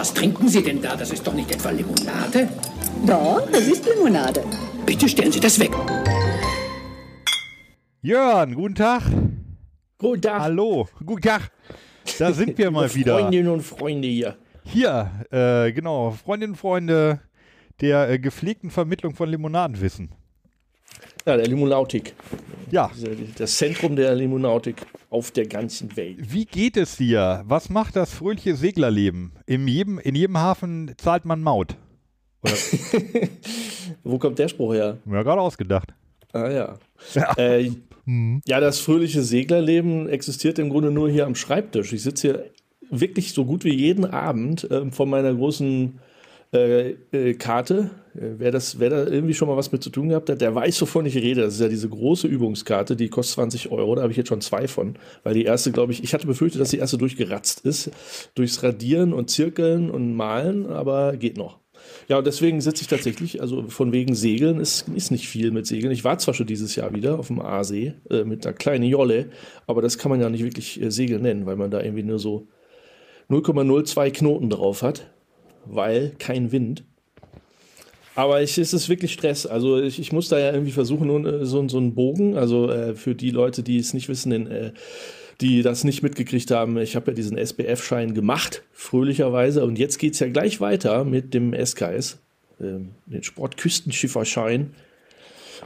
Was trinken Sie denn da? Das ist doch nicht etwa Limonade? Doch, das ist Limonade. Bitte stellen Sie das weg. Jörn, guten Tag. Guten Tag. Hallo, guten Tag. Da sind wir mal wieder. Freundinnen und Freunde hier. Hier, äh, genau, Freundinnen und Freunde der äh, gepflegten Vermittlung von Limonadenwissen. Ja, der Limonautik. Ja. Das Zentrum der Limonautik auf der ganzen Welt. Wie geht es dir? Was macht das fröhliche Seglerleben? In jedem, in jedem Hafen zahlt man Maut. Wo kommt der Spruch her? Ja, gerade ausgedacht. Ah ja. Ja. Äh, mhm. ja, das fröhliche Seglerleben existiert im Grunde nur hier am Schreibtisch. Ich sitze hier wirklich so gut wie jeden Abend äh, vor meiner großen äh, äh, Karte. Äh, wer, das, wer da irgendwie schon mal was mit zu tun gehabt hat, der weiß, wovon ich rede. Das ist ja diese große Übungskarte, die kostet 20 Euro. Da habe ich jetzt schon zwei von. Weil die erste, glaube ich, ich hatte befürchtet, dass die erste durchgeratzt ist. Durchs Radieren und Zirkeln und Malen, aber geht noch. Ja, und deswegen sitze ich tatsächlich, also von wegen Segeln ist, ist nicht viel mit Segeln. Ich war zwar schon dieses Jahr wieder auf dem Aasee äh, mit einer kleinen Jolle, aber das kann man ja nicht wirklich äh, Segeln nennen, weil man da irgendwie nur so 0,02 Knoten drauf hat weil kein Wind. Aber ich, es ist wirklich Stress. Also ich, ich muss da ja irgendwie versuchen, nur so, so einen Bogen, also äh, für die Leute, die es nicht wissen, den, äh, die das nicht mitgekriegt haben, ich habe ja diesen SBF-Schein gemacht, fröhlicherweise. Und jetzt geht es ja gleich weiter mit dem SKS, äh, den Sportküstenschifferschein.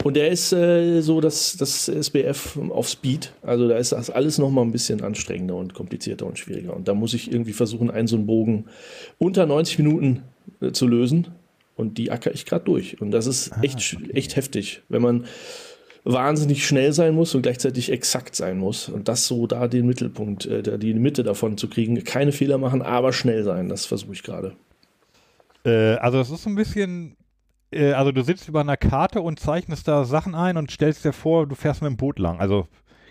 Und der ist äh, so das, das SBF auf Speed. Also da ist das alles nochmal ein bisschen anstrengender und komplizierter und schwieriger. Und da muss ich irgendwie versuchen, einen so einen Bogen unter 90 Minuten äh, zu lösen. Und die acker ich gerade durch. Und das ist ah, echt, okay. echt heftig, wenn man wahnsinnig schnell sein muss und gleichzeitig exakt sein muss. Und das so da den Mittelpunkt, äh, die Mitte davon zu kriegen. Keine Fehler machen, aber schnell sein. Das versuche ich gerade. Äh, also das ist so ein bisschen äh, also du sitzt über einer Karte und zeichnest da Sachen ein und stellst dir vor, du fährst mit dem Boot lang. Also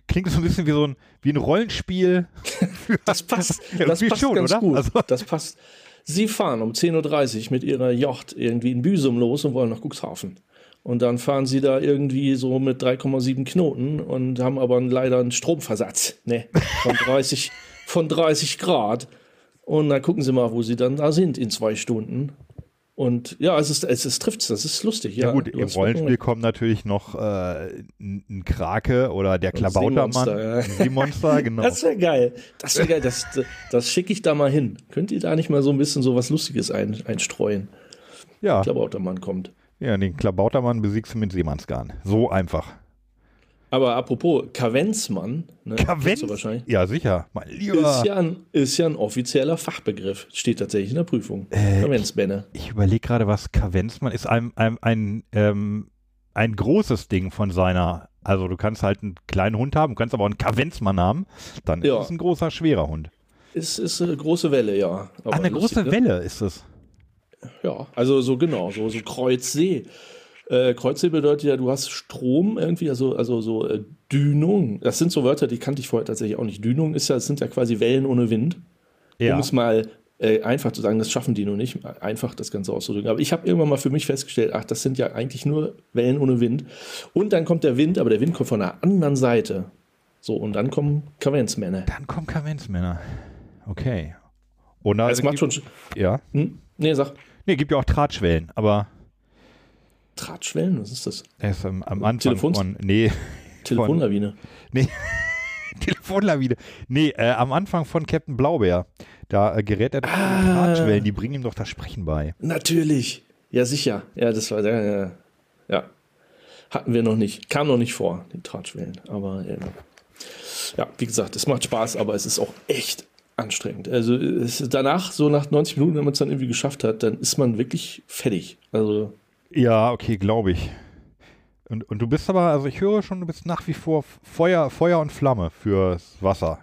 klingt so ein bisschen wie so ein, wie ein Rollenspiel. das passt, das passt schon, ganz oder? gut. Also. Das passt. Sie fahren um 10.30 Uhr mit ihrer Yacht irgendwie in Büsum los und wollen nach Cuxhaven. Und dann fahren sie da irgendwie so mit 3,7 Knoten und haben aber leider einen Stromversatz ne, von, 30, von 30 Grad. Und dann gucken sie mal, wo sie dann da sind in zwei Stunden. Und ja, es ist, es trifft's, das ist lustig. Ja, ja gut, im Rollenspiel kommt natürlich noch äh, ein Krake oder der Klabautermann. Ja. genau. Das wäre geil. Das wäre geil. Das, das schicke ich da mal hin. Könnt ihr da nicht mal so ein bisschen so was Lustiges ein, einstreuen? Ja. Klabautermann kommt. Ja, den Klabautermann besiegst du mit Seemannsgarn. So einfach. Aber apropos Kavenzmann, ne, Kavenz? wahrscheinlich. Ja, sicher. Mein lieber. Ist ja, ein, ist ja ein offizieller Fachbegriff. Steht tatsächlich in der Prüfung. Äh, Kavenzbänne. Ich, ich überlege gerade, was Kavenzmann ist. Ein, ein, ein, ähm, ein großes Ding von seiner. Also, du kannst halt einen kleinen Hund haben, du kannst aber auch einen Kavenzmann haben. Dann ja. ist es ein großer, schwerer Hund. Ist, ist eine große Welle, ja. Aber ah, eine lustig, große ne? Welle ist es. Ja, also so genau, so, so Kreuzsee. Äh, Kreuzsee bedeutet ja, du hast Strom irgendwie, also, also so äh, Dünung. Das sind so Wörter, die kannte ich vorher tatsächlich auch nicht. Dünung ist ja, das sind ja quasi Wellen ohne Wind. Ja. Um es mal äh, einfach zu sagen, das schaffen die nur nicht, einfach das Ganze auszudrücken. Aber ich habe irgendwann mal für mich festgestellt, ach, das sind ja eigentlich nur Wellen ohne Wind. Und dann kommt der Wind, aber der Wind kommt von der anderen Seite. So, und dann kommen Kavenzmänner. Dann kommen Kavenzmänner. Okay. Und das macht schon. Ja. Hm? Nee, sag. Nee, gibt ja auch Drahtschwellen, aber Drahtschwellen? Was ist das? Er ist am, am Anfang Telefons von. Nee. Telefonlawine. Von, nee. Telefonlawine. Nee, äh, am Anfang von Captain Blaubeer. Da äh, gerät er ah, Drahtschwellen, die bringen ihm doch das Sprechen bei. Natürlich. Ja, sicher. Ja, das war. Ja, ja. Hatten wir noch nicht. Kam noch nicht vor, die Drahtschwellen. Aber äh, ja, wie gesagt, es macht Spaß, aber es ist auch echt anstrengend. Also danach, so nach 90 Minuten, wenn man es dann irgendwie geschafft hat, dann ist man wirklich fertig. Also ja, okay, glaube ich. Und, und du bist aber, also ich höre schon, du bist nach wie vor Feuer, Feuer und Flamme fürs Wasser.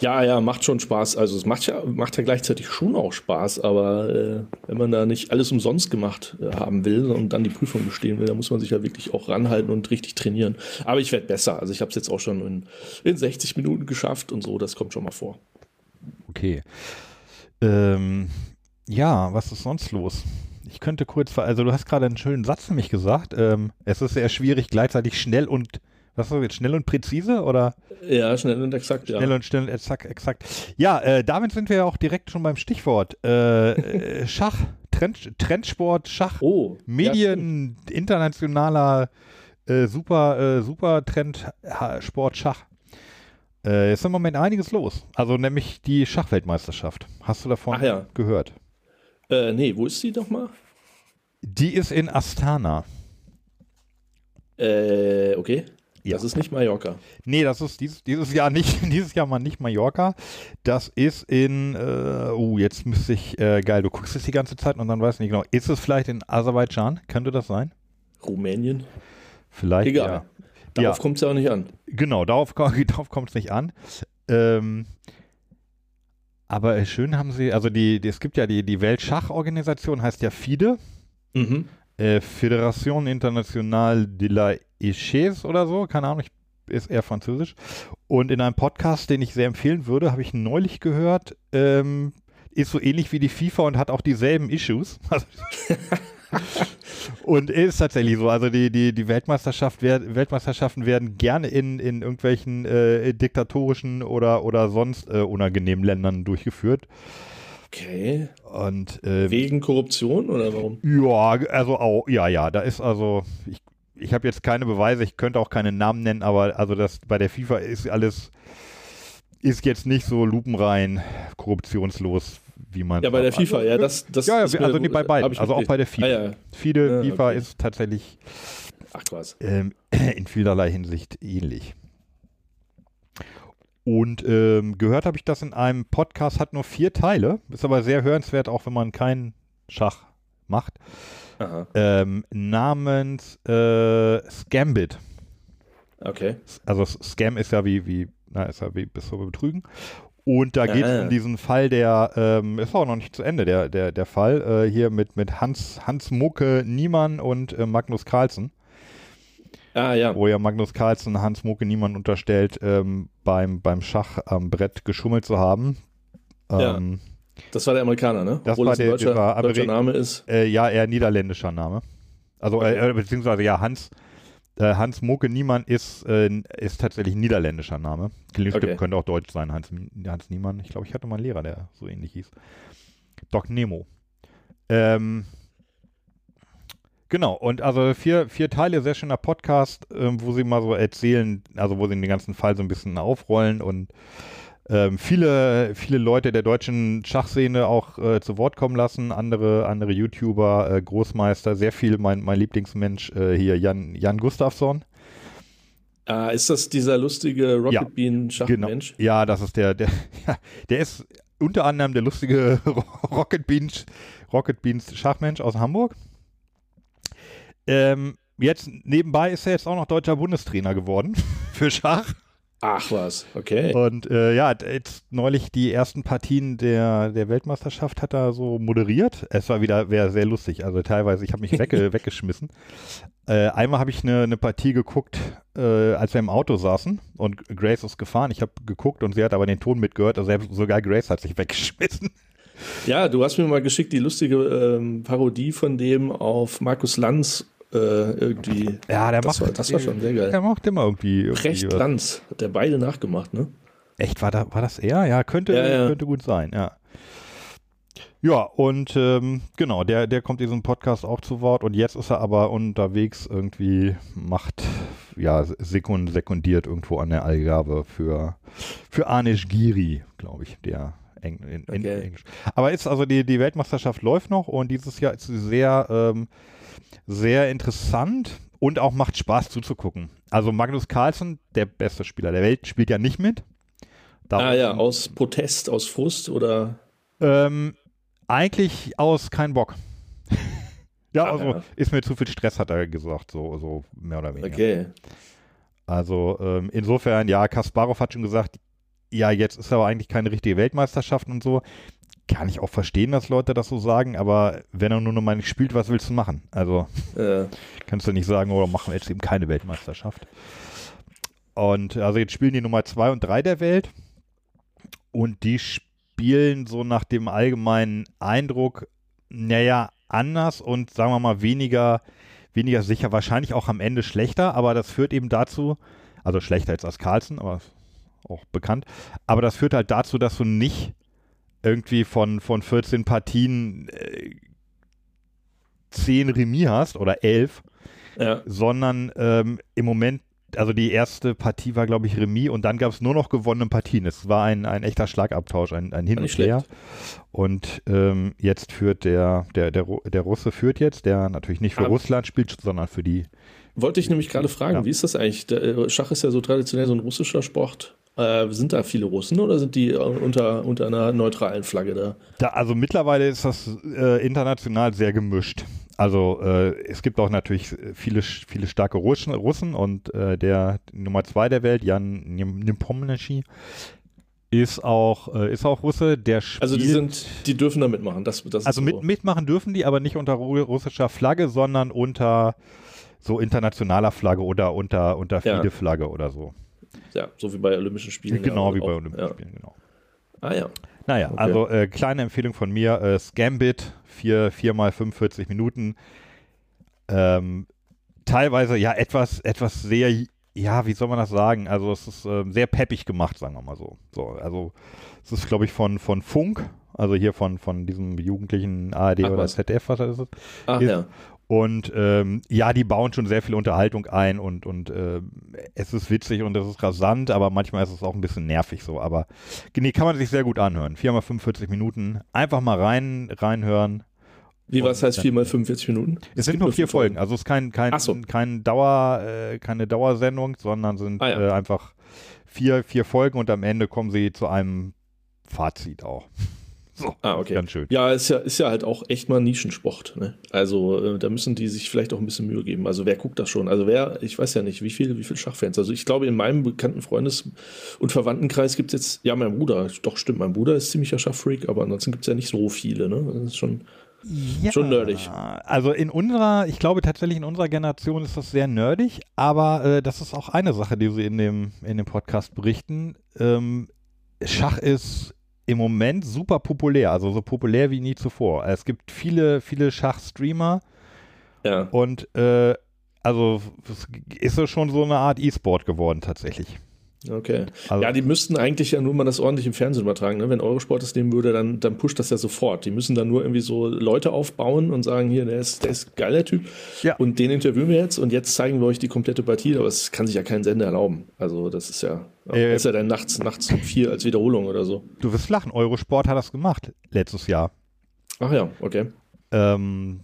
Ja, ja, macht schon Spaß. Also es macht ja, macht ja gleichzeitig schon auch Spaß, aber äh, wenn man da nicht alles umsonst gemacht äh, haben will und dann die Prüfung bestehen will, dann muss man sich ja wirklich auch ranhalten und richtig trainieren. Aber ich werde besser. Also ich habe es jetzt auch schon in, in 60 Minuten geschafft und so, das kommt schon mal vor. Okay. Ähm, ja, was ist sonst los? Ich könnte kurz, also du hast gerade einen schönen Satz für mich gesagt. Ähm, es ist sehr schwierig, gleichzeitig schnell und Was ist jetzt schnell und präzise oder? Ja, schnell und exakt, ja. Schnell und schnell exakt, exakt. Ja, äh, damit sind wir ja auch direkt schon beim Stichwort. Äh, äh Schach, Trend, Trendsport, Schach, oh, Medien, ja, internationaler äh, super, äh, super Trendsport Schach. Äh, ist im Moment einiges los. Also nämlich die Schachweltmeisterschaft. Hast du davon ja. gehört? Äh, nee, wo ist sie nochmal? Die ist in Astana. Äh, okay. Ja. Das ist nicht Mallorca. Nee, das ist dieses, dieses Jahr nicht, dieses Jahr mal nicht Mallorca. Das ist in, äh, oh, jetzt müsste ich, äh, geil, du guckst es die ganze Zeit und dann weiß ich nicht genau. Ist es vielleicht in Aserbaidschan? Könnte das sein? Rumänien? Vielleicht. Egal. Ja. Darauf ja. kommt es ja auch nicht an. Genau, darauf, darauf kommt es nicht an. Ähm, aber schön haben sie, also die, die, es gibt ja die, die Weltschachorganisation, heißt ja FIDE. Mhm. Äh, Fédération Internationale de la Eches oder so, keine Ahnung, ich, ist eher französisch. Und in einem Podcast, den ich sehr empfehlen würde, habe ich neulich gehört, ähm, ist so ähnlich wie die FIFA und hat auch dieselben Issues. und ist tatsächlich so. Also die, die, die Weltmeisterschaft Weltmeisterschaften werden gerne in, in irgendwelchen äh, diktatorischen oder, oder sonst äh, unangenehmen Ländern durchgeführt. Okay. Und, äh, Wegen Korruption oder warum? Ja, also auch, ja, ja, da ist also, ich, ich habe jetzt keine Beweise, ich könnte auch keine Namen nennen, aber also das bei der FIFA ist alles, ist jetzt nicht so lupenrein korruptionslos, wie man. Ja, bei der FIFA, ja, das, das ja, ja also nicht bei beiden, also auch bei der FIFA. Ah, ja. Viele ja, FIFA okay. ist tatsächlich Ach, krass. Ähm, in vielerlei Hinsicht ähnlich. Und ähm, gehört habe ich das in einem Podcast, hat nur vier Teile, ist aber sehr hörenswert, auch wenn man keinen Schach macht. Ähm, namens äh, Scambit. Okay. Also Scam ist ja wie, wie, na, ist ja wie bis zu betrügen. Und da geht es um diesen Fall, der ähm, ist auch noch nicht zu Ende, der, der, der Fall, äh, hier mit, mit Hans, Hans Mucke Niemann und äh, Magnus Carlsen. Ah, ja. Wo ja Magnus Carlsen Hans Mucke niemand unterstellt, ähm, beim, beim Schach am Brett geschummelt zu haben. Ähm, ja. Das war der Amerikaner, ne? Das Obwohl war der, deutscher, war deutscher Name ist. Äh, ja, eher niederländischer Name. Also, äh, beziehungsweise ja, Hans, äh, Hans Mucke Niemann ist, äh, ist tatsächlich niederländischer Name. Okay. könnte auch deutsch sein, Hans, Hans Niemann. Ich glaube, ich hatte mal einen Lehrer, der so ähnlich hieß. Doc Nemo. Ähm, Genau, und also vier, vier Teile, sehr schöner Podcast, ähm, wo sie mal so erzählen, also wo sie den ganzen Fall so ein bisschen aufrollen und ähm, viele, viele Leute der deutschen Schachszene auch äh, zu Wort kommen lassen, andere, andere YouTuber, äh, Großmeister, sehr viel, mein, mein Lieblingsmensch äh, hier, Jan, Jan Gustafsson. Ah, ist das dieser lustige Rocket ja, Bean Schachmensch? Genau. Ja, das ist der, der, ja, der ist unter anderem der lustige Rocket Beans, Rocket Beans Schachmensch aus Hamburg. Ähm, jetzt nebenbei ist er jetzt auch noch deutscher Bundestrainer geworden für Schach. Ach was, okay. Und äh, ja, jetzt neulich die ersten Partien der, der Weltmeisterschaft hat er so moderiert. Es war wieder wäre sehr lustig. Also teilweise, ich habe mich wegge weggeschmissen. Äh, einmal habe ich eine, eine Partie geguckt, äh, als wir im Auto saßen und Grace ist gefahren. Ich habe geguckt und sie hat aber den Ton mitgehört. Also sogar Grace hat sich weggeschmissen. Ja, du hast mir mal geschickt die lustige ähm, Parodie von dem auf Markus Lanz äh, irgendwie. Ja, der das macht. War, das war schon sehr geil. Der macht immer irgendwie. irgendwie Precht Lanz hat der beide nachgemacht, ne? Echt, war, da, war das er? Ja, könnte, ja, ja. könnte gut sein, ja. Ja, und ähm, genau, der, der kommt diesem Podcast auch zu Wort und jetzt ist er aber unterwegs irgendwie, macht, ja, sekund, sekundiert irgendwo an der Allgabe für, für Anish Giri, glaube ich, der Eng, in, in okay. Englisch. Aber ist also die, die Weltmeisterschaft läuft noch und dieses Jahr ist sie sehr ähm, sehr interessant und auch macht Spaß zuzugucken. Also Magnus Carlsen, der beste Spieler der Welt, spielt ja nicht mit. Darum, ah ja, aus Protest, aus Frust oder? Ähm, eigentlich aus kein Bock. ja, ah, also ja. ist mir zu viel Stress, hat er gesagt, so, so mehr oder weniger. Okay. Also ähm, insofern, ja, Kasparov hat schon gesagt, ja, jetzt ist aber eigentlich keine richtige Weltmeisterschaft und so kann ich auch verstehen, dass Leute das so sagen, aber wenn er nur noch mal nicht spielt, was willst du machen? Also äh. kannst du nicht sagen, oder oh, machen wir jetzt eben keine Weltmeisterschaft. Und also jetzt spielen die Nummer zwei und drei der Welt und die spielen so nach dem allgemeinen Eindruck, naja, anders und sagen wir mal weniger, weniger sicher, wahrscheinlich auch am Ende schlechter, aber das führt eben dazu, Also schlechter als als Carlsen, aber auch bekannt. Aber das führt halt dazu, dass du nicht irgendwie von, von 14 Partien äh, 10 Remis hast oder 11, ja. sondern ähm, im Moment, also die erste Partie war, glaube ich, Remis und dann gab es nur noch gewonnene Partien. Es war ein, ein echter Schlagabtausch, ein, ein Hin und Her. Und ähm, jetzt führt der, der, der, der Russe führt jetzt, der natürlich nicht für Aber Russland spielt, sondern für die. Wollte ich nämlich gerade fragen, ja. wie ist das eigentlich? Äh, Schach ist ja so traditionell so ein russischer Sport. Äh, sind da viele Russen oder sind die äh, unter, unter einer neutralen Flagge da? da also mittlerweile ist das äh, international sehr gemischt. Also äh, es gibt auch natürlich viele, viele starke Russen, Russen und äh, der Nummer zwei der Welt, Jan Nimpomneschi, ist auch, ist auch Russe, der spielt, Also die sind, die dürfen da mitmachen. Das, das also mit, mitmachen dürfen die, aber nicht unter russischer Flagge, sondern unter so internationaler Flagge oder unter, unter FIDE-Flagge oder so ja, so wie bei Olympischen Spielen. Genau, ja, wie bei Olympischen ja. Spielen, genau. Ah ja. Naja, okay. also äh, kleine Empfehlung von mir, äh, Scambit, 4, 4 mal 45 Minuten. Ähm, teilweise ja etwas, etwas sehr, ja, wie soll man das sagen? Also es ist äh, sehr peppig gemacht, sagen wir mal so. so also es ist, glaube ich, von, von Funk, also hier von, von diesem jugendlichen ARD Ach, oder was? ZDF, was das ist. Ach ist. ja. Und ähm, ja, die bauen schon sehr viel Unterhaltung ein und, und äh, es ist witzig und es ist rasant, aber manchmal ist es auch ein bisschen nervig so. Aber nee, kann man sich sehr gut anhören. 4 mal 45 Minuten. Einfach mal rein, reinhören. Wie was heißt 4 mal 45 Minuten? Es, es sind nur vier Folgen. Folgen. Also es ist kein, kein, so. kein Dauer, äh, keine Dauersendung, sondern sind ah, ja. äh, einfach vier, vier Folgen und am Ende kommen sie zu einem Fazit auch. So, ah, okay. Ganz schön. Ja, ist ja, ist ja halt auch echt mal ein Nischensport. Ne? Also äh, da müssen die sich vielleicht auch ein bisschen Mühe geben. Also wer guckt das schon? Also wer, ich weiß ja nicht, wie viele wie viel Schachfans. Also ich glaube, in meinem bekannten Freundes- und Verwandtenkreis gibt es jetzt, ja, mein Bruder, doch stimmt, mein Bruder ist ziemlicher Schachfreak, aber ansonsten gibt es ja nicht so viele. Ne? Das ist schon. Ja, schon nerdig. Also in unserer, ich glaube tatsächlich in unserer Generation ist das sehr nerdig, aber äh, das ist auch eine Sache, die sie in dem, in dem Podcast berichten. Ähm, Schach ist im Moment super populär, also so populär wie nie zuvor. Es gibt viele, viele Schachstreamer. Ja. Und äh, also ist es schon so eine Art E-Sport geworden tatsächlich. Okay. Also, ja, die müssten eigentlich ja nur mal das ordentlich im Fernsehen übertragen. Ne? Wenn Eurosport das nehmen würde, dann, dann pusht das ja sofort. Die müssen dann nur irgendwie so Leute aufbauen und sagen, hier, der ist, der ist ein geiler Typ. Ja. Und den interviewen wir jetzt und jetzt zeigen wir euch die komplette Partie. Aber es kann sich ja kein Sender erlauben. Also das ist ja, äh, ist ja dann nachts, nachts um vier als Wiederholung oder so. Du wirst lachen. Eurosport hat das gemacht letztes Jahr. Ach ja, okay. Ähm,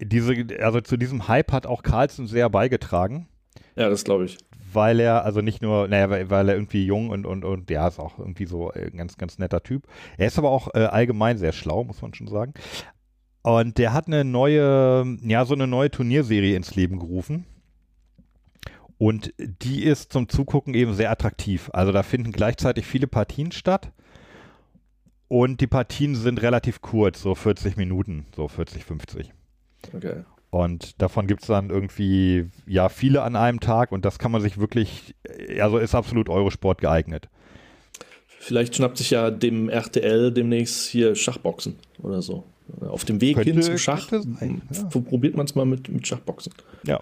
diese, also zu diesem Hype hat auch Carlsen sehr beigetragen. Ja, das glaube ich weil er, also nicht nur, naja, weil, weil er irgendwie jung und, und, und ja, ist auch irgendwie so ein ganz, ganz netter Typ. Er ist aber auch äh, allgemein sehr schlau, muss man schon sagen. Und der hat eine neue, ja, so eine neue Turnierserie ins Leben gerufen. Und die ist zum Zugucken eben sehr attraktiv. Also da finden gleichzeitig viele Partien statt. Und die Partien sind relativ kurz, so 40 Minuten, so 40, 50. Okay. Und davon gibt es dann irgendwie, ja, viele an einem Tag und das kann man sich wirklich, also ist absolut Eurosport geeignet. Vielleicht schnappt sich ja dem RTL demnächst hier Schachboxen oder so. Auf dem Weg könnte, hin zum Schach sein, ja. probiert man es mal mit, mit Schachboxen. Ja.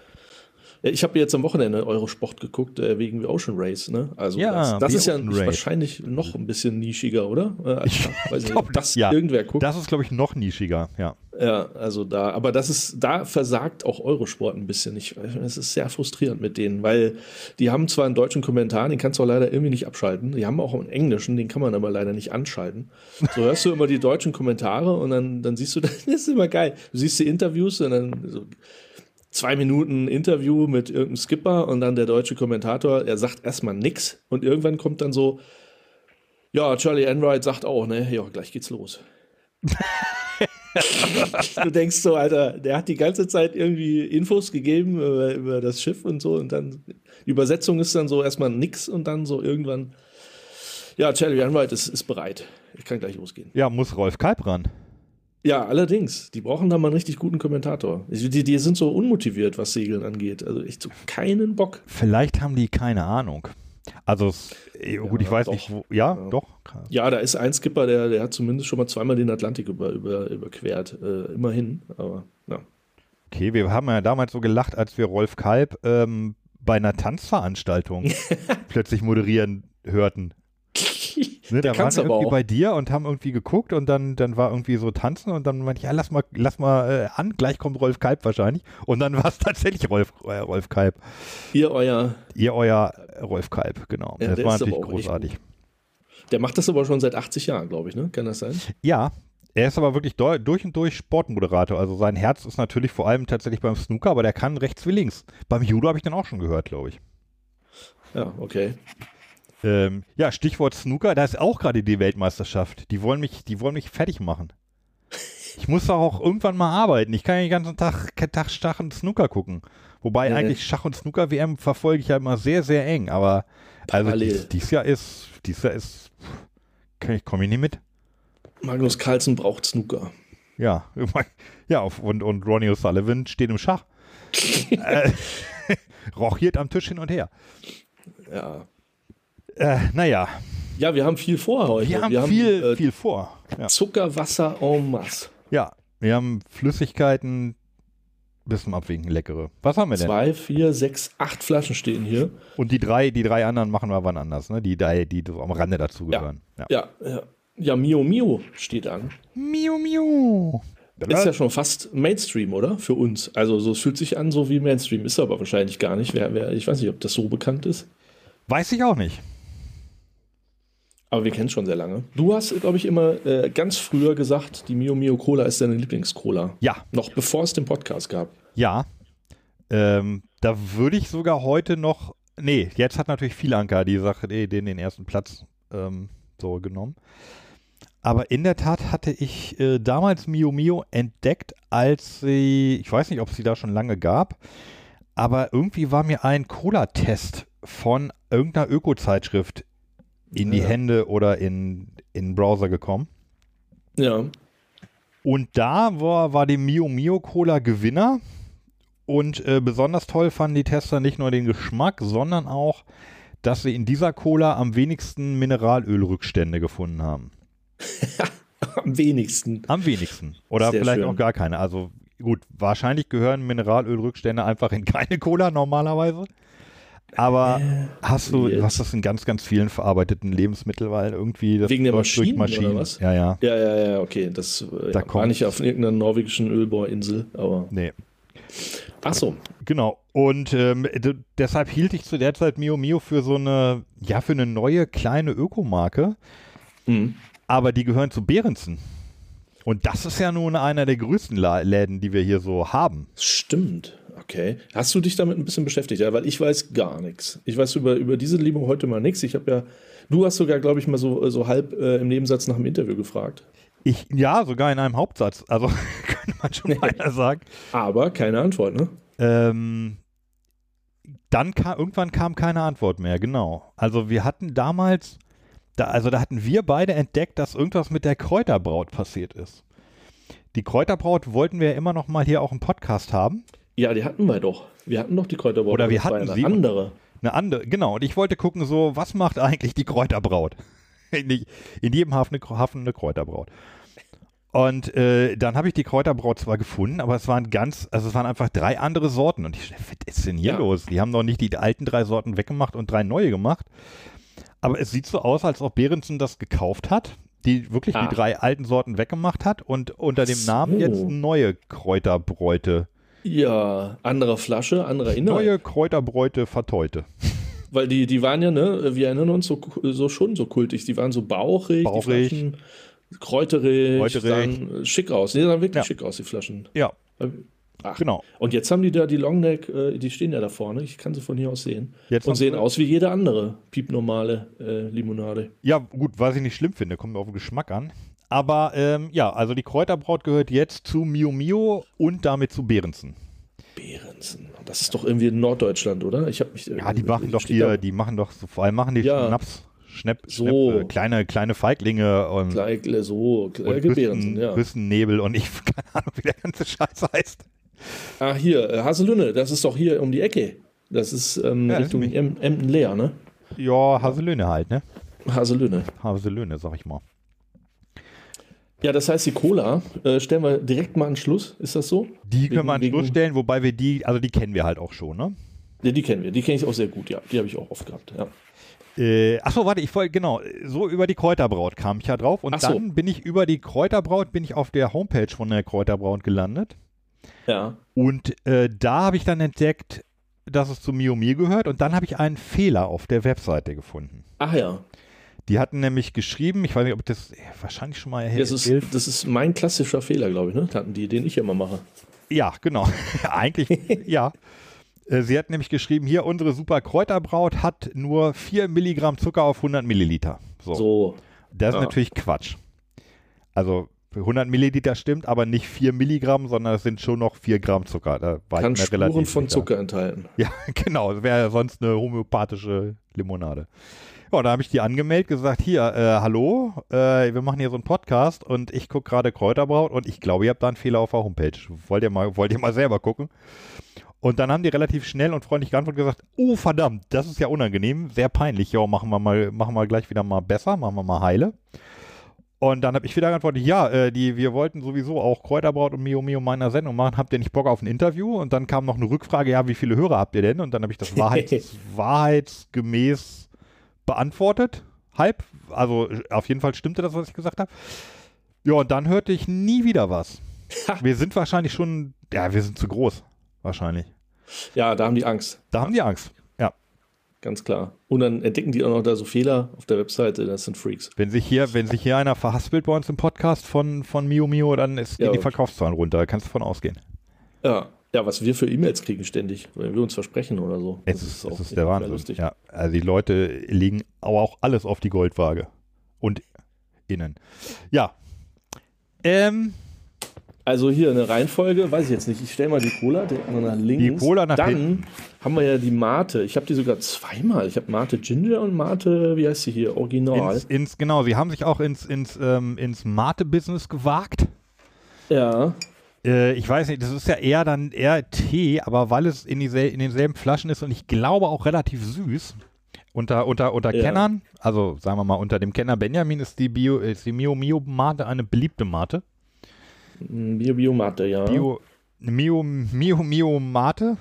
Ich habe jetzt am Wochenende Eurosport geguckt, äh, wegen Ocean Race, ne? Also ja, das, das ist ja Race. wahrscheinlich noch ein bisschen nischiger, oder? Äh, ich weiß nicht, glaub, das ja. irgendwer guckt. Das ist, glaube ich, noch nischiger, ja. Ja, also da, aber das ist, da versagt auch Eurosport ein bisschen. Ich, es ist sehr frustrierend mit denen, weil die haben zwar einen deutschen Kommentar, den kannst du auch leider irgendwie nicht abschalten. Die haben auch einen englischen, den kann man aber leider nicht anschalten. So hörst du immer die deutschen Kommentare und dann, dann siehst du, das ist immer geil. Du siehst die Interviews und dann so, zwei Minuten Interview mit irgendeinem Skipper und dann der deutsche Kommentator, er sagt erstmal nix und irgendwann kommt dann so, ja, Charlie Enright sagt auch, ne, ja, gleich geht's los. du denkst so, Alter, der hat die ganze Zeit irgendwie Infos gegeben über, über das Schiff und so und dann die Übersetzung ist dann so erstmal nix und dann so irgendwann, ja, Charlie Enright ist, ist bereit. Ich kann gleich losgehen. Ja, muss Rolf Kalb ran. Ja, allerdings. Die brauchen da mal einen richtig guten Kommentator. Die, die sind so unmotiviert, was Segeln angeht. Also echt so keinen Bock. Vielleicht haben die keine Ahnung. Also, äh, gut, ja, ich weiß doch. nicht, wo. Ja, ja, doch. Ja, da ist ein Skipper, der, der hat zumindest schon mal zweimal den Atlantik über, über, überquert. Äh, immerhin. Aber, ja. Okay, wir haben ja damals so gelacht, als wir Rolf Kalb ähm, bei einer Tanzveranstaltung plötzlich moderieren hörten. Ne, da waren wir irgendwie auch. bei dir und haben irgendwie geguckt und dann, dann war irgendwie so tanzen und dann meinte ich, ja, lass mal, lass mal äh, an, gleich kommt Rolf Kalb wahrscheinlich. Und dann war es tatsächlich Rolf, äh, Rolf Kalb. Ihr euer. Ihr euer Rolf Kalb, genau. Ja, das war natürlich großartig. Der macht das aber schon seit 80 Jahren, glaube ich, ne? Kann das sein? Ja, er ist aber wirklich durch und durch Sportmoderator. Also sein Herz ist natürlich vor allem tatsächlich beim Snooker, aber der kann rechts wie links. Beim Judo habe ich den auch schon gehört, glaube ich. Ja, okay. Ähm, ja, Stichwort Snooker, da ist auch gerade die Weltmeisterschaft. Die wollen mich, die wollen mich fertig machen. Ich muss doch auch irgendwann mal arbeiten. Ich kann ja den ganzen Tag, Tag Schach und Snooker gucken. Wobei ja, eigentlich Schach und Snooker WM verfolge ich ja immer sehr, sehr eng. Aber also dies, dies, Jahr ist, dies Jahr ist, ich komme ich nicht mit. Magnus Carlsen braucht Snooker. Ja, ja und, und Ronnie O'Sullivan steht im Schach. äh, rochiert am Tisch hin und her. Ja. Äh, naja. Ja, wir haben viel vor heute. Wir haben, wir viel, haben, äh, viel vor. Ja. Zucker, Wasser en masse. Ja, wir haben Flüssigkeiten bis zum Abwinken leckere. Was haben wir denn? Zwei, vier, sechs, acht Flaschen stehen hier. Und die drei, die drei anderen machen wir wann anders, ne? Die drei, die am Rande dazugehören. Ja, ja, ja. ja. Ja, Mio Mio steht an. Mio Mio. Ist ja schon fast Mainstream, oder? Für uns. Also so es fühlt sich an, so wie Mainstream. Ist aber wahrscheinlich gar nicht. Wer, wer, ich weiß nicht, ob das so bekannt ist. Weiß ich auch nicht. Aber wir kennen es schon sehr lange. Du hast, glaube ich, immer äh, ganz früher gesagt, die Mio Mio Cola ist deine Lieblingscola. Ja. Noch bevor es den Podcast gab. Ja. Ähm, da würde ich sogar heute noch. Nee, jetzt hat natürlich viel Anker die Sache, den, den ersten Platz ähm, so genommen. Aber in der Tat hatte ich äh, damals Mio Mio entdeckt, als sie, ich weiß nicht, ob es sie da schon lange gab, aber irgendwie war mir ein Cola-Test von irgendeiner Öko-Zeitschrift in die Hände oder in, in den Browser gekommen. Ja. Und da war, war die Mio Mio Cola Gewinner. Und äh, besonders toll fanden die Tester nicht nur den Geschmack, sondern auch, dass sie in dieser Cola am wenigsten Mineralölrückstände gefunden haben. Am wenigsten. Am wenigsten. Oder Sehr vielleicht schön. auch gar keine. Also gut, wahrscheinlich gehören Mineralölrückstände einfach in keine Cola normalerweise. Aber äh, hast du, du hast das in ganz, ganz vielen verarbeiteten Lebensmitteln, weil irgendwie das Wegen der Maschinen, Maschinen. Oder was? Ja, ja. Ja, ja, ja, okay. Das äh, da ja, war nicht auf irgendeiner norwegischen Ölbohrinsel, aber. Nee. Ach so. Genau. Und ähm, deshalb hielt ich zu der Zeit Mio Mio für so eine, ja, für eine neue kleine Ökomarke. Mhm aber die gehören zu Behrensen. Und das ist ja nun einer der größten Läden, die wir hier so haben. Stimmt. Okay. Hast du dich damit ein bisschen beschäftigt? Ja, weil ich weiß gar nichts. Ich weiß über, über diese Liebe heute mal nichts. Ich habe ja, du hast sogar, glaube ich, mal so, so halb äh, im Nebensatz nach dem Interview gefragt. Ich, ja, sogar in einem Hauptsatz. Also könnte man schon mal sagen. Aber keine Antwort, ne? Ähm, dann kam, irgendwann kam keine Antwort mehr, genau. Also wir hatten damals da, also da hatten wir beide entdeckt, dass irgendwas mit der Kräuterbraut passiert ist. Die Kräuterbraut wollten wir ja immer noch mal hier auch im Podcast haben. Ja, die hatten wir doch. Wir hatten doch die Kräuterbraut. Oder wir hatten eine sie. andere. Eine andere, genau. Und ich wollte gucken, so, was macht eigentlich die Kräuterbraut? in, in jedem Hafen eine, Hafen eine Kräuterbraut. Und äh, dann habe ich die Kräuterbraut zwar gefunden, aber es waren ganz, also es waren einfach drei andere Sorten. Und ich, was ist denn hier ja. los? Die haben doch nicht die alten drei Sorten weggemacht und drei neue gemacht. Aber es sieht so aus, als ob Behrensen das gekauft hat, die wirklich ah. die drei alten Sorten weggemacht hat und unter dem so. Namen jetzt neue Kräuterbräute. Ja, andere Flasche, anderer Inhalt. Neue Kräuterbräute verteute. Weil die, die waren ja, ne, wir erinnern uns so, so schon so kultig, die waren so bauchig, bauchig. die Flaschen kräuterig, kräuterig. sahen schick aus. Die sahen wirklich ja. schick aus, die Flaschen. Ja. Ach, genau. Und jetzt haben die da die Longneck, äh, die stehen ja da vorne, ich kann sie von hier aus sehen. Jetzt und sehen aus wie jede andere piepnormale äh, Limonade. Ja, gut, was ich nicht schlimm finde, kommt auf den Geschmack an. Aber ähm, ja, also die Kräuterbraut gehört jetzt zu Mio Mio und damit zu Behrensen. Behrensen. Das ist doch irgendwie in Norddeutschland, oder? Ich habe mich. Ja, die machen doch hier, die machen doch, so, vor allem machen die ja. Schnaps. Schnapp, so. Schnapp, kleine, kleine Feiglinge und, Kleigle, so, und Küssen, ja. Und ich keine Ahnung, wie der ganze Scheiß heißt. Ah, hier, äh, Haselünne, das ist doch hier um die Ecke. Das ist ähm, ja, Richtung Emden-Leer, ne? Ja, Haselünne halt, ne? Haselünne. Haselünne, sag ich mal. Ja, das heißt, die Cola äh, stellen wir direkt mal an Schluss, ist das so? Die können wegen, wir an Schluss stellen, wobei wir die, also die kennen wir halt auch schon, ne? Ja, die kennen wir. Die kenne ich auch sehr gut, ja. Die habe ich auch oft gehabt, ja. Äh, achso, warte, ich wollte, genau, so über die Kräuterbraut kam ich ja drauf und so. dann bin ich über die Kräuterbraut, bin ich auf der Homepage von der Kräuterbraut gelandet. Ja. Und äh, da habe ich dann entdeckt, dass es zu Miomir gehört und dann habe ich einen Fehler auf der Webseite gefunden. Ach ja. Die hatten nämlich geschrieben, ich weiß nicht, ob das wahrscheinlich schon mal das ist, das ist mein klassischer Fehler, glaube ich, ne? Hatten die, den ich immer mache. Ja, genau. Eigentlich, ja. Äh, sie hat nämlich geschrieben, hier unsere super Kräuterbraut hat nur 4 Milligramm Zucker auf 100 Milliliter. So. so. Das ist natürlich Quatsch. Also 100 Milliliter stimmt, aber nicht 4 Milligramm, sondern es sind schon noch 4 Gramm Zucker. Da war Kann ich Spuren relativ von. Zucker enthalten. Ja, genau. Das wäre ja sonst eine homöopathische Limonade. Ja, da habe ich die angemeldet, gesagt, hier, äh, hallo, äh, wir machen hier so einen Podcast und ich gucke gerade Kräuterbraut und ich glaube, ihr habt da einen Fehler auf der Homepage. Wollt ihr mal, wollt ihr mal selber gucken? Und dann haben die relativ schnell und freundlich geantwortet und gesagt, oh verdammt, das ist ja unangenehm, sehr peinlich. Ja, machen wir mal, machen wir gleich wieder mal besser, machen wir mal heile. Und dann habe ich wieder geantwortet, ja, äh, die, wir wollten sowieso auch Kräuterbraut und Mio Mio meiner Sendung machen. Habt ihr nicht Bock auf ein Interview? Und dann kam noch eine Rückfrage, ja, wie viele Hörer habt ihr denn? Und dann habe ich das Wahrheits, wahrheitsgemäß beantwortet. Halb. Also auf jeden Fall stimmte das, was ich gesagt habe. Ja, und dann hörte ich nie wieder was. Wir sind wahrscheinlich schon, ja, wir sind zu groß. Wahrscheinlich. Ja, da haben die Angst. Da haben die Angst. Ja. Ganz klar. Und dann entdecken die auch noch da so Fehler auf der Webseite. Das sind Freaks. Wenn sich hier, wenn sich hier einer verhaspelt bei uns im Podcast von, von Mio Mio, dann ist, gehen Ja. die Verkaufszahlen runter. Da kannst du von ausgehen. Ja. Ja, was wir für E-Mails kriegen ständig, wenn wir uns versprechen oder so. Es Das ist, es ist nicht der mehr Wahnsinn. Lustig. Ja, also die Leute legen aber auch alles auf die Goldwaage. Und innen. Ja. Ähm, Also hier eine Reihenfolge, weiß ich jetzt nicht. Ich stelle mal die Cola direkt mal nach links. Die Cola nach Dann hinten. haben wir ja die Mate. Ich habe die sogar zweimal. Ich habe Mate Ginger und Mate, wie heißt sie hier, Original. ins, ins, genau, sie haben sich auch ins, ins, ähm, ins Mate-Business gewagt. ja. Äh, ich weiß nicht, das ist ja eher dann eher Tee, aber weil es in, diesel in denselben Flaschen ist und ich glaube auch relativ süß. Unter, unter, unter Ja. Kennern, also sagen wir mal, unter dem Kenner Benjamin ist die Bio, ist die Mio Mio Mate eine beliebte Mate. Bio Bio Mate, ja. Bio, Mio, Mio, Mio Mate.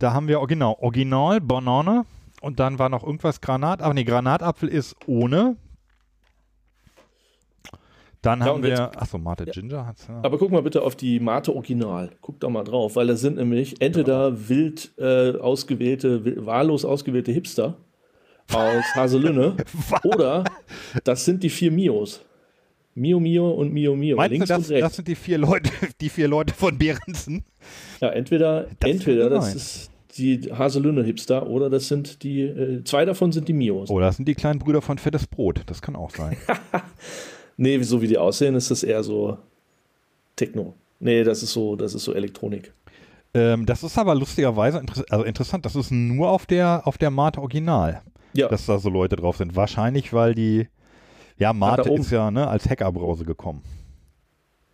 Da haben wir, oh, genau, Original, Banane und dann war noch irgendwas Granat. Ach nee, Granatapfel ist ohne. Dann Ja, haben und wir, jetzt- achso, Mate Ginger hat's ja. Aber guck mal bitte auf die Mate Original. Guck da mal drauf, weil da sind nämlich entweder wild äh, ausgewählte, wahllos ausgewählte Hipster aus Haselünne oder das sind die vier Mios. Mio Mio und Mio Mio. Meinst links du, und das, rechts. das sind die vier Leute, die vier Leute von Behrensen? ja, entweder, Das entweder das ist die Haselünne Hipster oder das sind die, äh, zwei davon sind die Mios. Oh, das sind die kleinen Brüder von Fettes Brot. Das kann auch sein. Nee, so wie die aussehen, ist das eher so Techno. Nee, das ist so, das ist so Elektronik. ähm, das ist aber lustigerweise inter also interessant. Das ist nur auf der, auf der Mate Original, Ja, dass da so Leute drauf sind. Wahrscheinlich, weil die, ja, Mate ist ja ne, als Hackerbrause gekommen.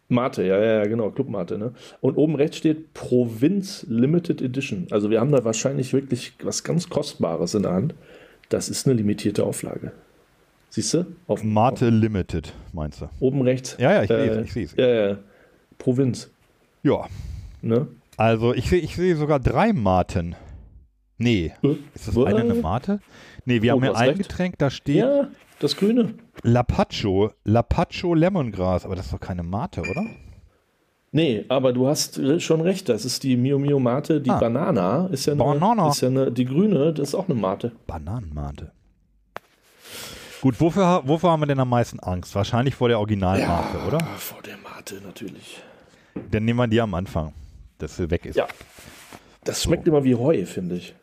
Mate, ja, ja, ja, genau, Club Mate, ne? Und oben rechts steht Provinz Limited Edition. Also wir haben da wahrscheinlich wirklich was ganz Kostbares in der Hand. Das ist eine limitierte Auflage. Siehst du? Auf, Mate Limited, meinst du? auf, oben rechts. Ja, ja, ich Äh, sehe es. Ja, ja. Provinz, Ja, ne? also ich sehe ich sehe sogar drei Maten. Nee, Äh, ist das eine eine Mate? Nee, wir Oh, haben hast ein recht. Getränk, da steht Ja, das Grüne. Lapacho, Lapacho Lemongras, aber das ist doch keine Mate, oder? Nee, aber du hast äh, schon recht. Das ist die Mio Mio Mate. Die Ah. Banana ist ja eine, Banana. Ist ja eine, die Grüne, das ist auch eine Mate. Bananenmate. Gut, wofür, wofür haben wir denn am meisten Angst? Wahrscheinlich vor der Originalmate, oder? Ah, Vor der Mate natürlich. Dann nehmen wir die am Anfang, dass sie weg ist. Ja. Das schmeckt immer wie Heu, finde ich.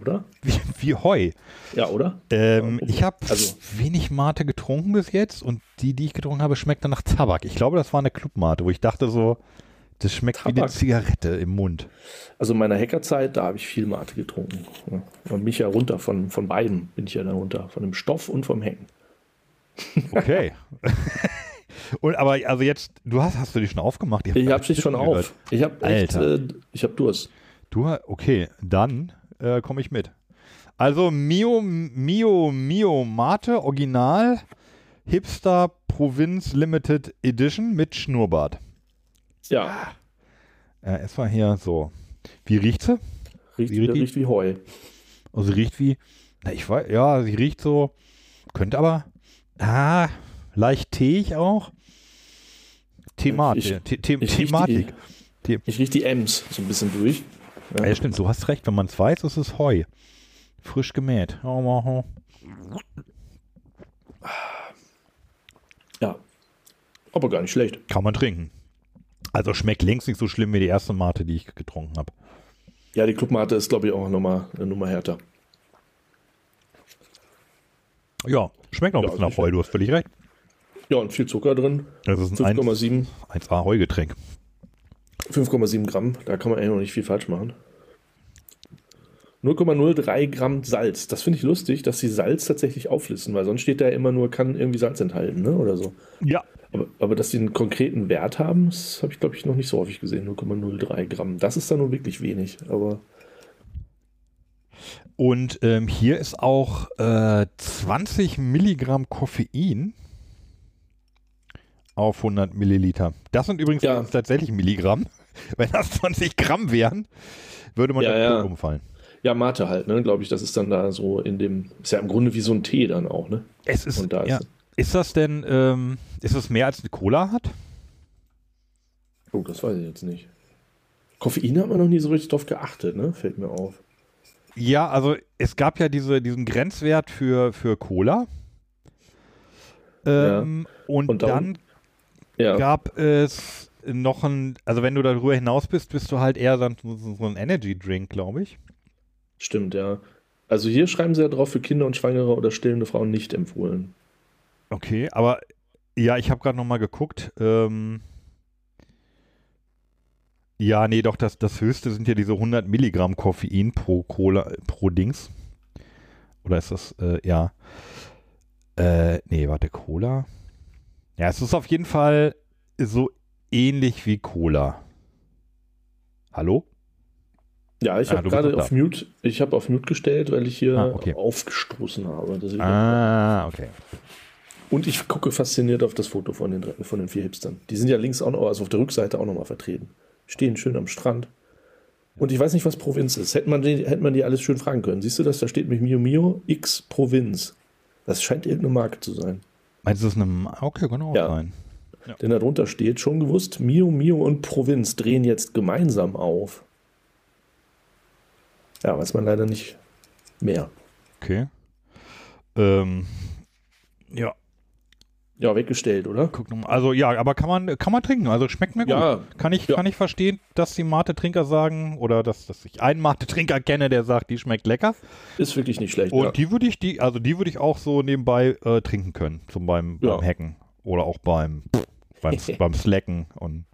Oder? Wie, wie Heu. Ja, oder? Ähm, Ja, ich habe also- wenig Mate getrunken bis jetzt und die, die ich getrunken habe, schmeckten nach Tabak. Ich glaube, das war eine Clubmate, wo ich dachte so, das schmeckt wie eine Tabak? Zigarette im Mund. Also in meiner Hackerzeit, da habe ich viel Mate getrunken. Ja. Und mich ja runter von, von beiden bin ich ja da runter. Von dem Stoff und vom Hacken. Okay. und aber also jetzt, du hast, hast du die schon aufgemacht? Ich habe sie schon gehört. auf. Ich habe äh, ich habe Durst. Du, okay, dann äh, komme ich mit. Also Mio, Mio, Mio Mate Original Hipster Provinz Limited Edition mit Schnurrbart. Ja, Äh, es war hier so. Wie riecht sie? Riecht, Wie riecht die? riecht wie Heu. Also riecht wie, na, ich weiß, ja, sie riecht so, könnte aber, ah, leicht teig auch. Thematik. Ich- The The ich riech Thematik. Ich rieche die Ems so ein bisschen durch. Ja, stimmt, du hast recht, wenn man es weiß, ist es Heu. Frisch gemäht. Oh, oh, oh. Ja. Aber gar nicht schlecht. Kann man trinken. Also schmeckt längst nicht so schlimm wie die erste Mate, die ich getrunken habe. Ja, die Clubmate ist, glaube ich, auch nochmal eine Nummer härter. Ja, schmeckt noch ein Ja, bisschen nach. Heu, du hast völlig recht. Ja, und viel Zucker drin. Das ist ein 5,7 1A Heugetränk. 5,7 Gramm. Da kann man eigentlich noch nicht viel falsch machen. 0,03 Gramm Salz. Das finde ich lustig, dass sie Salz tatsächlich auflisten, weil sonst steht da immer nur, kann irgendwie Salz enthalten, ne? Oder so. Ja. Aber, aber dass sie einen konkreten Wert haben, das habe ich, glaube ich, noch nicht so häufig gesehen. 0,03 Gramm. Das ist dann nur wirklich wenig. Aber Und ähm, hier ist auch äh, 20 Milligramm Koffein auf 100 Milliliter. Das sind übrigens Ja. tatsächlich Milligramm. Wenn das 20 Gramm wären, würde man Ja, ja, umfallen. ja, Mate halt, ne? Glaube ich, das ist dann da so in dem, ist ja im Grunde wie so ein Tee dann auch, ne? Es ist, Und da ist ja. es. Ist das denn, ähm, ist es mehr als eine Cola hat? Oh, das weiß ich jetzt nicht. Koffein hat man noch nie so richtig drauf geachtet, ne? Fällt mir auf. Ja, also es gab ja diese, diesen Grenzwert für, für Cola. Ähm, und, Und darum- dann Ja. gab es noch ein, also wenn du darüber hinaus bist, bist du halt eher dann so, so ein Energy Drink, glaube ich. Stimmt, ja. Also hier schreiben sie ja drauf, für Kinder und Schwangere oder stillende Frauen nicht empfohlen. Okay, aber ja, ich habe gerade noch mal geguckt. Ähm, ja, nee, doch, das, das höchste sind ja diese 100 Milligramm Koffein pro Cola, pro Dings. Oder ist das, äh, ja. Äh, nee, warte, Cola? Ja, es ist auf jeden Fall so ähnlich wie Cola. Hallo? Ja, ich Ah, habe gerade auf. Mute, ich habe auf Mute gestellt, weil ich hier Ah, okay. aufgestoßen habe. Deswegen- Ah, okay. Und ich gucke fasziniert auf das Foto von den, von den vier Hipstern. Die sind ja links auch noch, also auf der Rückseite auch nochmal vertreten. Stehen schön am Strand. Und ich weiß nicht, was Provinz ist. Hätte man die, hätte man die alles schön fragen können. Siehst du das? Da steht mit Mio Mio X Provinz. Das scheint irgendeine Marke zu sein. Meinst du, das ist eine, okay, auch Ja. sein. Denn darunter steht, schon gewusst, Mio Mio und Provinz drehen jetzt gemeinsam auf. Ja, weiß man leider nicht mehr. Okay. Ähm, ja, Ja, weggestellt, oder? guck nochmal. Also ja, aber kann man, kann man trinken. Also schmeckt mir gut. Ja. Kann ich, Ja. kann ich verstehen, dass die Mate-Trinker sagen, oder dass, dass ich einen Mate-Trinker kenne, der sagt, die schmeckt lecker. Ist wirklich nicht schlecht. Und ja. die würde ich, die, also die würde ich auch so nebenbei äh, trinken können. Zum beim, beim Hacken. Oder auch beim, beim, beim Slacken und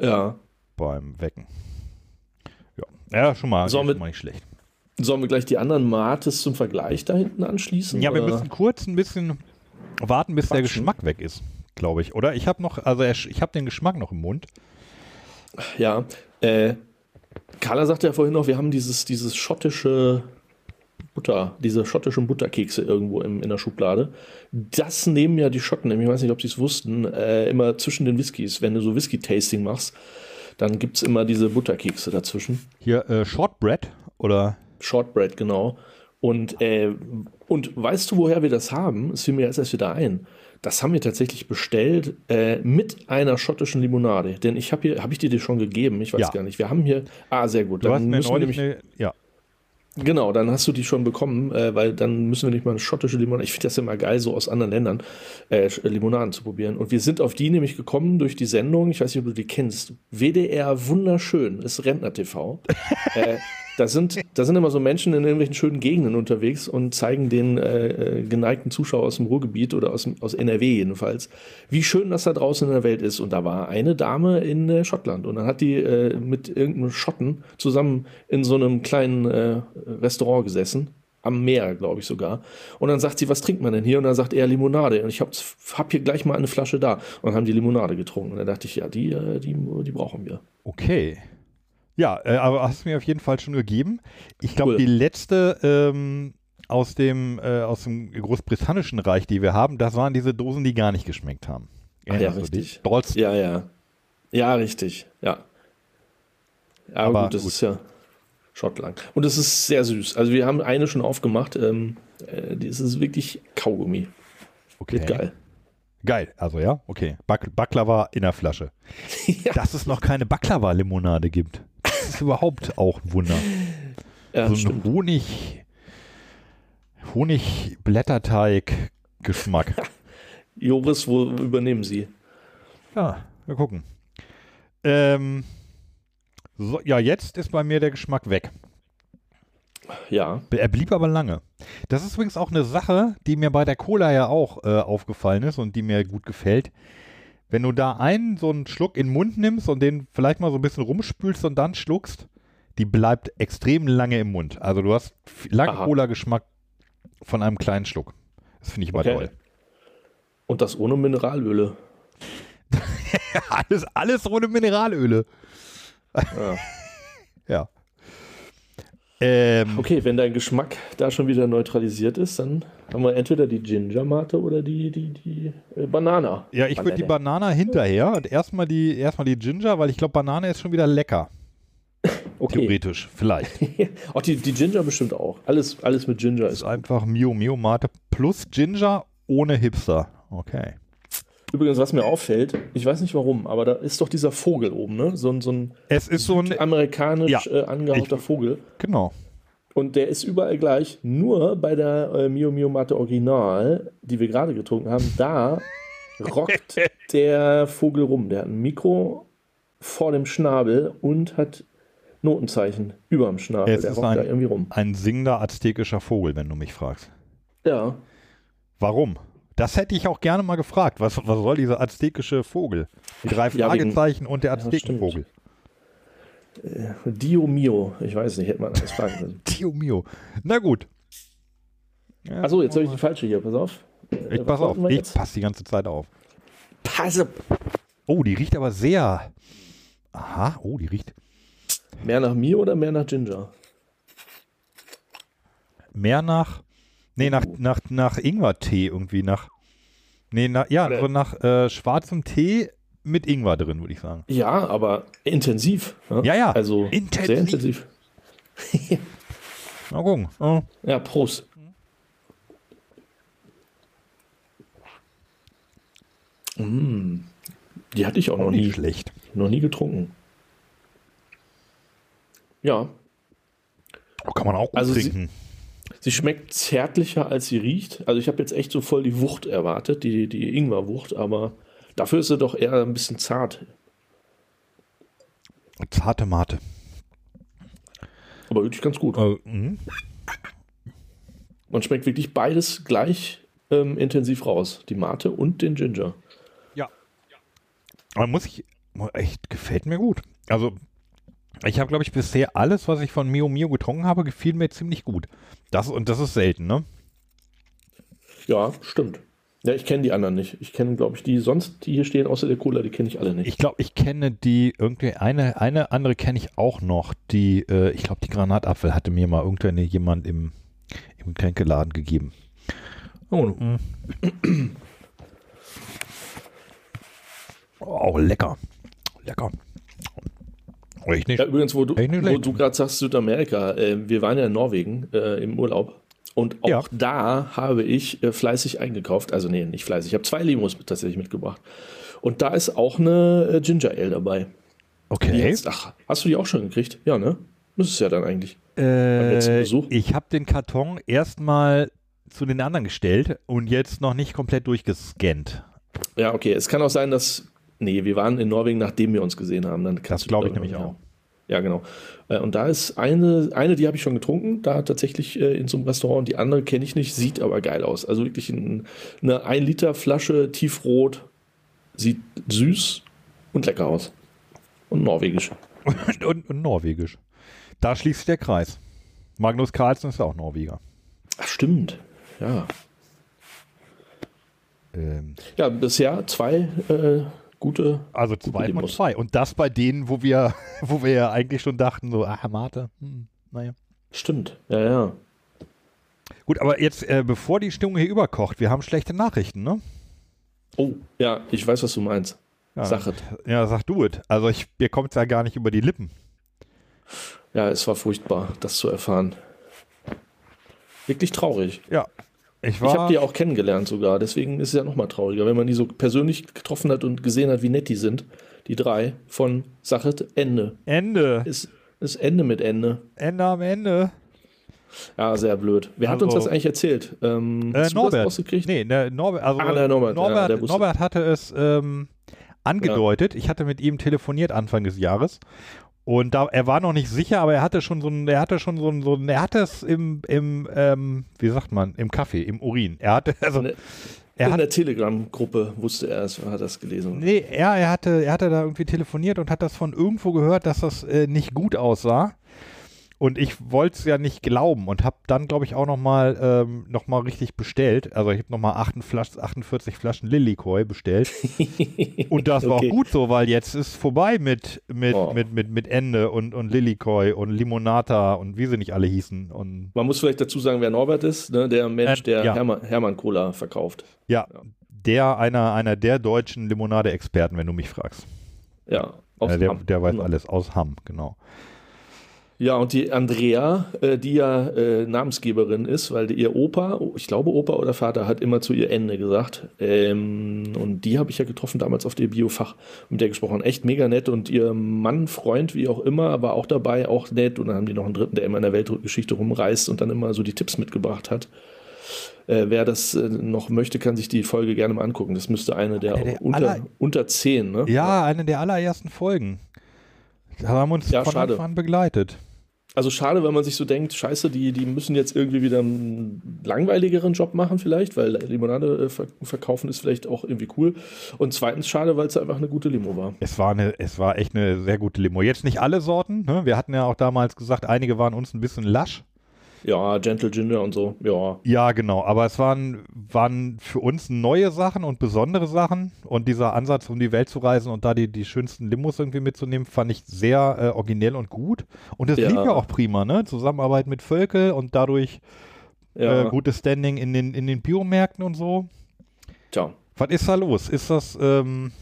ja. beim Wecken. Ja, ja schon mal, schon wir- mal nicht schlecht. Sollen wir gleich die anderen Mates zum Vergleich da hinten anschließen? Ja, wir oder? müssen kurz ein bisschen warten, bis der Quatschen. Geschmack weg ist, glaube ich. Oder ich habe noch, also ich habe den Geschmack noch im Mund. Ja. Äh, Carla sagte ja vorhin noch, wir haben dieses, dieses schottische Butter, diese schottischen Butterkekse irgendwo im, in der Schublade. Das nehmen ja die Schotten, ich weiß nicht, ob sie es wussten, äh, immer zwischen den Whiskys. Wenn du so Whisky-Tasting machst, dann gibt es immer diese Butterkekse dazwischen. Hier äh, Shortbread oder Shortbread, genau. Und, äh, und weißt du, woher wir das haben? Es fiel mir jetzt erst wieder ein. Das haben wir tatsächlich bestellt äh, mit einer schottischen Limonade. Denn ich habe hier, habe ich dir die schon gegeben? Ich weiß Ja. gar nicht. Wir haben hier, ah, sehr gut. du hast mir müssen wir neulich eine, ja, Genau, dann hast du die schon bekommen, äh, weil dann müssen wir nicht mal eine schottische Limonade. Ich finde das immer geil, so aus anderen Ländern äh, Sch- Limonaden zu probieren. Und wir sind auf die nämlich gekommen durch die Sendung, ich weiß nicht, ob du die kennst. WDR wunderschön, ist Rentner TV. äh, da sind, da sind immer so Menschen in irgendwelchen schönen Gegenden unterwegs und zeigen den äh, äh, geneigten Zuschauer aus dem Ruhrgebiet oder aus, aus NRW jedenfalls, wie schön das da draußen in der Welt ist. Und da war eine Dame in äh, Schottland und dann hat die äh, mit irgendeinem Schotten zusammen in so einem kleinen äh, Restaurant gesessen. Am Meer, glaube ich sogar. Und dann sagt sie, was trinkt man denn hier? Und dann sagt er Limonade. Und ich habe hab hier gleich mal eine Flasche da. Und dann haben die Limonade getrunken. Und dann dachte ich, ja, die, äh, die, die brauchen wir. okay. Ja, äh, aber hast du mir auf jeden Fall schon gegeben. Ich glaube, Cool. die letzte ähm, aus dem äh, aus dem großbritannischen Reich, die wir haben, das waren diese Dosen, die gar nicht geschmeckt haben. Ach ja, richtig. Dalston. Ja, ja. Ja, richtig. Ja. Ja, Aber gut, das gut. ist ja Shot lang. Und es ist sehr süß. Also wir haben eine schon aufgemacht. Ähm, äh, das ist wirklich Kaugummi. Okay. Wird geil. Geil, also ja, okay. Bak Baklava in der Flasche. ja. Dass es noch keine Baklava-Limonade gibt. Ist überhaupt auch ein Wunder. Ja, so ein stimmt. Honig, Honig-Blätterteig-Geschmack. Joris, wo übernehmen Sie? ja, wir gucken. Ähm, so, ja, jetzt ist bei mir der Geschmack weg. Ja. Er blieb aber lange. Das ist übrigens auch eine Sache, die mir bei der Cola ja auch äh, aufgefallen ist und die mir gut gefällt. Wenn du da einen so einen Schluck in den Mund nimmst und den vielleicht mal so ein bisschen rumspülst und dann schluckst, die bleibt extrem lange im Mund. Also du hast lange. Cola-Geschmack von einem kleinen Schluck. Das finde ich immer Okay. toll. Und das ohne Mineralöle. alles, alles ohne Mineralöle. Ja. Ja. Ähm, Okay, wenn dein Geschmack da schon wieder neutralisiert ist, dann haben wir entweder die Ginger Mate oder die, die, die äh, Banana. Ja, ich würde die Banana hinterher und erstmal die, erstmal die Ginger, weil ich glaube, Banane ist schon wieder lecker. Okay. Theoretisch, vielleicht. Auch die, die Ginger bestimmt auch. Alles, alles mit Ginger Das ist. ist einfach Mio Mio Mate plus Ginger ohne Hipster. Okay. Übrigens, was mir auffällt, ich weiß nicht warum, aber da ist doch dieser Vogel oben, ne? So ein, so ein Es ist so ein, amerikanisch Ja. äh, angehauchter Ich- Vogel. genau. Und der ist überall gleich. Nur bei der äh, Mio Mio Mate Original, die wir gerade getrunken haben, da rockt der Vogel rum. Der hat ein Mikro vor dem Schnabel und hat Notenzeichen über dem Schnabel. Es der ist rockt da ein- irgendwie rum. Ein singender aztekischer Vogel, wenn du mich fragst. Ja, Warum? Das hätte ich auch gerne mal gefragt. Was, was soll dieser aztekische Vogel? Die drei Ja, Fragezeichen und der Ja, Aztekenvogel. Dio Mio. Ich weiß nicht, hätte man alles fragen müssen. Tio mio. Na gut. Ja, Achso, jetzt habe ich die falsche hier. Pass auf. Äh, ich was pass auf. Ich passe die ganze Zeit auf. Pass auf. Oh, die riecht aber sehr. Aha, oh, die riecht Mehr nach Mio oder mehr nach Ginger? mehr nach. Nee, nach, nach, nach Ingwertee irgendwie. Nach. Nee, nach, ja, so nach äh, schwarzem Tee mit Ingwer drin, würde ich sagen. Ja, aber intensiv. ne? Ja, ja, Also intensiv. sehr intensiv. Mal gucken. Oh. Ja, Prost. Mm, die hatte ich auch noch Auch nicht nie, schlecht. noch nie getrunken. Ja, Oh, kann man auch gut Also trinken. sie schmeckt zärtlicher, als sie riecht. Also ich habe jetzt echt so voll die Wucht erwartet, die, die Ingwerwucht, aber dafür ist sie doch eher ein bisschen zart. Zarte Mate. Aber wirklich ganz gut. Äh, mhm. Man schmeckt wirklich beides gleich ähm, intensiv raus. Die Mate und den Ginger. Aber muss ich, echt, gefällt mir gut. Also, ich habe, glaube ich, bisher alles, was ich von Mio Mio getrunken habe, gefiel mir ziemlich gut. Das, und das ist selten, ne? Ja, stimmt. Ja, ich kenne die anderen nicht. Ich kenne, glaube ich, die sonst, die hier stehen, außer der Cola, die kenne ich alle nicht. Ich glaube, ich kenne die, irgendwie, eine, eine andere kenne ich auch noch, die, äh, ich glaube, die Granatapfel hatte mir mal irgendwann jemand im, im Getränkeladen gegeben. Oh, mm. oh, lecker. Lecker. Nicht. Ja, übrigens, wo du, wo du gerade sagst Südamerika, äh, wir waren ja in Norwegen äh, im Urlaub und auch Ja. da habe ich äh, fleißig eingekauft. Also nee, nicht fleißig. Ich habe zwei Limos mit, tatsächlich mitgebracht. Und da ist auch eine äh, Ginger Ale dabei. Okay. jetzt, ach, hast du die auch schon gekriegt? Ja, ne? Müsste es ja dann eigentlich. Äh, ich habe den Karton erstmal zu den anderen gestellt und jetzt noch nicht komplett durchgescannt. Ja, okay. Es kann auch sein, dass. Nee, wir waren in Norwegen, nachdem wir uns gesehen haben. Dann Das glaube ich nämlich auch. Ja, genau. Äh, Und da ist eine, eine die habe ich schon getrunken, da tatsächlich äh, in so einem Restaurant. Die andere kenne ich nicht, sieht aber geil aus. Also wirklich ein, eine 1 Liter Flasche tiefrot, sieht süß und lecker aus. Und norwegisch. Und, und, und norwegisch. Da schließt sich der Kreis. Magnus Carlsen ist auch Norweger. Ach, stimmt. Ja. Ähm, Ja, bisher zwei äh, gute. also zwei von Demos. zwei. Und das bei denen, wo wir, wo wir ja eigentlich schon dachten, so, ah, Mate, hm, naja. Stimmt. Ja, ja. Gut, aber jetzt, äh, bevor die Stimmung hier überkocht, wir haben schlechte Nachrichten, ne? Oh, ja, ich weiß, was du meinst. Ja, Sag es. Ja, sag du es. Also ich, mir kommt es ja gar nicht über die Lippen. Ja, es war furchtbar, das zu erfahren. Wirklich traurig. Ja. Ich, ich habe die auch kennengelernt sogar, deswegen ist es ja nochmal trauriger, wenn man die so persönlich getroffen hat und gesehen hat, wie nett die sind. Die drei von Sache Ende. Ende. Ist, ist Ende mit Ende. Ende am Ende. Ja, sehr blöd. Wer also, hat uns das eigentlich erzählt? Ähm, äh, Norbert. Nee, der Norbert, also ah, der Norbert. Norbert, ja, Norbert hatte es ähm, angedeutet. Ja. Ich hatte mit ihm telefoniert Anfang des Jahres und da, er war noch nicht sicher, aber er hatte schon so ein, er hatte schon so ein, so ein er hatte es im, im, ähm, wie sagt man, im Kaffee, im Urin. Er hatte, also, er in hat, der Telegram-Gruppe wusste er es, hat das gelesen. Nee, ja, er hatte, er hatte da irgendwie telefoniert und hat das von irgendwo gehört, dass das äh, nicht gut aussah. Und ich wollte es ja nicht glauben und habe dann, glaube ich, auch nochmal ähm, noch richtig bestellt. Also ich habe nochmal 48 Flaschen Lillikoi bestellt. und das okay. war auch gut so, weil jetzt ist vorbei mit, mit, oh. mit, mit, mit Ende und, und Lillikoi und Limonata und wie sie nicht alle hießen. Und Man muss vielleicht dazu sagen, wer Norbert ist, ne? der Mensch, äh, der ja. Hermann, Hermann Cola verkauft. Ja, ja, der einer, einer der deutschen Limonade-Experten, wenn du mich fragst. Ja, aus äh, der, Hamm. Der weiß alles aus Hamm, genau. Ja, und die Andrea, äh, die ja äh, Namensgeberin ist, weil ihr Opa, ich glaube Opa oder Vater, hat immer zu ihr Ende gesagt. Ähm, und die habe ich ja getroffen damals auf der Biofach, mit der gesprochen. Echt mega nett. Und ihr Mann, Freund, wie auch immer, war auch dabei, auch nett. Und dann haben die noch einen dritten, der immer in der Weltgeschichte rumreist und dann immer so die Tipps mitgebracht hat. Äh, wer das äh, noch möchte, kann sich die Folge gerne mal angucken. Das müsste eine der, eine der unter, unter zehn, ne? Ja, eine der allerersten Folgen. Da haben uns ja, von schade. Anfang an begleitet. Also schade, wenn man sich so denkt, scheiße, die, die müssen jetzt irgendwie wieder einen langweiligeren Job machen vielleicht, weil Limonade äh, verkaufen ist vielleicht auch irgendwie cool. Und zweitens schade, weil es einfach eine gute Limo war. Es war, eine, es war echt eine sehr gute Limo. Jetzt nicht alle Sorten. Ne? Wir hatten ja auch damals gesagt, einige waren uns ein bisschen lasch. Ja, Gentle Ginger und so, ja. Ja, genau, aber es waren, waren für uns neue Sachen und besondere Sachen und dieser Ansatz, um die Welt zu reisen und da die, die schönsten Limos irgendwie mitzunehmen, fand ich sehr äh, originell und gut. Und es ja. lief ja auch prima, ne? Zusammenarbeit mit Völkel und dadurch ja. äh, gutes Standing in den, in den Biomärkten und so. Tja. Was ist da los? Ist das, ähm,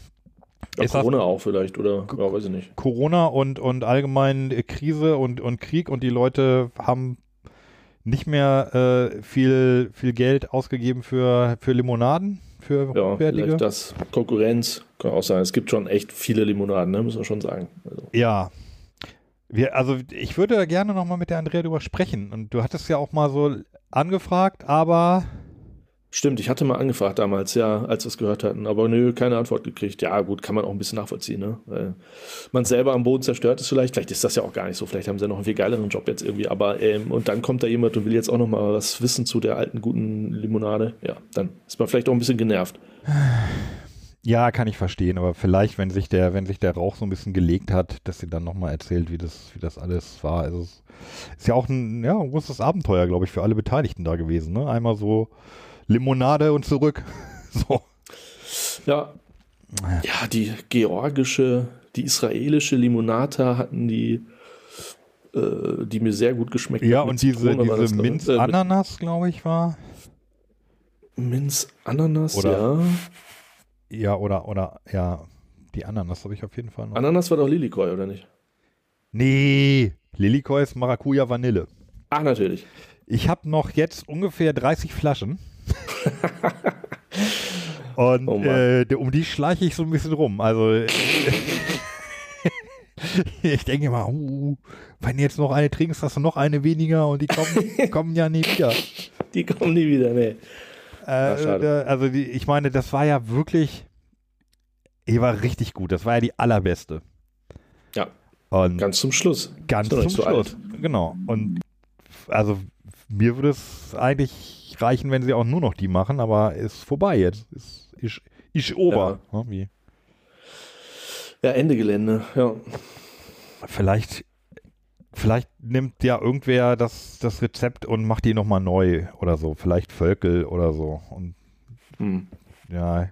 ja, ist Corona das, auch vielleicht, oder? Ja, weiß ich nicht. Corona und, und allgemein Krise und, und Krieg und die Leute haben nicht mehr äh, viel, viel Geld ausgegeben für, für Limonaden, für ja, vielleicht das. Konkurrenz kann auch sein. Es gibt schon echt viele Limonaden, ne? muss man schon sagen. Also. Ja. Wir, also ich würde da gerne nochmal mit der Andrea drüber sprechen. Und du hattest ja auch mal so angefragt, aber Stimmt, ich hatte mal angefragt damals, ja, als wir es gehört hatten, aber nö, keine Antwort gekriegt. Ja, gut, kann man auch ein bisschen nachvollziehen, ne? Weil man selber am Boden zerstört ist vielleicht, vielleicht ist das ja auch gar nicht so, vielleicht haben sie ja noch einen viel geileren Job jetzt irgendwie, aber ähm, und dann kommt da jemand und will jetzt auch noch mal was wissen zu der alten guten Limonade, ja, dann ist man vielleicht auch ein bisschen genervt. Ja, kann ich verstehen, aber vielleicht, wenn sich der, wenn sich der Rauch so ein bisschen gelegt hat, dass sie dann nochmal erzählt, wie das, wie das alles war. Also es ist ja auch ein, ja, ein großes Abenteuer, glaube ich, für alle Beteiligten da gewesen, ne? Einmal so Limonade und zurück. so. Ja. Ja, die georgische, die israelische Limonata hatten die, äh, die mir sehr gut geschmeckt Ja, und diese, diese Minz-Ananas, äh, glaube ich, war. Minz-Ananas, ja. Ja, oder, oder, ja, die Ananas habe ich auf jeden Fall noch. Ananas war doch Lilikoi, oder nicht? Nee, Lilikoi ist Maracuja Vanille. Ach, natürlich. Ich habe noch jetzt ungefähr 30 Flaschen. Und oh äh, um die schleiche ich so ein bisschen rum. Also ich denke mal, uh, wenn du jetzt noch eine trinkst, hast du noch eine weniger und die kommen, kommen ja nie wieder. Die kommen nie wieder, nee. Äh, also die, ich meine, das war ja wirklich, die war richtig gut. Das war ja die allerbeste. Ja. Und ganz zum Schluss. Ganz zum Schluss. Alt. Genau. Und also mir würde es eigentlich reichen, wenn sie auch nur noch die machen, aber ist vorbei jetzt. Ist, ist, ist over. Ja. Ja, ja, Ende Gelände, ja. Vielleicht, vielleicht nimmt ja irgendwer das, das Rezept und macht die nochmal neu oder so. Vielleicht Völkel oder so. Und hm. Ja,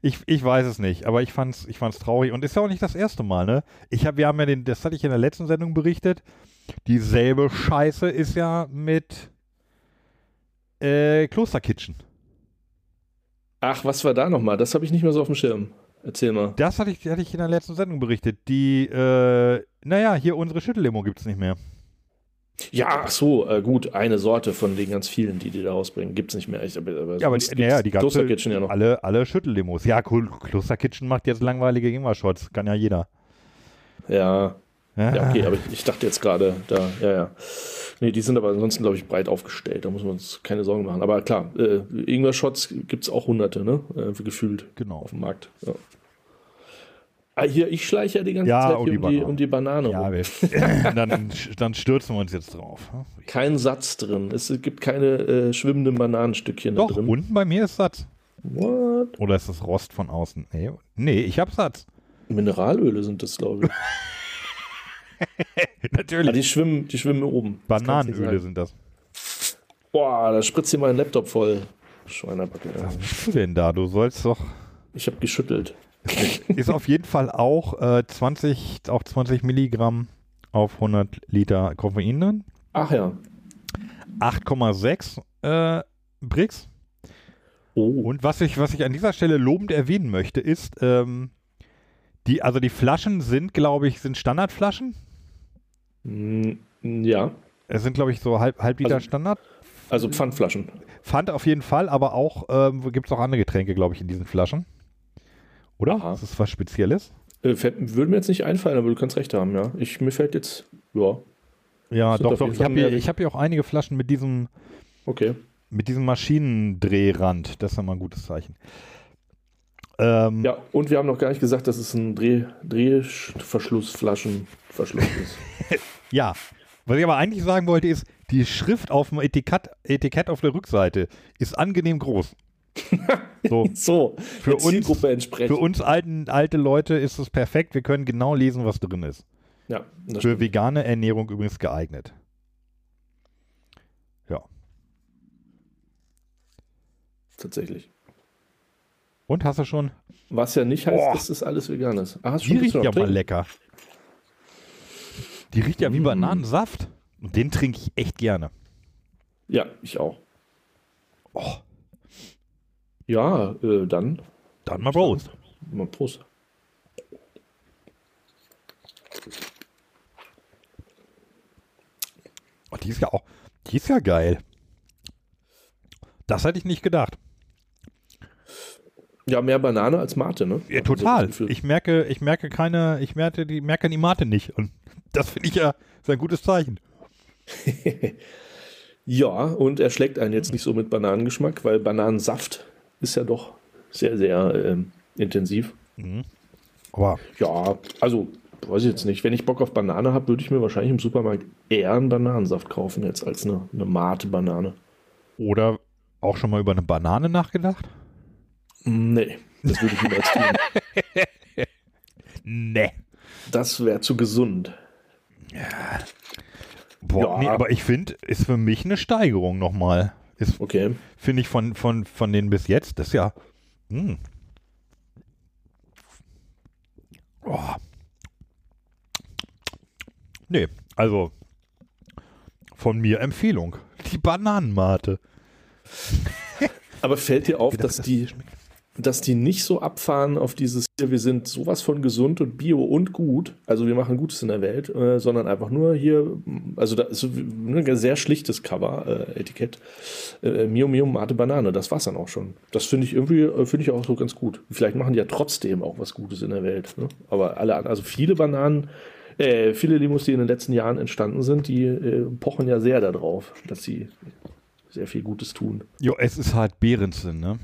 ich, ich weiß es nicht, aber ich fand's, ich fand's traurig und ist ja auch nicht das erste Mal, ne? Ich habe, wir haben ja den, das hatte ich in der letzten Sendung berichtet. Dieselbe Scheiße ist ja mit äh, Klosterkitchen. Ach, was war da nochmal? Das habe ich nicht mehr so auf dem Schirm. Erzähl mal. Das hatte ich, hatte ich in der letzten Sendung berichtet. Die, äh, naja, hier unsere Schüttellimo gibt es nicht mehr. Ja, ach so, äh, gut, eine Sorte von den ganz vielen, die die da rausbringen, gibt es nicht mehr. Ich, aber, aber ja, aber die, naja, die ganze, ja noch. Alle, alle Schüttellimos. Ja, cool, Kloster Kitchen macht jetzt langweilige Ingwer-Shots. Kann ja jeder. Ja. Ja, ja okay, aber ich, ich dachte jetzt gerade, da, ja, ja. Nee, die sind aber ansonsten, glaube ich, breit aufgestellt. Da muss man uns keine Sorgen machen. Aber klar, äh, Ingwer-Shots gibt es auch hunderte, ne? Äh, gefühlt. Genau. Auf dem Markt. Ja. Ah, hier, ich schleiche ja die ganze ja, Zeit um, die, um, die, um die Banane ja, rum. dann, dann stürzen wir uns jetzt drauf. Kein Satz drin. Es gibt keine äh, schwimmenden Bananenstückchen Doch, drin. unten bei mir ist Satz. What? Oder ist das Rost von außen? Nee, nee ich habe Satz. Mineralöle sind das, glaube ich. Natürlich. Ah, die, schwimmen, die schwimmen oben. Bananenöle sind das. Boah, da spritzt hier mein Laptop voll. Schweinerbacke. Was bist du denn da? Du sollst doch. Ich habe geschüttelt. ist auf jeden Fall auch, äh, 20, auch 20 Milligramm auf 100 Liter Koffein drin. Ach ja. 8,6 äh, Brix. Oh. Und was ich, was ich an dieser Stelle lobend erwähnen möchte, ist, ähm, die, also die Flaschen sind, glaube ich, sind Standardflaschen. Mm, ja. Es sind, glaube ich, so halb, halb Liter also, Standard. Also Pfandflaschen. Pfand auf jeden Fall, aber auch ähm, gibt es auch andere Getränke, glaube ich, in diesen Flaschen. Oder? Aha. Ist das was Spezielles? Äh, würde mir jetzt nicht einfallen, aber du kannst recht haben, ja. Ich, mir fällt jetzt, ja. Ja, doch, doch. Ich habe hier, hab hier auch einige Flaschen mit diesem, okay. mit diesem Maschinendrehrand. Das ist ja mal ein gutes Zeichen. Ähm, ja, und wir haben noch gar nicht gesagt, dass es ein Dreh, Drehverschlussflaschenverschluss ist. ja. Was ich aber eigentlich sagen wollte, ist, die Schrift auf dem Etikett, Etikett auf der Rückseite ist angenehm groß. So, so für uns. Für uns alten, alte Leute ist es perfekt. Wir können genau lesen, was drin ist. Ja, für stimmt. vegane Ernährung übrigens geeignet. Ja. Tatsächlich. Und hast du schon? Was ja nicht heißt, oh. dass das alles vegan ist. Ah, hast Die riecht ja mal lecker. Die riecht ja wie mm. Bananensaft. Und den trinke ich echt gerne. Ja, ich auch. Oh. Ja, äh, dann. Dann mal Prost. Mal Prost. Oh, die ist ja auch, die ist ja geil. Das hätte ich nicht gedacht. Ja, mehr Banane als Mate, ne? Ja, total. Ich merke, ich merke keine, ich merke die, merke die Mate nicht. Und das finde ich ja ein gutes Zeichen. ja, und er schlägt einen jetzt nicht so mit Bananengeschmack, weil Bananensaft ist ja doch sehr, sehr ähm, intensiv. Mhm. Aber ja, also weiß ich jetzt nicht. Wenn ich Bock auf Banane habe, würde ich mir wahrscheinlich im Supermarkt eher einen Bananensaft kaufen jetzt als eine, eine Mate-Banane. Oder auch schon mal über eine Banane nachgedacht? Nee, das würde ich niemals tun. nee. Das wäre zu gesund. Ja. Boah, ja. nee, aber ich finde, ist für mich eine Steigerung nochmal. Ist, okay. Finde ich von, von, von denen bis jetzt, das ist ja. Mh. Hm. Oh. Nee, also von mir Empfehlung. Die Bananenmate. Aber fällt dir auf, dass die, dass die nicht so abfahren auf dieses wir sind sowas von gesund und bio und gut, also wir machen Gutes in der Welt, äh, sondern einfach nur hier, also da ist ein sehr schlichtes Cover, äh, Etikett, äh, Mio Mio Mate Banane, das war's dann auch schon. Das finde ich irgendwie, äh, finde ich auch so ganz gut. Vielleicht machen die ja trotzdem auch was Gutes in der Welt, ne? aber alle, also viele Bananen, äh, viele Limos, die in den letzten Jahren entstanden sind, die äh, pochen ja sehr darauf, dass sie sehr viel Gutes tun. Jo, es ist halt Behrensen, ne?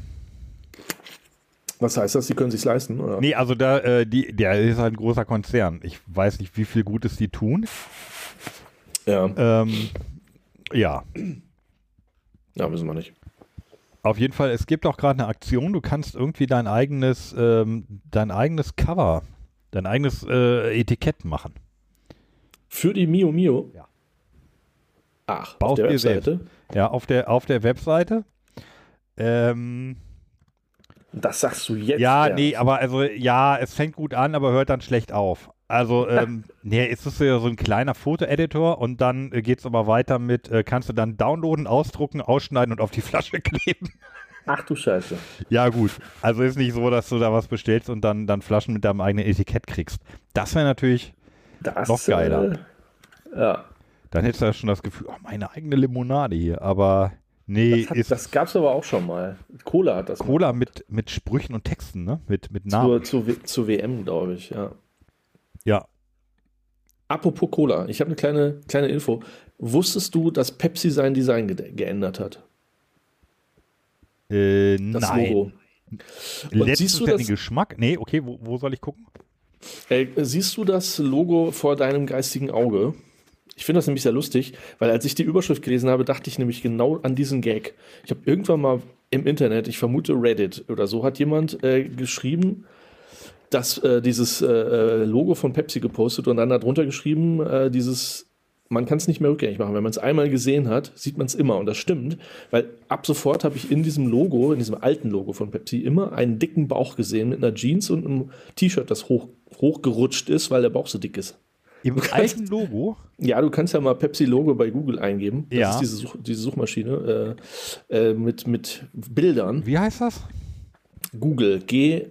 Was heißt das? Sie können sich leisten? Oder? Nee, also da, äh, die, der ist halt ein großer Konzern. Ich weiß nicht, wie viel Gutes die tun. Ja. Ähm, ja. Ja, wissen wir nicht. Auf jeden Fall, es gibt auch gerade eine Aktion, du kannst irgendwie dein eigenes, ähm, dein eigenes Cover, dein eigenes äh, Etikett machen. Für die Mio Mio? Ja. Ach, Baust auf der Webseite? Selbst. Ja, auf der, auf der Webseite. Ähm, das sagst du jetzt. Ja, nee, aber also ja, es fängt gut an, aber hört dann schlecht auf. Also, ähm, nee, ist es ja so ein kleiner Fotoeditor und dann äh, geht es aber weiter mit, äh, kannst du dann downloaden, ausdrucken, ausschneiden und auf die Flasche kleben. Ach du Scheiße. Ja, gut. Also ist nicht so, dass du da was bestellst und dann, dann Flaschen mit deinem eigenen Etikett kriegst. Das wäre natürlich das, noch geiler. Äh, ja. Dann hättest du ja schon das Gefühl, oh, meine eigene Limonade hier. Aber nee, das, hat, ist. Das gab's aber auch schon mal. Cola hat das. Cola mit, mit Sprüchen und Texten, ne? Mit, mit Namen. Zur, zur, zur WM, glaube ich, ja. Ja. Apropos Cola, ich habe eine kleine, kleine Info. Wusstest du, dass Pepsi sein Design ge geändert hat? Äh, das nein. Logo. Und siehst du das, den Geschmack? Nee, okay, wo, wo soll ich gucken? Äh, siehst du das Logo vor deinem geistigen Auge? Ich finde das nämlich sehr lustig, weil als ich die Überschrift gelesen habe, dachte ich nämlich genau an diesen Gag. Ich habe irgendwann mal im Internet, ich vermute Reddit oder so, hat jemand äh, geschrieben, dass äh, dieses äh, Logo von Pepsi gepostet und dann darunter geschrieben, äh, dieses man kann es nicht mehr rückgängig machen. Wenn man es einmal gesehen hat, sieht man es immer. Und das stimmt, weil ab sofort habe ich in diesem Logo, in diesem alten Logo von Pepsi, immer einen dicken Bauch gesehen mit einer Jeans und einem T-Shirt, das hoch, hochgerutscht ist, weil der Bauch so dick ist. Im kannst, alten Logo? Ja, du kannst ja mal Pepsi-Logo bei Google eingeben. Das ja. ist diese, Such, diese Suchmaschine äh, äh, mit, mit Bildern. Wie heißt das? Google, g-o-g-l-e.com.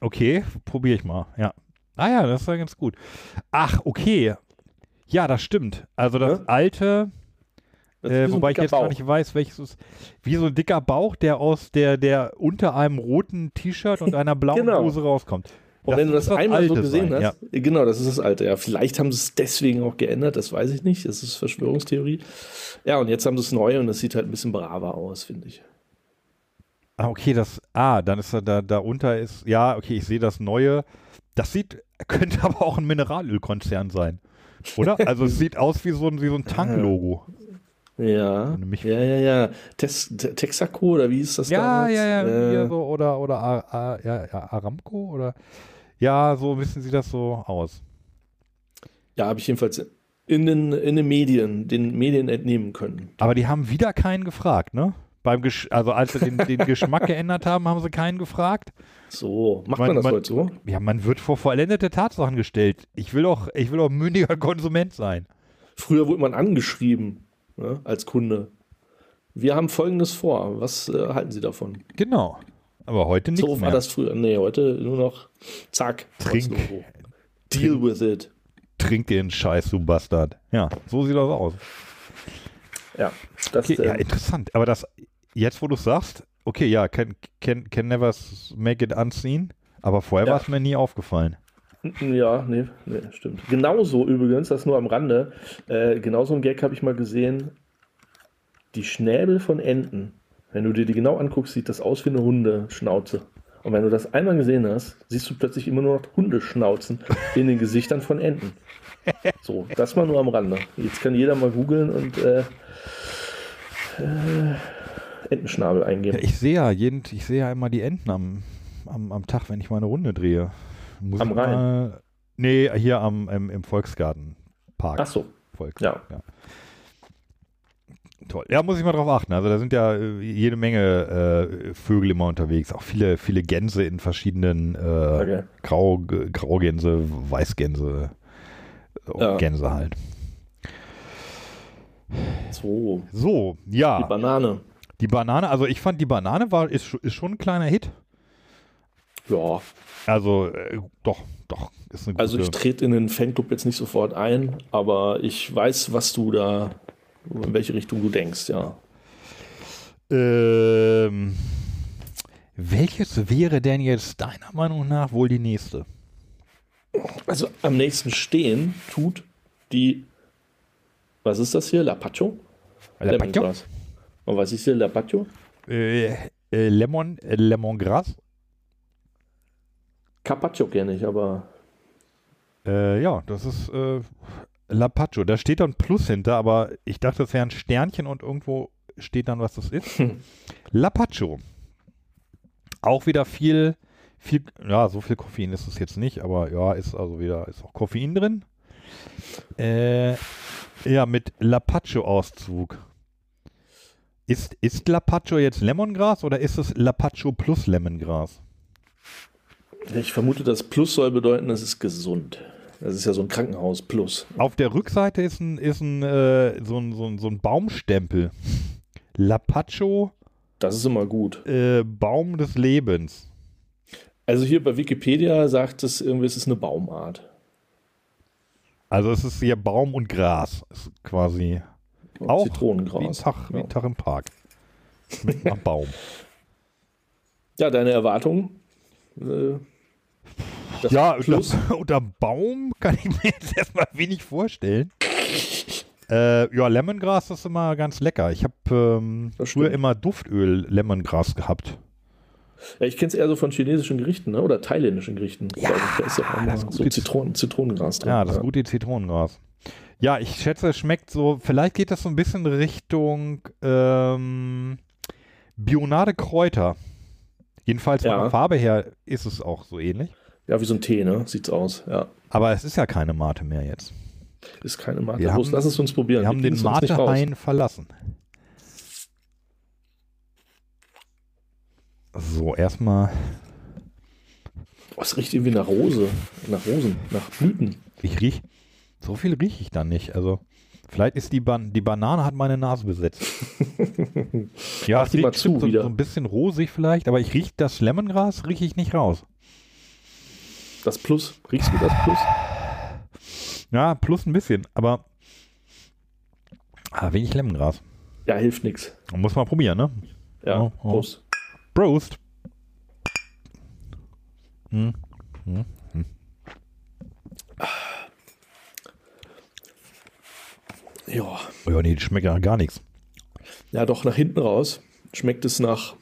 Okay, probiere ich mal, ja. Ah ja, das war ganz gut. Ach, okay. Ja, das stimmt. Also das ja? alte, das äh, so wobei ich jetzt Bauch. gar nicht weiß, welches ist. Wie so ein dicker Bauch, der aus der, der unter einem roten T-Shirt und einer blauen genau. Hose rauskommt. Und das wenn du das, das einmal so gesehen sein, hast, ja. genau, das ist das alte. Ja, vielleicht haben sie es deswegen auch geändert, das weiß ich nicht. Das ist Verschwörungstheorie. Ja, und jetzt haben sie es neu und es sieht halt ein bisschen braver aus, finde ich. Ah, okay, das, ah, dann ist da, da, da unter ist, ja, okay, ich sehe das neue. Das sieht, könnte aber auch ein Mineralölkonzern sein. Oder? Also es sieht aus wie so ein, wie so ein Tanklogo. Ja, ja, ja, ja. Tes, Texaco oder wie ist das ja, damals? Ja, ja, ja. Äh, so, oder oder A, A, ja, ja, Aramco oder ja, so wissen sie das so aus. Ja, habe ich jedenfalls in den, in den Medien, den Medien entnehmen können. Aber die haben wieder keinen gefragt, ne? Beim Gesch also als sie den, den Geschmack geändert haben, haben sie keinen gefragt. So, macht man, man das man, heute so? Ja, man wird vor vollendete Tatsachen gestellt. Ich will auch, ich will auch mündiger Konsument sein. Früher wurde man angeschrieben ne, als Kunde. Wir haben Folgendes vor. Was äh, halten Sie davon? Genau. Aber heute nicht So war das früher. Nee, heute nur noch zack. Trink. Deal trink, with it. Trink den Scheiß, du Bastard. Ja, so sieht das aus. Ja, das okay, ja, ähm, interessant. Aber das, jetzt wo du sagst, okay, ja, can, can, can never make it unseen, aber vorher ja. war es mir nie aufgefallen. Ja, nee, nee, stimmt. Genauso übrigens, das nur am Rande, äh, genauso ein Gag habe ich mal gesehen, die Schnäbel von Enten, wenn du dir die genau anguckst, sieht das aus wie eine Hundeschnauze. Und wenn du das einmal gesehen hast, siehst du plötzlich immer nur noch Hundeschnauzen in den Gesichtern von Enten. So, das mal nur am Rande. Jetzt kann jeder mal googeln und äh, äh, Entenschnabel eingeben. Ja, ich sehe ja jeden, ich sehe ja immer die Enten am, am, am Tag, wenn ich mal eine Runde drehe. Muss am Rhein? Mal, nee, hier am, im, im Volksgartenpark. Ach so. Volksgarten, ja. ja. Toll. Ja, muss ich mal drauf achten. Also da sind ja äh, jede Menge äh, Vögel immer unterwegs. Auch viele, viele Gänse in verschiedenen äh, okay. Grau, Graugänse, Weißgänse, ja. Gänse halt. So. So, ja. Die Banane. Die Banane, also ich fand die Banane war, ist, ist schon ein kleiner Hit. Ja. Also, äh, doch, doch. Ist eine also ich trete in den Fanclub jetzt nicht sofort ein, aber ich weiß, was du da, in welche Richtung du denkst, ja. Ähm, welches wäre denn jetzt deiner Meinung nach wohl die nächste? Also am nächsten stehen tut die, was ist das hier? Lapacho? Lapacho? Und was ist hier Lapatio? Äh, äh, Lemon, äh, Lemongras. Carpaccio kenne ich, aber. Äh, ja, das ist äh, Lapaccio. Da steht dann Plus hinter, aber ich dachte, das wäre ein Sternchen und irgendwo steht dann, was das ist. Lapaccio. Auch wieder viel, viel, ja, so viel Koffein ist es jetzt nicht, aber ja, ist also wieder, ist auch Koffein drin. Äh, ja, mit Lapaccio-Auszug. Ist, ist Lapacho jetzt Lemongras oder ist es Lapacho plus Lemongras? Ich vermute, das Plus soll bedeuten, es ist gesund. Das ist ja so ein Krankenhaus Plus. Auf der Rückseite ist ein, ist ein, äh, so, ein, so, ein, so ein Baumstempel. Lapacho. Das ist immer gut. Äh, Baum des Lebens. Also hier bei Wikipedia sagt es irgendwie, es ist eine Baumart. Also es ist hier Baum und Gras. Ist quasi und auch Zitronengras. Wie ein, Tag, ja. wie ein Tag im Park. Mit einem Baum. Ja, deine Erwartungen? Äh, ja, unter, unter Baum kann ich mir jetzt erstmal wenig vorstellen. Äh, ja, Lemongras ist immer ganz lecker. Ich habe ähm, früher immer Duftöl Lemongras gehabt. Ja, ich kenne es eher so von chinesischen Gerichten ne? oder thailändischen Gerichten. Ja, da ist ja das so Zitronen, Zitronengras drin. Ja, das ja. gute Zitronengras. Ja, ich schätze, es schmeckt so, vielleicht geht das so ein bisschen Richtung ähm, Bionade Kräuter. Jedenfalls ja. von der Farbe her ist es auch so ähnlich. Ja, wie so ein Tee, ne? Sieht's aus, ja. Aber es ist ja keine Mate mehr jetzt. Ist keine Mate. Wir haben, lass es uns probieren. Wir haben den Mate-Hain verlassen. So, erstmal. Oh, es riecht irgendwie nach Rose, nach Rosen, nach Blüten. Ich riech, so viel rieche ich dann nicht. Also, vielleicht ist die, Ban die Banane hat meine Nase besetzt. ja, Mach es riecht zu, so, so, ein bisschen rosig vielleicht, aber ich rieche das Lemongras, rieche ich nicht raus. Das Plus, riechst du das Plus? Ja, plus ein bisschen, aber ah, wenig Lemongras. Ja, hilft nichts. Muss man probieren, ne? Ja, oh, oh. Prost. Prost. Hm. Hm. Hm. Ja. Ja, nee, schmeckt ja gar nichts. Ja, doch, nach hinten raus schmeckt es nach.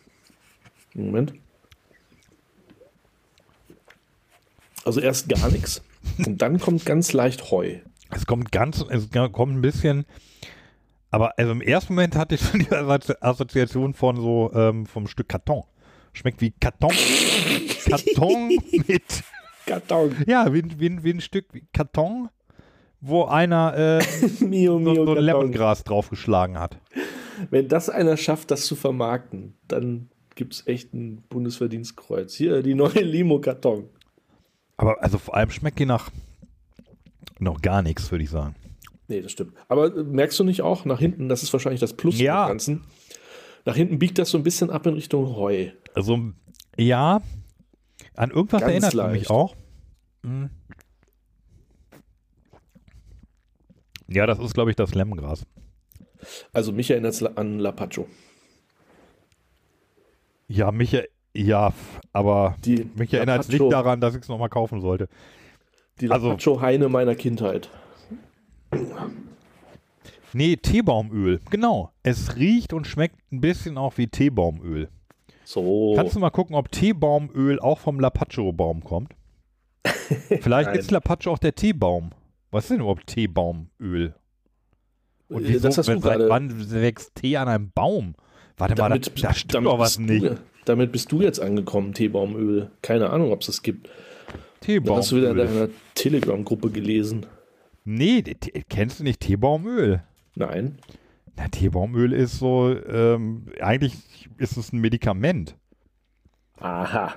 Moment. Also erst gar nichts und dann kommt ganz leicht Heu. Es kommt ganz, es kommt ein bisschen, aber also im ersten Moment hatte ich schon die Assoziation von so ähm, vom Stück Karton. Schmeckt wie Karton. Karton mit Karton. Ja, wie, wie, wie ein Stück Karton, wo einer äh, mio, mio, so, so ein Lemongras draufgeschlagen hat. Wenn das einer schafft, das zu vermarkten, dann gibt es echt ein Bundesverdienstkreuz. Hier, die neue Limo-Karton. Aber also vor allem schmeckt die nach noch gar nichts, würde ich sagen. Nee, das stimmt. Aber äh, merkst du nicht auch nach hinten, das ist wahrscheinlich das Plus ja. des Ganzen. Nach hinten biegt das so ein bisschen ab in Richtung Heu. Also, ja, an irgendwas Ganz erinnert leicht. mich auch. Hm. Ja, das ist, glaube ich, das Lemongras. Also mich erinnert es an Lapacho. Ja, mich, ja, aber die mich erinnert es nicht daran, dass ich es nochmal kaufen sollte. Die also Lapacho-Heine meiner Kindheit. Nee, Teebaumöl. Genau. Es riecht und schmeckt ein bisschen auch wie Teebaumöl. So. Kannst du mal gucken, ob Teebaumöl auch vom Lapacho-Baum kommt? Vielleicht ist Lapacho auch der Teebaum. Was ist denn überhaupt Teebaumöl? Und wieso, das hast du seit wann wächst Tee an einem Baum? Warte damit, mal, da, da stimmt doch was nicht. Damit bist du jetzt angekommen, Teebaumöl. Keine Ahnung, ob es das gibt. Teebaumöl. hast du wieder in deiner Telegram-Gruppe gelesen. Nee, kennst du nicht Teebaumöl? Nein. Na, Teebaumöl ist so, ähm, eigentlich ist es ein Medikament. Aha.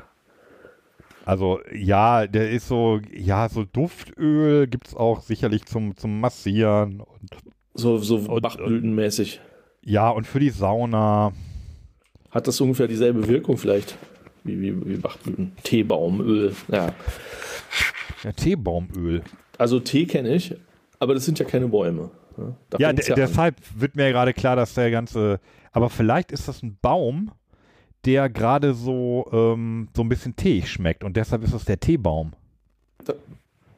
Also ja, der ist so, ja, so Duftöl gibt es auch sicherlich zum, zum Massieren. Und, so so Bachblütenmäßig. Ja, und für die Sauna. Hat das ungefähr dieselbe Wirkung vielleicht? Wie, wie, wie Bachblüten. Teebaumöl, ja. Ja, Teebaumöl. Also Tee kenne ich, aber das sind ja keine Bäume. Ne? Ja, ja deshalb an. wird mir gerade klar, dass der ganze. Aber vielleicht ist das ein Baum, der gerade so, ähm, so ein bisschen teeig schmeckt und deshalb ist das der Teebaum. Da,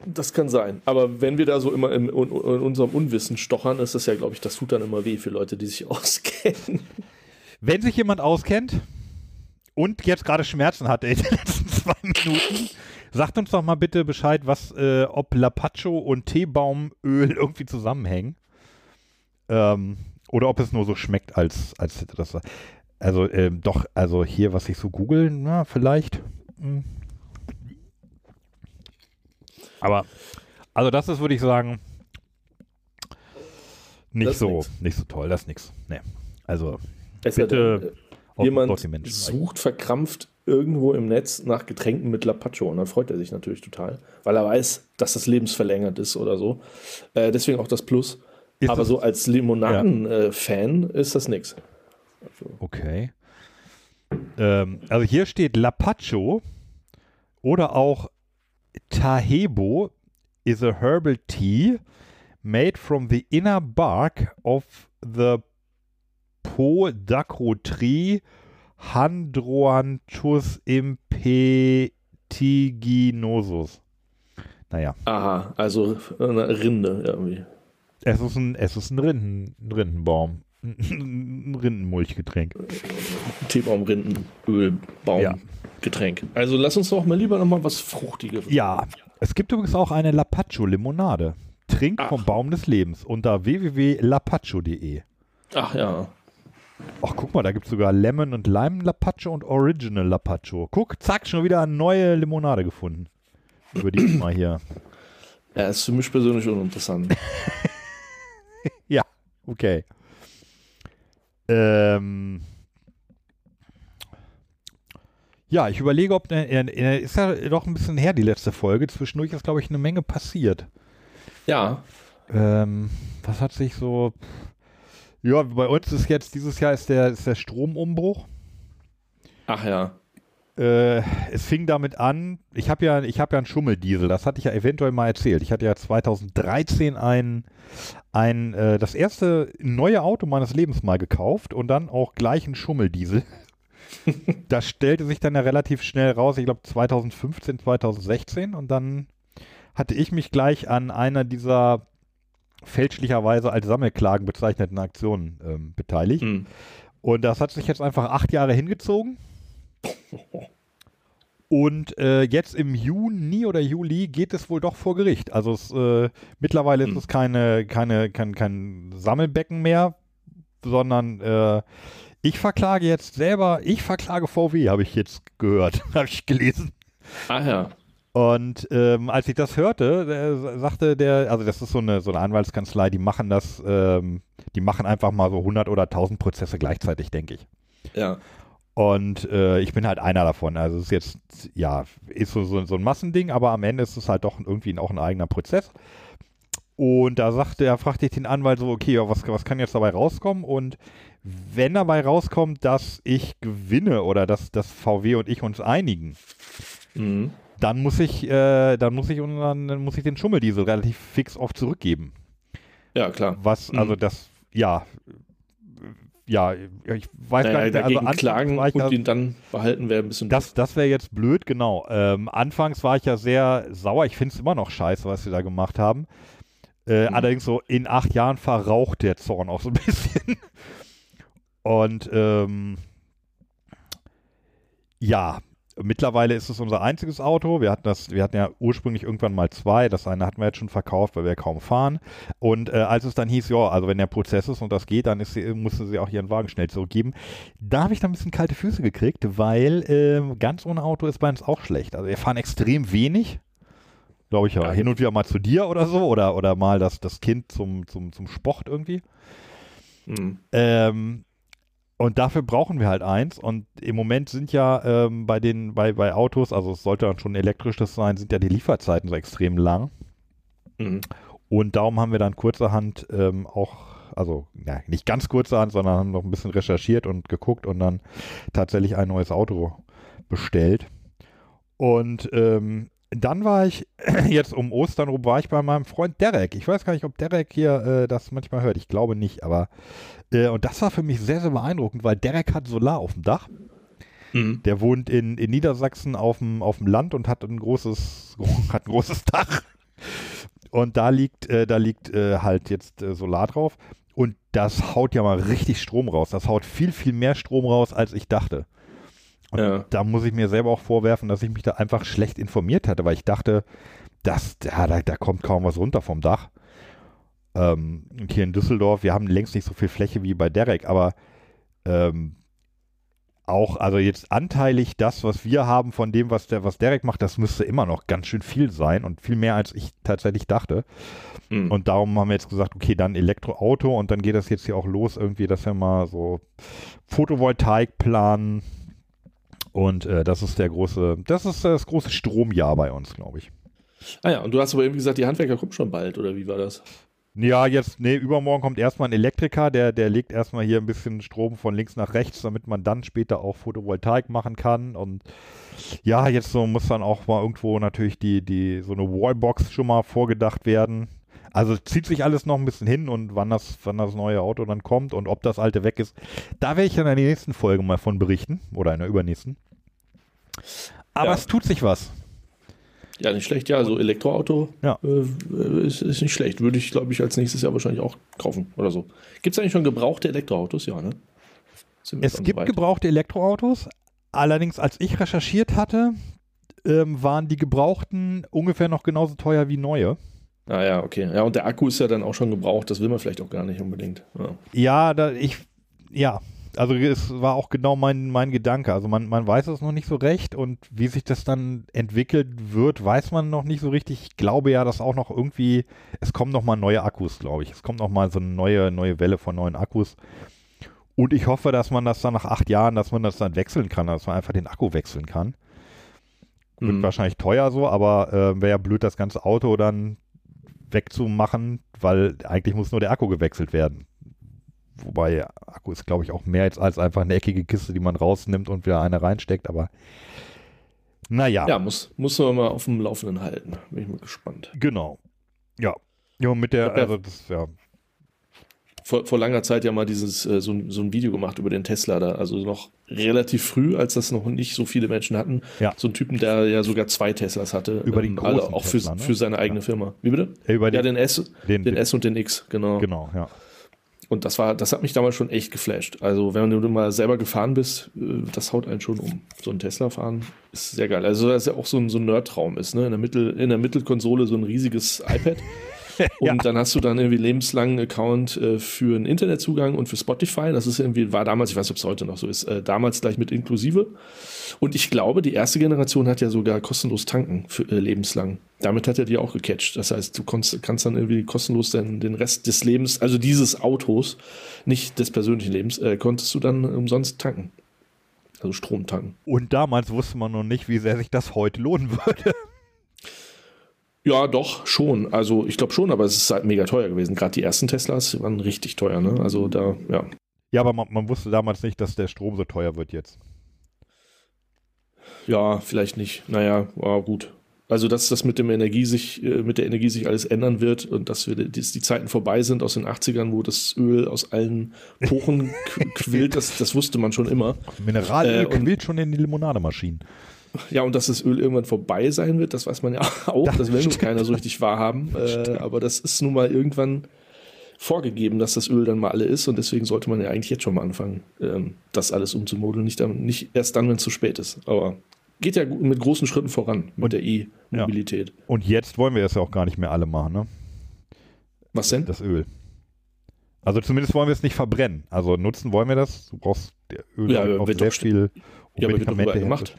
das kann sein. Aber wenn wir da so immer in, in, in unserem Unwissen stochern, ist das ja, glaube ich, das tut dann immer weh für Leute, die sich auskennen. Wenn sich jemand auskennt und jetzt gerade Schmerzen hatte in den letzten zwei Minuten, sagt uns doch mal bitte Bescheid, was, äh, ob Lapacho und Teebaumöl irgendwie zusammenhängen. Ähm, oder ob es nur so schmeckt, als, als hätte das. Also, ähm, doch, also hier, was ich so googeln, na, vielleicht. Hm. Aber, also das ist, würde ich sagen, nicht so, nix. nicht so toll. Das ist nix. Nee. Also, es bitte. Hat, äh, jemand sucht verkrampft irgendwo im Netz nach Getränken mit Lapacho und dann freut er sich natürlich total, weil er weiß, dass das lebensverlängert ist oder so. Äh, deswegen auch das Plus. Ist Aber das, so als Limonaden-Fan ja. äh, ist das nix. Also. Okay. Ähm, also hier steht Lapacho oder auch Tahebo is a herbal tea made from the inner bark of the Podacro tree Handroanthus impetiginosus. Naja. Aha, also eine Rinde irgendwie. Es ist ein, es ist ein, Rinden, ein Rindenbaum. Ein Rindenmulchgetränk. Teebaum-Rindenölbaum-Getränk. Ja. Also lass uns doch mal lieber nochmal was Fruchtiges. Ja, es gibt übrigens auch eine Lapacho-Limonade. Trink Ach. vom Baum des Lebens unter www.lapacho.de. Ach ja. Ach, guck mal, da gibt es sogar Lemon und Lime Lapacho und Original Lapacho. Guck, zack, schon wieder eine neue Limonade gefunden. Über die mal hier. Ja, ist für mich persönlich uninteressant. ja, okay. Ähm. Ja, ich überlege, ob ne, äh, ist ja doch ein bisschen her, die letzte Folge. Zwischendurch ist, glaube ich, eine Menge passiert. Ja. Ähm, was hat sich so. Ja, bei uns ist jetzt, dieses Jahr ist der, ist der Stromumbruch. Ach ja. Äh, es fing damit an, ich habe ja, hab ja einen Schummeldiesel, das hatte ich ja eventuell mal erzählt. Ich hatte ja 2013 ein, ein äh, das erste neue Auto meines Lebens mal gekauft und dann auch gleich einen Schummeldiesel. das stellte sich dann ja relativ schnell raus, ich glaube 2015, 2016 und dann hatte ich mich gleich an einer dieser fälschlicherweise als Sammelklagen bezeichneten Aktionen ähm, beteiligt. Mhm. Und das hat sich jetzt einfach acht Jahre hingezogen. Und äh, jetzt im Juni oder Juli geht es wohl doch vor Gericht. Also es, äh, mittlerweile ist hm. es keine, keine, kein, kein Sammelbecken mehr, sondern äh, ich verklage jetzt selber, ich verklage VW, habe ich jetzt gehört, habe ich gelesen. Ah ja. Und ähm, als ich das hörte, der, sagte der, also das ist so eine, so eine Anwaltskanzlei, die machen das, ähm, die machen einfach mal so 100 oder 1000 Prozesse gleichzeitig, denke ich. Ja. Und äh, ich bin halt einer davon. Also es ist jetzt, ja, ist so, so, so ein Massending, aber am Ende ist es halt doch irgendwie auch ein eigener Prozess. Und da sagte er, fragte ich den Anwalt so, okay, was, was kann jetzt dabei rauskommen? Und wenn dabei rauskommt, dass ich gewinne oder dass, dass VW und ich uns einigen, mhm. Dann muss ich, äh, dann muss ich unseren, dann muss ich den Schummeldiesel relativ fix oft zurückgeben. Ja, klar. Was, also mhm. das, ja, ja, ich weiß naja, gar nicht, also klagen und da, ihn dann behalten wäre ein bisschen. Das, das wäre jetzt blöd, genau. Ähm, anfangs war ich ja sehr sauer. Ich finde es immer noch scheiße, was sie da gemacht haben. Äh, mhm. Allerdings so in acht Jahren verraucht der Zorn auch so ein bisschen. Und ähm, ja, Mittlerweile ist es unser einziges Auto. Wir hatten das, wir hatten ja ursprünglich irgendwann mal zwei. Das eine hatten wir jetzt schon verkauft, weil wir kaum fahren. Und äh, als es dann hieß, ja, also wenn der Prozess ist und das geht, dann ist sie, musste sie auch ihren Wagen schnell zurückgeben. Da habe ich dann ein bisschen kalte Füße gekriegt, weil äh, ganz ohne Auto ist bei uns auch schlecht. Also wir fahren extrem wenig. Glaube ich ja. Hin und wieder mal zu dir oder so oder, oder mal das, das Kind zum, zum, zum Sport irgendwie. Mhm. Ähm, und dafür brauchen wir halt eins. Und im Moment sind ja ähm, bei den, bei, bei Autos, also es sollte dann schon elektrisches sein, sind ja die Lieferzeiten so extrem lang. Mhm. Und darum haben wir dann kurzerhand ähm, auch, also ja, nicht ganz kurzerhand, sondern haben noch ein bisschen recherchiert und geguckt und dann tatsächlich ein neues Auto bestellt. Und ähm, dann war ich jetzt um Ostern rum, war ich bei meinem Freund Derek. Ich weiß gar nicht, ob Derek hier äh, das manchmal hört. Ich glaube nicht, aber äh, und das war für mich sehr, sehr beeindruckend, weil Derek hat Solar auf dem Dach. Mhm. Der wohnt in, in Niedersachsen auf dem, auf dem Land und hat ein großes, hat ein großes Dach. Und da liegt, äh, da liegt äh, halt jetzt äh, Solar drauf. Und das haut ja mal richtig Strom raus. Das haut viel, viel mehr Strom raus, als ich dachte. Und ja. da muss ich mir selber auch vorwerfen, dass ich mich da einfach schlecht informiert hatte, weil ich dachte, dass, ja, da, da kommt kaum was runter vom Dach. Ähm, und hier in Düsseldorf, wir haben längst nicht so viel Fläche wie bei Derek, aber ähm, auch, also jetzt anteilig das, was wir haben von dem, was der, was Derek macht, das müsste immer noch ganz schön viel sein und viel mehr, als ich tatsächlich dachte. Mhm. Und darum haben wir jetzt gesagt, okay, dann Elektroauto und dann geht das jetzt hier auch los, irgendwie, dass wir mal so Photovoltaik planen. Und äh, das ist der große, das ist das große Stromjahr bei uns, glaube ich. Ah ja, und du hast aber eben gesagt, die Handwerker kommen schon bald, oder wie war das? Ja, jetzt, nee, übermorgen kommt erstmal ein Elektriker, der, der legt erstmal hier ein bisschen Strom von links nach rechts, damit man dann später auch Photovoltaik machen kann. Und ja, jetzt so muss dann auch mal irgendwo natürlich die, die, so eine Wallbox schon mal vorgedacht werden. Also zieht sich alles noch ein bisschen hin und wann das, wann das neue Auto dann kommt und ob das alte weg ist, da werde ich dann in der nächsten Folge mal von berichten oder in der übernächsten. Aber ja. es tut sich was. Ja, nicht schlecht. Ja, also Elektroauto ja. Äh, ist, ist, nicht schlecht. Würde ich, glaube ich, als nächstes Jahr wahrscheinlich auch kaufen oder so. Gibt es eigentlich schon gebrauchte Elektroautos? Ja, ne? Es gibt so gebrauchte Elektroautos. Allerdings, als ich recherchiert hatte, ähm, waren die gebrauchten ungefähr noch genauso teuer wie neue. Ah ja, okay. Ja, und der Akku ist ja dann auch schon gebraucht. Das will man vielleicht auch gar nicht unbedingt. Ja, ja da, ich, ja, also es war auch genau mein, mein Gedanke. Also man, man weiß es noch nicht so recht und wie sich das dann entwickelt wird, weiß man noch nicht so richtig. Ich glaube ja, dass auch noch irgendwie, es kommen noch mal neue Akkus, glaube ich. Es kommt noch mal so eine neue, neue Welle von neuen Akkus. Und ich hoffe, dass man das dann nach acht Jahren, dass man das dann wechseln kann, dass man einfach den Akku wechseln kann. Wird mhm. wahrscheinlich teuer so, aber äh, wäre ja blöd, das ganze Auto dann wegzumachen, weil eigentlich muss nur der Akku gewechselt werden. Wobei Akku ist, glaube ich, auch mehr als, als einfach eine eckige Kiste, die man rausnimmt und wieder eine reinsteckt, aber naja. Ja, muss, muss man mal auf dem Laufenden halten. Bin ich mal gespannt. Genau. Ja. Ja, mit der, also das, ja. Vor, vor langer Zeit ja mal dieses, äh, so, ein, so ein Video gemacht über den Tesla da, also noch relativ früh, als das noch nicht so viele Menschen hatten. Ja. So ein Typen, der ja sogar zwei Teslas hatte. Über die ähm, großen Auch für, Tesla, ne? für seine eigene ja. Firma. Wie bitte? Über ja, den S, den, den S und den X, genau. Genau, ja. Und das war, das hat mich damals schon echt geflasht. Also, wenn du mal selber gefahren bist, äh, das haut einen schon um. So ein Tesla fahren ist sehr geil. Also, das ist ja auch so ein, so ein Nerd-Traum ist, ne? In der Mittel, in der Mittelkonsole so ein riesiges iPad. Und ja. dann hast du dann irgendwie lebenslangen Account äh, für einen Internetzugang und für Spotify. Das ist irgendwie, war damals, ich weiß nicht, ob es heute noch so ist, äh, damals gleich mit inklusive. Und ich glaube, die erste Generation hat ja sogar kostenlos tanken für äh, lebenslang. Damit hat er die auch gecatcht. Das heißt, du kannst, kannst dann irgendwie kostenlos den, den Rest des Lebens, also dieses Autos, nicht des persönlichen Lebens, äh, konntest du dann umsonst tanken. Also Strom tanken. Und damals wusste man noch nicht, wie sehr sich das heute lohnen würde. Ja, doch, schon. Also ich glaube schon, aber es ist halt mega teuer gewesen. Gerade die ersten Teslas waren richtig teuer, ne? Also da, ja. Ja, aber man, man, wusste damals nicht, dass der Strom so teuer wird jetzt. Ja, vielleicht nicht. Naja, war gut. Also, dass das mit dem Energie sich, äh, mit der Energie sich alles ändern wird und dass wir dass die Zeiten vorbei sind aus den 80ern, wo das Öl aus allen Pochen quillt, das, das wusste man schon immer. Mineralöl äh, quillt schon in die Limonademaschinen. Ja, und dass das Öl irgendwann vorbei sein wird, das weiß man ja auch. Das, das will nur keiner so richtig wahrhaben. Äh, aber das ist nun mal irgendwann vorgegeben, dass das Öl dann mal alle ist. Und deswegen sollte man ja eigentlich jetzt schon mal anfangen, ähm, das alles umzumodeln. Nicht, nicht erst dann, wenn es zu spät ist. Aber geht ja mit großen Schritten voran mit und, der E-Mobilität. Ja. Und jetzt wollen wir das ja auch gar nicht mehr alle machen, ne? Was denn? Das Öl. Also zumindest wollen wir es nicht verbrennen. Also nutzen wollen wir das. Du brauchst Öl ja, auf sehr viel ja, aber wird doch überall gemacht.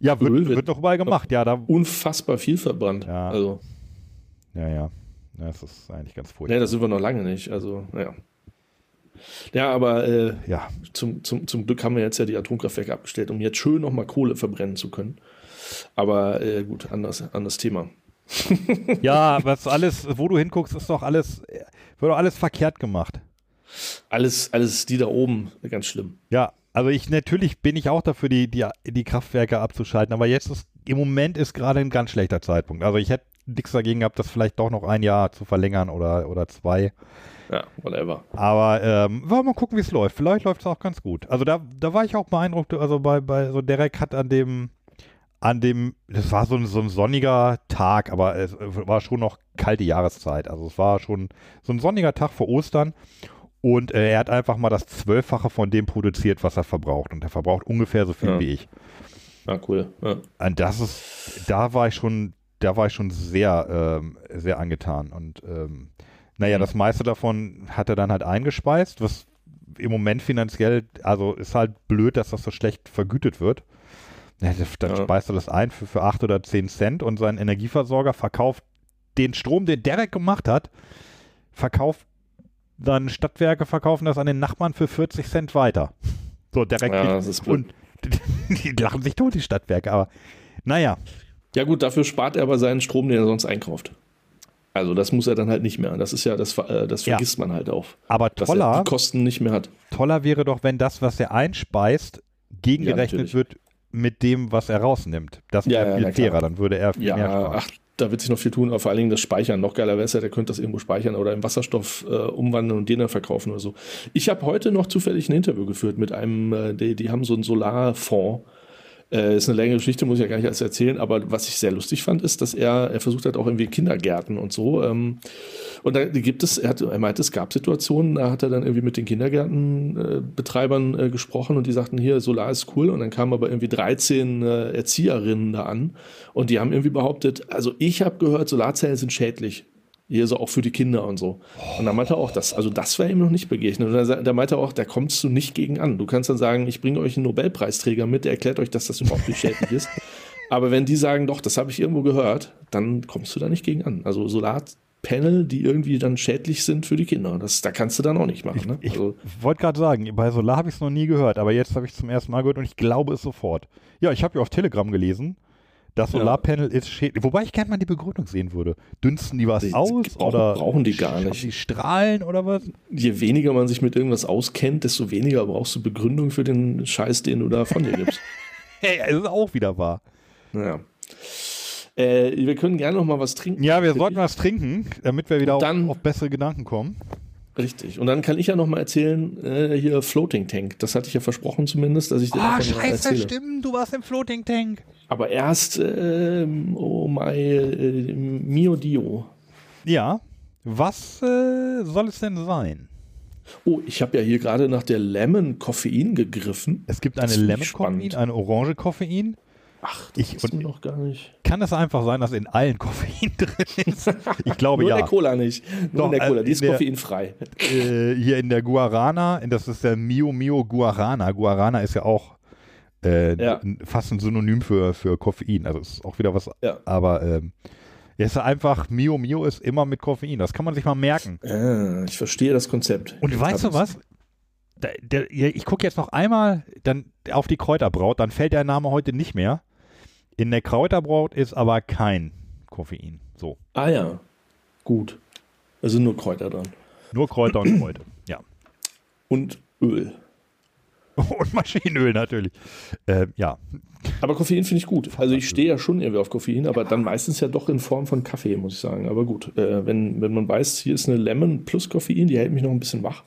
Ja, wird, Öl wird, doch überall gemacht. Ja, da unfassbar viel verbrannt. Ja. Also. Ja, ja. Das ist eigentlich ganz furchtbar. Nee, das sind wir noch lange nicht. Also, naja. Ja, aber äh, ja. Zum, zum, zum Glück haben wir jetzt ja die Atomkraftwerke abgestellt, um jetzt schön nochmal Kohle verbrennen zu können. Aber äh, gut, anders, anderes Thema. ja, was alles, wo du hinguckst, ist doch alles, wird doch alles verkehrt gemacht. Alles, alles die da oben, ganz schlimm. Ja, also ich natürlich bin ich auch dafür, die, die, die Kraftwerke abzuschalten, aber jetzt ist im Moment ist gerade ein ganz schlechter Zeitpunkt. Also ich hätte nichts dagegen gehabt, das vielleicht doch noch ein Jahr zu verlängern oder, oder zwei. Ja, whatever. Aber ähm, wollen wir mal gucken, wie es läuft. Vielleicht läuft es auch ganz gut. Also da, da war ich auch beeindruckt. Also bei, bei so Derek hat an dem, an dem, das war so ein, so ein sonniger Tag, aber es war schon noch kalte Jahreszeit. Also es war schon so ein sonniger Tag vor Ostern und äh, er hat einfach mal das Zwölffache von dem produziert, was er verbraucht. Und er verbraucht ungefähr so viel ja. wie ich. Ah, cool. Ja. Und das ist, da war ich schon, da war ich schon sehr, ähm, sehr angetan. Und ähm, naja, mhm. das meiste davon hat er dann halt eingespeist, was im Moment finanziell, also ist halt blöd, dass das so schlecht vergütet wird. Dann ja. speist er das ein für, für 8 oder 10 Cent und sein Energieversorger verkauft den Strom, den Derek gemacht hat, verkauft dann Stadtwerke verkaufen das an den Nachbarn für 40 Cent weiter. So direkt. Ja, das ist blöd. Und die lachen sich tot, die Stadtwerke, aber naja. Ja gut, dafür spart er aber seinen Strom, den er sonst einkauft. Also das muss er dann halt nicht mehr. Das ist ja, das, äh, das Ja. vergisst man halt auch. Aber Dass er toller, die Kosten nicht mehr hat. toller wäre doch, wenn das, was er einspeist, gegengerechnet natürlich. wird mit dem, was er rausnimmt. Das wäre Ja, ja, viel klar. fairer, dann würde er viel Ja, mehr sparen. ach, da wird sich noch viel tun, aber vor allen Dingen das Speichern. Noch geiler wäre es ja, der könnte das irgendwo speichern oder im Wasserstoff äh, umwandeln und den dann verkaufen oder so. Ich habe heute noch zufällig ein Interview geführt mit einem, äh, die, die haben so einen Solarfonds. Äh, ist eine längere Geschichte, muss ich ja gar nicht alles erzählen, aber was ich sehr lustig fand, ist, dass er, er versucht hat auch irgendwie Kindergärten und so. Ähm, und da gibt es, er, hat, er meinte, es gab Situationen, da hat er dann irgendwie mit den Kindergärtenbetreibern äh, äh, gesprochen und die sagten, hier, Solar ist cool. Und dann kamen aber irgendwie 13 äh, Erzieherinnen da an und die haben irgendwie behauptet, also ich habe gehört, Solarzellen sind schädlich. Hier so auch für die Kinder und so. Und da meinte er auch, das, also das wäre ihm noch nicht begegnet. Und da, da meinte er auch, da kommst du nicht gegen an. Du kannst dann sagen, ich bringe euch einen Nobelpreisträger mit, der erklärt euch, dass das überhaupt nicht schädlich ist. Aber wenn die sagen, doch, das habe ich irgendwo gehört, dann kommst du da nicht gegen an. Also Solarpanel, die irgendwie dann schädlich sind für die Kinder, das, da kannst du dann auch nicht machen. Ne? Ich Also, wollte gerade sagen, bei Solar habe ich es noch nie gehört, aber jetzt habe ich es zum ersten Mal gehört und ich glaube es sofort. Ja, ich habe ja auf Telegram gelesen, das Ja. Solarpanel ist schädlich. Wobei ich gerne mal die Begründung sehen würde. Dünsten die was Die- aus brauchen- oder brauchen die gar nicht. Die strahlen oder was? je weniger man sich mit irgendwas auskennt, desto weniger brauchst du Begründung für den Scheiß, den du da von dir gibst. Hey, es ist auch wieder wahr. naja. Äh, wir können gerne noch mal was trinken. Ja, wir sollten was trinken, damit wir wieder auf, Dann- auf bessere Gedanken kommen. Richtig. Und dann kann ich ja noch mal erzählen, äh, hier Floating Tank. Das hatte ich ja versprochen zumindest, dass ich dir Ah, davon mal erzähle. stimmt, du warst im Floating Tank. Aber erst, ähm, oh my, äh, mio Dio. Ja. Was äh, soll es denn sein? Oh, ich habe ja hier gerade nach der Lemon Koffein gegriffen. Es gibt eine ich Lemon Koffein, eine Orange Koffein. Ach, Ich- das und- mir noch gar nicht. Kann es einfach sein, dass in allen Koffein drin ist? Ich glaube Nur in ja. der Cola nicht. Nur Doch, in der Cola, äh, die ist der- koffeinfrei. äh, hier in der Guarana, das ist der Mio Mio Guarana. Guarana ist ja auch äh, Ja. fast ein Synonym für, für Koffein. Also ist auch wieder was, Ja. aber ähm, es ist einfach, Mio Mio ist immer mit Koffein. Das kann man sich mal merken. Ah, ich verstehe das Konzept. Und Jetzt weißt du was? Da, der, ich gucke jetzt noch einmal dann auf die Kräuterbraut, dann fällt der Name heute nicht mehr. In der Kräuterbraut ist aber kein Koffein. So. Ah ja, gut. Sind nur Kräuter dran. Nur Kräuter und Kräuter. Ja. Und Öl. Und Maschinenöl natürlich. Ähm, ja. Aber Koffein finde ich gut. Also ich stehe ja schon irgendwie auf Koffein, aber dann meistens ja doch in Form von Kaffee, muss ich sagen. Aber gut, äh, wenn, wenn man weiß, hier ist eine Lemon plus Koffein, die hält mich noch ein bisschen wach.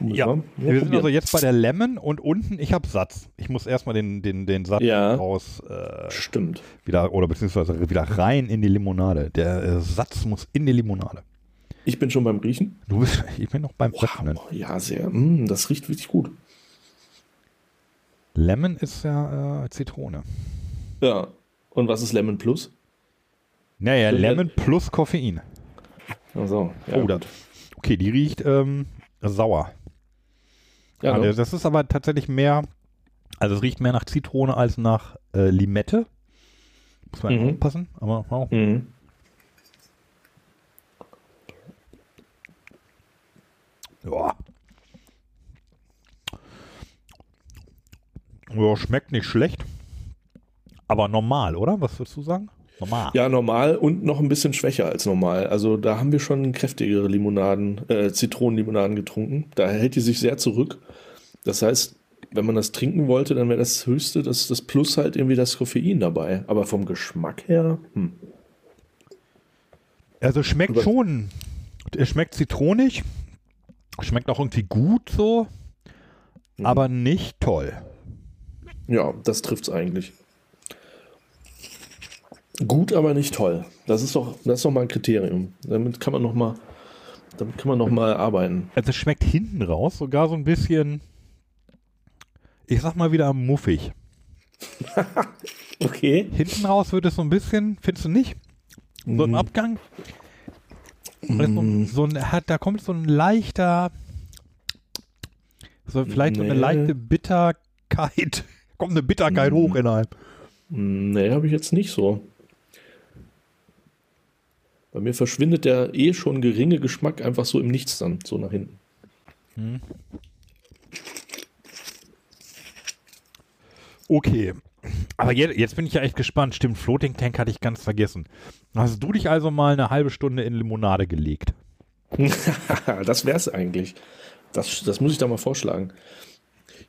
Ja, mal wir sind probieren. also jetzt bei der Lemon und unten, ich habe Satz. Ich muss erstmal den, den, den Satz Ja. raus äh, Stimmt. wieder oder beziehungsweise wieder rein in die Limonade. Der äh, Satz muss in die Limonade. Ich bin schon beim Riechen. Du bist, ich bin noch beim. Wow, ja, sehr. Mm, das riecht wirklich gut. Lemon ist ja äh, Zitrone. Ja. Und was ist Lemon Plus? Naja, Ja, Lemon plus Koffein. Also, ja, oh, das, okay, die riecht ähm, sauer. Ja, Ah, ne? das ist aber tatsächlich mehr, also es riecht mehr nach Zitrone als nach äh, Limette. Muss man Mhm. aufpassen, aber oh. Mhm. Ja. Ja, schmeckt nicht schlecht. Aber normal, oder? Was würdest du sagen? Normal. Ja, normal und noch ein bisschen schwächer als normal. Also da haben wir schon kräftigere Limonaden, äh, Zitronenlimonaden getrunken. Da hält die sich sehr zurück. Das heißt, wenn man das trinken wollte, dann wäre das höchste, das, das Plus halt irgendwie das Koffein dabei. Aber vom Geschmack her, hm. Also schmeckt schon. Es schmeckt zitronig. Schmeckt auch irgendwie gut so. Mhm. Aber nicht toll. Ja, das trifft's eigentlich. Gut, aber nicht toll. Das ist doch, das ist doch mal ein Kriterium. Damit kann man noch mal, damit kann man noch mal arbeiten. Also es schmeckt hinten raus sogar so ein bisschen, ich sag mal wieder muffig. Okay. Hinten raus wird es so ein bisschen, findest du nicht? So Mhm. im Abgang. Es so, ein- so ein, hat, da kommt so ein leichter, so vielleicht so eine Nee. leichte Bitterkeit. Kommt eine Bitterkeit Mhm. hoch in einem. Nee, habe ich jetzt nicht so. Bei mir verschwindet der eh schon geringe Geschmack einfach so im Nichts dann, so nach hinten. Okay. Aber jetzt, jetzt, bin ich ja echt gespannt. Stimmt, Floating Tank hatte ich ganz vergessen. Hast du dich also mal eine halbe Stunde in Limonade gelegt? das wär's eigentlich. Das, das muss ich da mal vorschlagen.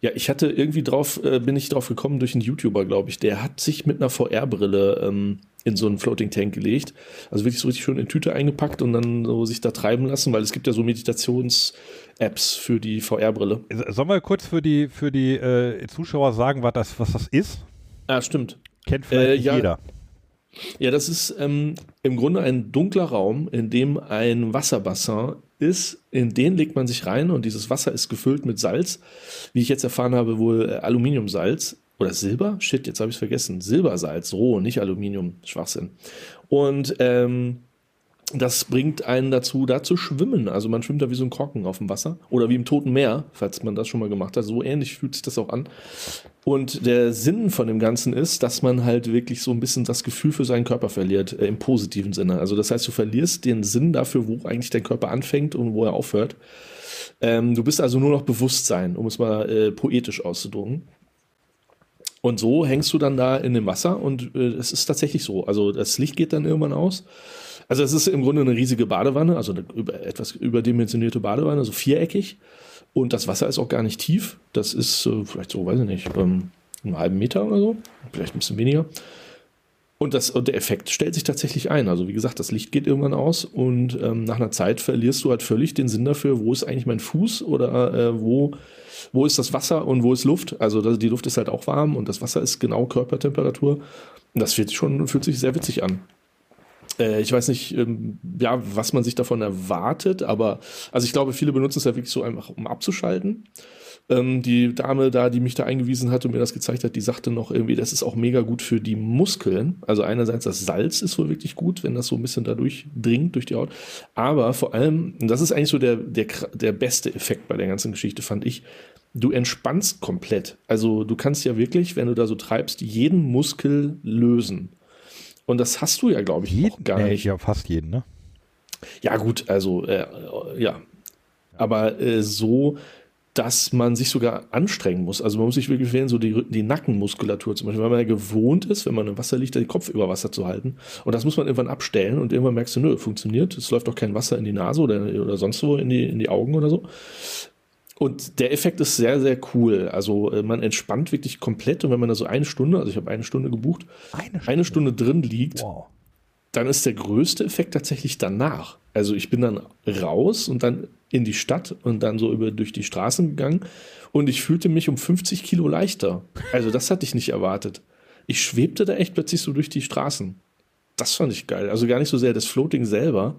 Ja, ich hatte irgendwie drauf, äh, bin ich drauf gekommen durch einen YouTuber, glaube ich. Der hat sich mit einer VR-Brille ähm, in so einen Floating Tank gelegt. Also wirklich so richtig schön in Tüte eingepackt und dann so sich da treiben lassen, weil es gibt ja so Meditations-Apps für die VR-Brille. Sollen wir kurz für die, für die äh, Zuschauer sagen, was das, was das ist? Ah, stimmt. Kennt vielleicht äh, ja, jeder. Ja, das ist ähm, im Grunde ein dunkler Raum, in dem ein Wasserbassin ist. In den legt man sich rein und dieses Wasser ist gefüllt mit Salz. Wie ich jetzt erfahren habe, wohl äh, Aluminiumsalz oder Silber? Shit, jetzt habe ich es vergessen. Silbersalz, roh, nicht Aluminium. Schwachsinn. Und ähm, das bringt einen dazu, da zu schwimmen. Also man schwimmt da wie so ein Korken auf dem Wasser oder wie im Toten Meer, falls man das schon mal gemacht hat. So ähnlich fühlt sich das auch an. Und der Sinn von dem Ganzen ist, dass man halt wirklich so ein bisschen das Gefühl für seinen Körper verliert, äh, im positiven Sinne. Also das heißt, du verlierst den Sinn dafür, wo eigentlich dein Körper anfängt und wo er aufhört. Ähm, du bist also nur noch Bewusstsein, um es mal äh, poetisch auszudrücken. Und so hängst du dann da in dem Wasser und äh, es ist tatsächlich so. Also das Licht geht dann irgendwann aus also es ist im Grunde eine riesige Badewanne, also eine über, etwas überdimensionierte Badewanne, so viereckig. Und das Wasser ist auch gar nicht tief. Das ist äh, vielleicht so, weiß ich nicht, ähm, einen halben Meter oder so, vielleicht ein bisschen weniger. Und, das, und der Effekt stellt sich tatsächlich ein. Also wie gesagt, das Licht geht irgendwann aus und ähm, nach einer Zeit verlierst du halt völlig den Sinn dafür, wo ist eigentlich mein Fuß oder äh, wo, wo ist das Wasser und wo ist Luft. Also das, die Luft ist halt auch warm und das Wasser ist genau Körpertemperatur. Und das fühlt sich schon fühlt sich sehr witzig an. Äh, ich weiß nicht, ähm, ja, was man sich davon erwartet, aber also ich glaube, viele benutzen es ja wirklich so einfach, um abzuschalten. Ähm, die Dame da, die mich da eingewiesen hat und mir das gezeigt hat, die sagte noch irgendwie, das ist auch mega gut für die Muskeln. Also einerseits das Salz ist wohl wirklich gut, wenn das so ein bisschen dadurch dringt durch die Haut. Aber vor allem, das ist eigentlich so der, der, der beste Effekt bei der ganzen Geschichte, fand ich, du entspannst komplett. Also du kannst ja wirklich, wenn du da so treibst, jeden Muskel lösen. Und das hast du ja, glaube ich, jeden, gar nicht. Ja, fast jeden, ne? Ja, gut, also, äh, ja. Aber äh, so, dass man sich sogar anstrengen muss. Also man muss sich wirklich wählen, so die, die Nackenmuskulatur zum Beispiel, weil man ja gewohnt ist, wenn man im Wasser liegt, den Kopf über Wasser zu halten. Und das muss man irgendwann abstellen und irgendwann merkst du, nö, funktioniert. Es läuft doch kein Wasser in die Nase oder, oder sonst wo in die, in die Augen oder so. Und der Effekt ist sehr, sehr cool. Also äh, man entspannt wirklich komplett und wenn man da so eine Stunde, also ich habe eine Stunde gebucht, eine Stunde, eine Stunde drin liegt, wow. dann ist der größte Effekt tatsächlich danach. Also ich bin dann raus und dann in die Stadt und dann so über durch die Straßen gegangen und ich fühlte mich um 50 Kilo leichter. Also das hatte ich nicht erwartet. Ich schwebte da echt plötzlich so durch die Straßen. Das fand ich geil. Also gar nicht so sehr das Floating selber.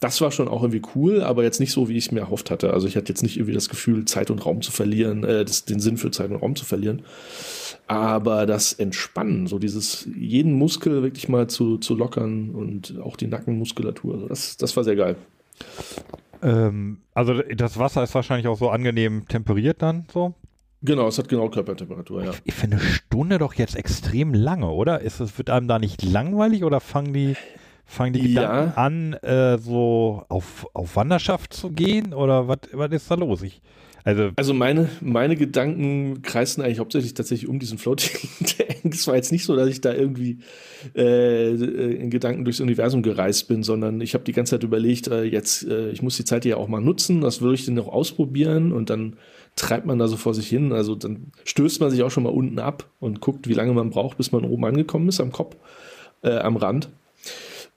Das war schon auch irgendwie cool, aber jetzt nicht so, wie ich es mir erhofft hatte. Also ich hatte jetzt nicht irgendwie das Gefühl, Zeit und Raum zu verlieren, äh, das, den Sinn für Zeit und Raum zu verlieren. Aber das Entspannen, so dieses, jeden Muskel wirklich mal zu, zu lockern und auch die Nackenmuskulatur, also das, das war sehr geil. Ähm, also das Wasser ist wahrscheinlich auch so angenehm temperiert dann so? Genau, es hat genau Körpertemperatur, ja. Ich finde eine Stunde doch jetzt extrem lange, oder? Ist es, wird einem da nicht langweilig oder fangen die, fangen die ja. Gedanken an, äh, so auf, auf Wanderschaft zu gehen? Oder was ist da los? Ich, also, also meine, meine Gedanken kreisen eigentlich hauptsächlich tatsächlich um diesen Floating Tank. Es war jetzt nicht so, dass ich da irgendwie äh, in Gedanken durchs Universum gereist bin, sondern ich habe die ganze Zeit überlegt, äh, jetzt, äh, ich muss die Zeit ja auch mal nutzen, das würde ich denn noch ausprobieren und dann treibt man da so vor sich hin. Also dann stößt man sich auch schon mal unten ab und guckt, wie lange man braucht, bis man oben angekommen ist am Kopf, äh, am Rand.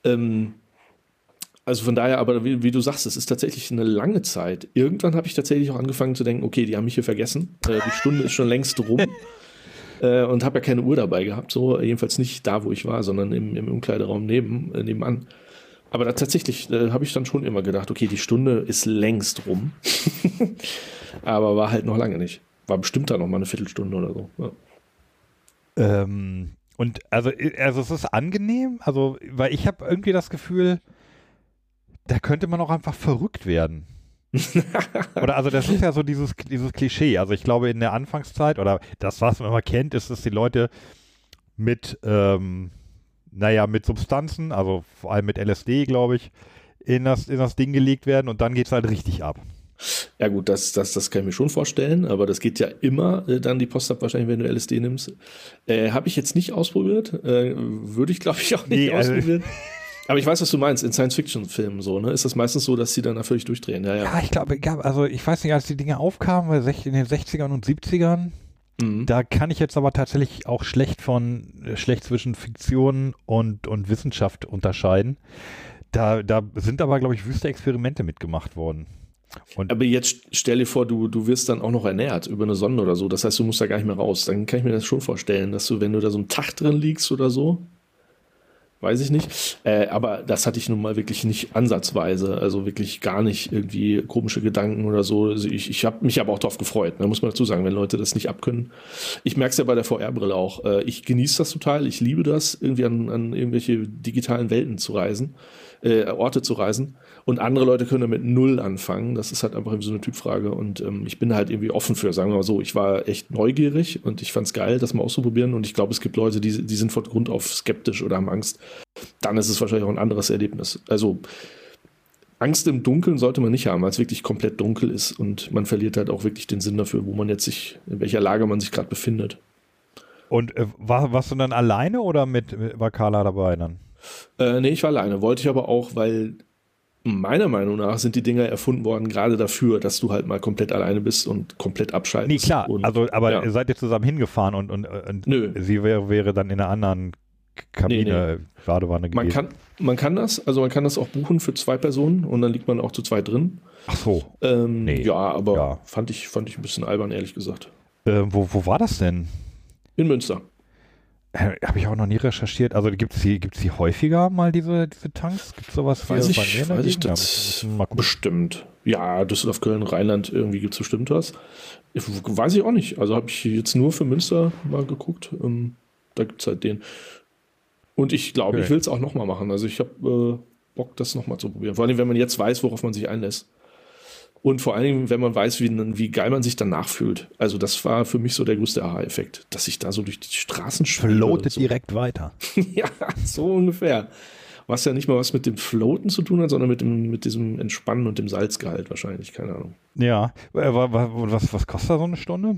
Ähm, also von daher, aber wie, wie, du sagst, es ist tatsächlich eine lange Zeit. Irgendwann habe ich tatsächlich auch angefangen zu denken, okay, die haben mich hier vergessen. Äh, die Stunde ist schon längst rum. äh, und habe ja keine Uhr dabei gehabt, so jedenfalls nicht da, wo ich war, sondern im, im Umkleideraum neben, äh, nebenan. Aber da tatsächlich äh, habe ich dann schon immer gedacht, okay, die Stunde ist längst rum. Aber war halt noch lange nicht. War bestimmt da noch mal eine Viertelstunde oder so. Ja. Ähm, und also, also es ist angenehm, also, weil ich habe irgendwie das Gefühl, da könnte man auch einfach verrückt werden. oder also das ist ja so dieses, dieses Klischee. Also ich glaube in der Anfangszeit oder das, was man immer kennt, ist, dass die Leute mit, ähm, naja, mit Substanzen, also vor allem mit LSD, glaube ich, in das, in das Ding gelegt werden und dann geht es halt richtig ab. Ja gut, das, das, das kann ich mir schon vorstellen, aber das geht ja immer äh, dann die Post ab, wahrscheinlich, wenn du LSD nimmst. Äh, Habe ich jetzt nicht ausprobiert. Äh, Würde ich, glaube ich, auch nicht nee, also ausprobieren. Also aber ich weiß, was du meinst. In Science-Fiction-Filmen so, ne? Ist das meistens so, dass sie dann da völlig durchdrehen? Ja, ja. ja ich glaube, also ich weiß nicht, als die Dinge aufkamen, in den 60ern und 70ern, mhm. da kann ich jetzt aber tatsächlich auch schlecht von, äh, schlecht zwischen Fiktion und, und Wissenschaft unterscheiden. Da, da sind aber, glaube ich, wüste Experimente mitgemacht worden. Und aber jetzt stell dir vor, du, du wirst dann auch noch ernährt über eine Sonne oder so. Das heißt, du musst da gar nicht mehr raus. Dann kann ich mir das schon vorstellen, dass du, wenn du da so einen Tag drin liegst oder so, weiß ich nicht. Äh, aber das hatte ich nun mal wirklich nicht ansatzweise. Also wirklich gar nicht irgendwie komische Gedanken oder so. Also ich, ich habe mich aber auch darauf gefreut. Ne, muss man dazu sagen, wenn Leute das nicht abkönnen. Ich merke es ja bei der VR-Brille auch. Äh, ich genieße das total. Ich liebe das, irgendwie an, an irgendwelche digitalen Welten zu reisen äh, Orte zu reisen. Und andere Leute können damit null anfangen. Das ist halt einfach so eine Typfrage. Und ähm, ich bin halt irgendwie offen für, sagen wir mal so. Ich war echt neugierig und ich fand es geil, das mal auszuprobieren. Und ich glaube, es gibt Leute, die, die sind von Grund auf skeptisch oder haben Angst. Dann ist es wahrscheinlich auch ein anderes Erlebnis. Also Angst im Dunkeln sollte man nicht haben, weil es wirklich komplett dunkel ist und man verliert halt auch wirklich den Sinn dafür, wo man jetzt sich, in welcher Lage man sich gerade befindet. Und äh, war, warst du dann alleine oder mit, war Carla dabei dann? Äh, nee, ich war alleine. Wollte ich aber auch, weil meiner Meinung nach sind die Dinger erfunden worden gerade dafür, dass du halt mal komplett alleine bist und komplett abschaltest. Nee, klar. Und, also, aber ja. seid ihr zusammen hingefahren und, und, und Nö. sie wäre, wäre dann in einer anderen Kabine, nee, nee. Badewanne gewesen. Man kann, man kann das, also man kann das auch buchen für zwei Personen und dann liegt man auch zu zweit drin. Ach so. Ähm, nee. Ja, aber ja. Fand, ich, fand ich ein bisschen albern, ehrlich gesagt. Äh, wo, wo war das denn? In Münster. Äh, Habe ich auch noch nie recherchiert. Also gibt es die, gibt's die häufiger mal, diese, diese Tanks? Gibt es sowas weiß ich, weiß ich das ja, bestimmt. Ja, Düsseldorf, Köln, Rheinland, irgendwie gibt es bestimmt was. Ich, weiß ich auch nicht. Also habe ich jetzt nur für Münster mal geguckt. Ähm, da gibt es halt den. Und ich glaube, okay. ich will es auch nochmal machen. Also ich habe äh, Bock, das nochmal zu probieren. Vor allem, wenn man jetzt weiß, worauf man sich einlässt. Und vor allen Dingen, wenn man weiß, wie, wie geil man sich danach fühlt. Also das war für mich so der größte Aha-Effekt, dass ich da so durch die Straßen Floatet so. direkt weiter. ja, so ungefähr. Was ja nicht mal was mit dem Floaten zu tun hat, sondern mit, dem, mit diesem Entspannen und dem Salzgehalt wahrscheinlich, keine Ahnung. Ja, äh, was, was kostet da so eine Stunde?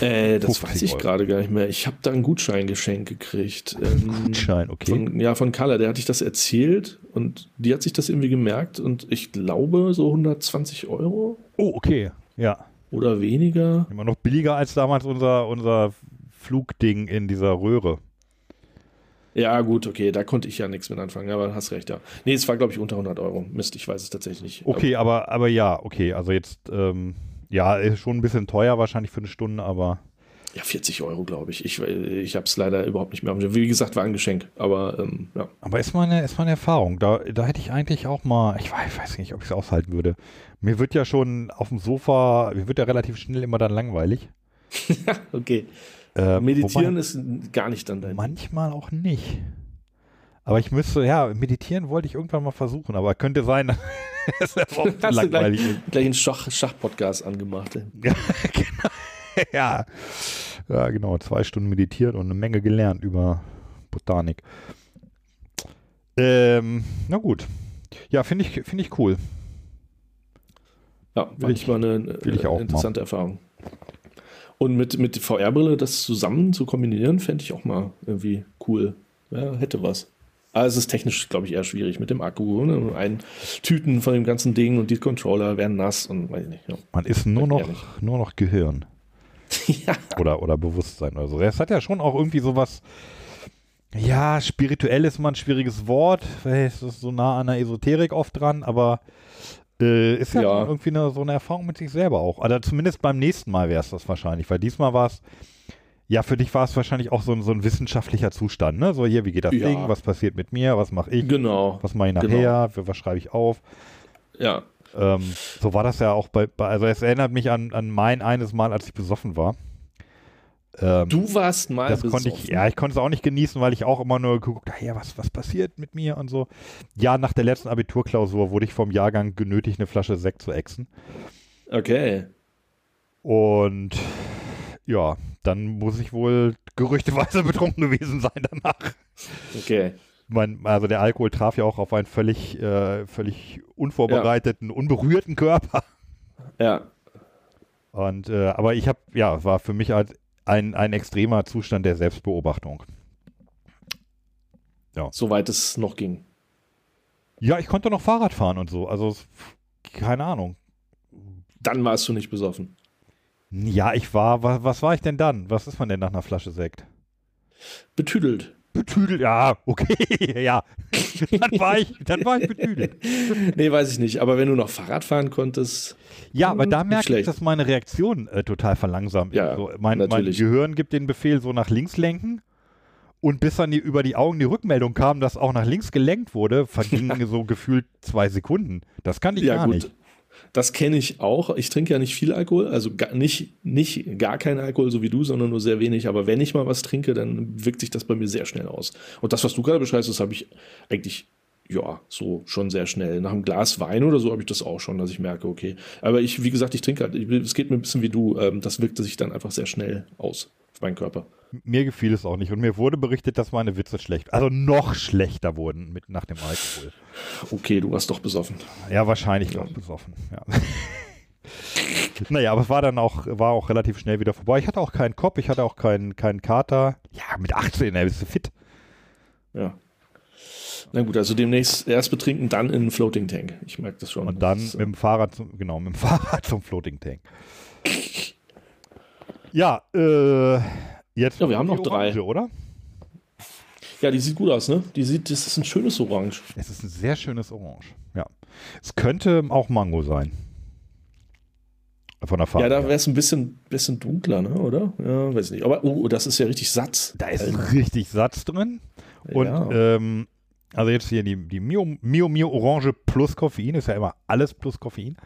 Äh, das weiß ich gerade gar nicht mehr. Ich habe da einen Gutschein geschenkt gekriegt. Ähm, Gutschein, okay. Von, ja, von Carla, der hatte ich das erzählt und die hat sich das irgendwie gemerkt und ich glaube so 120 Euro. Oh, okay, ja. Oder weniger. Immer noch billiger als damals unser, unser Flugding in dieser Röhre. Ja, gut, okay, da konnte ich ja nichts mit anfangen, aber hast recht, ja. Nee, es war, glaube ich, unter 100 Euro. Mist, ich weiß es tatsächlich nicht. Okay, aber, aber, aber ja, okay, also jetzt, ähm, ja, ist schon ein bisschen teuer wahrscheinlich für eine Stunde, aber. Ja, 40 Euro, glaube ich. Ich, ich habe es leider überhaupt nicht mehr. Wie gesagt, war ein Geschenk, aber ähm, ja. Aber ist mal eine, ist mal eine Erfahrung. Da, da hätte ich eigentlich auch mal, ich weiß, ich weiß nicht, ob ich es aushalten würde. Mir wird ja schon auf dem Sofa, mir wird ja relativ schnell immer dann langweilig. okay. Äh, Meditieren ist gar nicht dann dein. Manchmal auch nicht. Aber ich müsste, ja, meditieren wollte ich irgendwann mal versuchen, aber könnte sein, dass er Hast langweilig du gleich, gleich einen Schach, Schach-Podcast angemacht. ja, genau. ja. ja, genau. Zwei Stunden meditiert und eine Menge gelernt über Botanik. Ähm, na gut. Ja, finde ich, find ich cool. Ja, will ich mal eine, ich auch interessante mal. Erfahrung. Und mit, mit VR-Brille das zusammen zu kombinieren, fände ich auch mal irgendwie cool. Ja, hätte was. Aber es ist technisch, glaube ich, eher schwierig mit dem Akku. Ne? Ein Tüten von dem ganzen Ding und die Controller werden nass und weiß ich nicht. Ja. Man ist nur noch, nur noch Gehirn. ja. Oder, oder Bewusstsein oder so. Es hat ja schon auch irgendwie sowas. Ja, spirituell ist mal ein schwieriges Wort. Es ist so nah an der Esoterik oft dran, aber äh, ist ja, ja. irgendwie eine, so eine Erfahrung mit sich selber auch. Also zumindest beim nächsten Mal wäre es das wahrscheinlich, weil diesmal war es ja, für dich war es wahrscheinlich auch so ein, so ein wissenschaftlicher Zustand, ne? So hier, wie geht das ja. Ding, was passiert mit mir, was mache ich, genau. was mache ich nachher, genau. was schreibe ich auf. Ja. Ähm, so war das ja auch bei, bei, also es erinnert mich an, an mein eines Mal, als ich besoffen war. Ähm, du warst mal das besoffen. Konnte ich, ja, ich konnte es auch nicht genießen, weil ich auch immer nur geguckt habe, ja, was, was passiert mit mir und so. Ja, nach der letzten Abiturklausur wurde ich vom Jahrgang genötigt, eine Flasche Sekt zu exen. Okay. Und ja, dann muss ich wohl gerüchteweise betrunken gewesen sein danach. Okay. mein, also der Alkohol traf ja auch auf einen völlig, äh, völlig unvorbereiteten, ja. unberührten Körper. Ja. Und, äh, aber ich habe, ja, war für mich halt ein, ein extremer Zustand der Selbstbeobachtung. Ja. Soweit es noch ging. Ja, ich konnte noch Fahrrad fahren und so. Also, keine Ahnung. Dann warst du nicht besoffen. Ja, ich war, was, was war ich denn dann? Was ist man denn nach einer Flasche Sekt? Betüdelt. Betüdelt, ja, okay, ja. dann war ich, dann war ich betüdelt. nee, weiß ich nicht. Aber wenn du noch Fahrrad fahren konntest. Ja, aber da merke ich, dass meine Reaktion äh, total verlangsamt ist. Ja, so, mein, mein, Gehirn gibt den Befehl so nach links lenken. Und bis dann die, über die Augen die Rückmeldung kam, dass auch nach links gelenkt wurde, vergingen so gefühlt zwei Sekunden. Das kann ich ja, gar gut. nicht. Das kenne ich auch. Ich trinke ja nicht viel Alkohol, also gar nicht, nicht gar keinen Alkohol, so wie du, sondern nur sehr wenig. Aber wenn ich mal was trinke, dann wirkt sich das bei mir sehr schnell aus. Und das, was du gerade beschreibst, das habe ich eigentlich ja, so schon sehr schnell. Nach einem Glas Wein oder so habe ich das auch schon, dass ich merke, okay. Aber ich, wie gesagt, ich trinke halt, es geht mir ein bisschen wie du, ähm, das wirkte sich dann einfach sehr schnell aus auf meinen Körper. Mir gefiel es auch nicht und mir wurde berichtet, dass meine Witze schlecht, also noch schlechter wurden mit nach dem Alkohol. Okay, du warst doch besoffen. Ja, wahrscheinlich ja. doch besoffen, ja. naja, aber es war dann auch, war auch relativ schnell wieder vorbei. Ich hatte auch keinen Kopf, ich hatte auch keinen, keinen Kater. Ja, mit 18, ey, bist du fit. Ja. Na gut, also demnächst erst betrinken, dann in einen Floating Tank. Ich merke das schon. Und dann das, mit dem Fahrrad, zum, genau, mit dem Fahrrad zum Floating Tank. Ja, äh, jetzt. Ja, wir haben noch Orange, drei. oder? Ja, die sieht gut aus, ne? Die sieht, das ist ein schönes Orange. Es ist ein sehr schönes Orange, ja. Es könnte auch Mango sein. Von der Farbe. Ja, da wäre es ein bisschen, bisschen dunkler, ne? oder? Ja, weiß nicht. Aber oh, das ist ja richtig Satz. Da ist Alter. richtig Satz drin. Und ja. ähm, also jetzt hier die, die Mio, Mio Mio Orange plus Koffein, ist ja immer alles plus Koffein.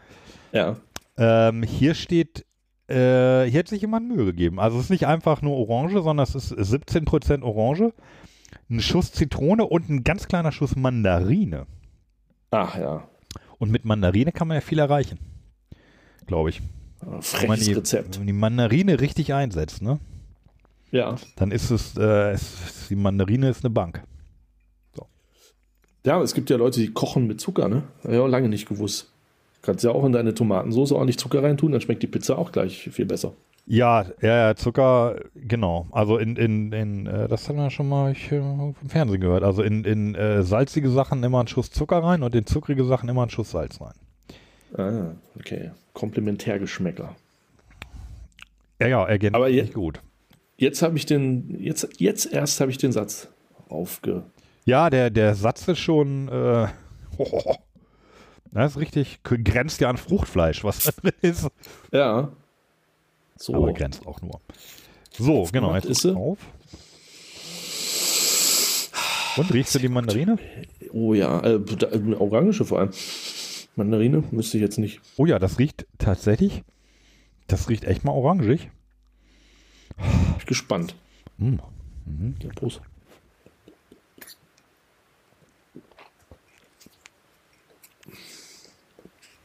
Ja. Ähm, hier steht, äh, hier hat sich jemand Mühe gegeben. Also es ist nicht einfach nur Orange, sondern es ist 17% Orange, ein Schuss Zitrone und ein ganz kleiner Schuss Mandarine. Ach ja. Und mit Mandarine kann man ja viel erreichen. Glaube ich. Freches wenn man die, Rezept. Wenn man die Mandarine richtig einsetzt, ne? Ja. Dann ist es, äh, es, die Mandarine ist eine Bank. Ja, es gibt ja Leute, die kochen mit Zucker, ne? Ja, lange nicht gewusst. Kannst ja auch in deine Tomatensauce ordentlich Zucker reintun, dann schmeckt die Pizza auch gleich viel besser. Ja, ja, Zucker, genau. Also in, in, in äh, das haben wir schon mal ich, äh, im Fernsehen gehört. Also in, in äh, salzige Sachen immer einen Schuss Zucker rein und in zuckrige Sachen immer einen Schuss Salz rein. Ah, okay. Komplementärgeschmäcker. Ja, ja, ergänzt Aber je, gut. Jetzt habe ich den, jetzt, jetzt erst habe ich den Satz aufge, ja, der, der Satz ist schon. Äh, das ist richtig, grenzt ja an Fruchtfleisch, was da drin ist. Ja. So. Aber grenzt auch nur. So, jetzt genau, jetzt ist sie. auf. Und riechst du die Mandarine? Oh ja, äh, orange vor allem. Mandarine müsste ich jetzt nicht. Oh ja, das riecht tatsächlich. Das riecht echt mal orangig. Ich bin gespannt. Mm. Mhm. Ja, Prost.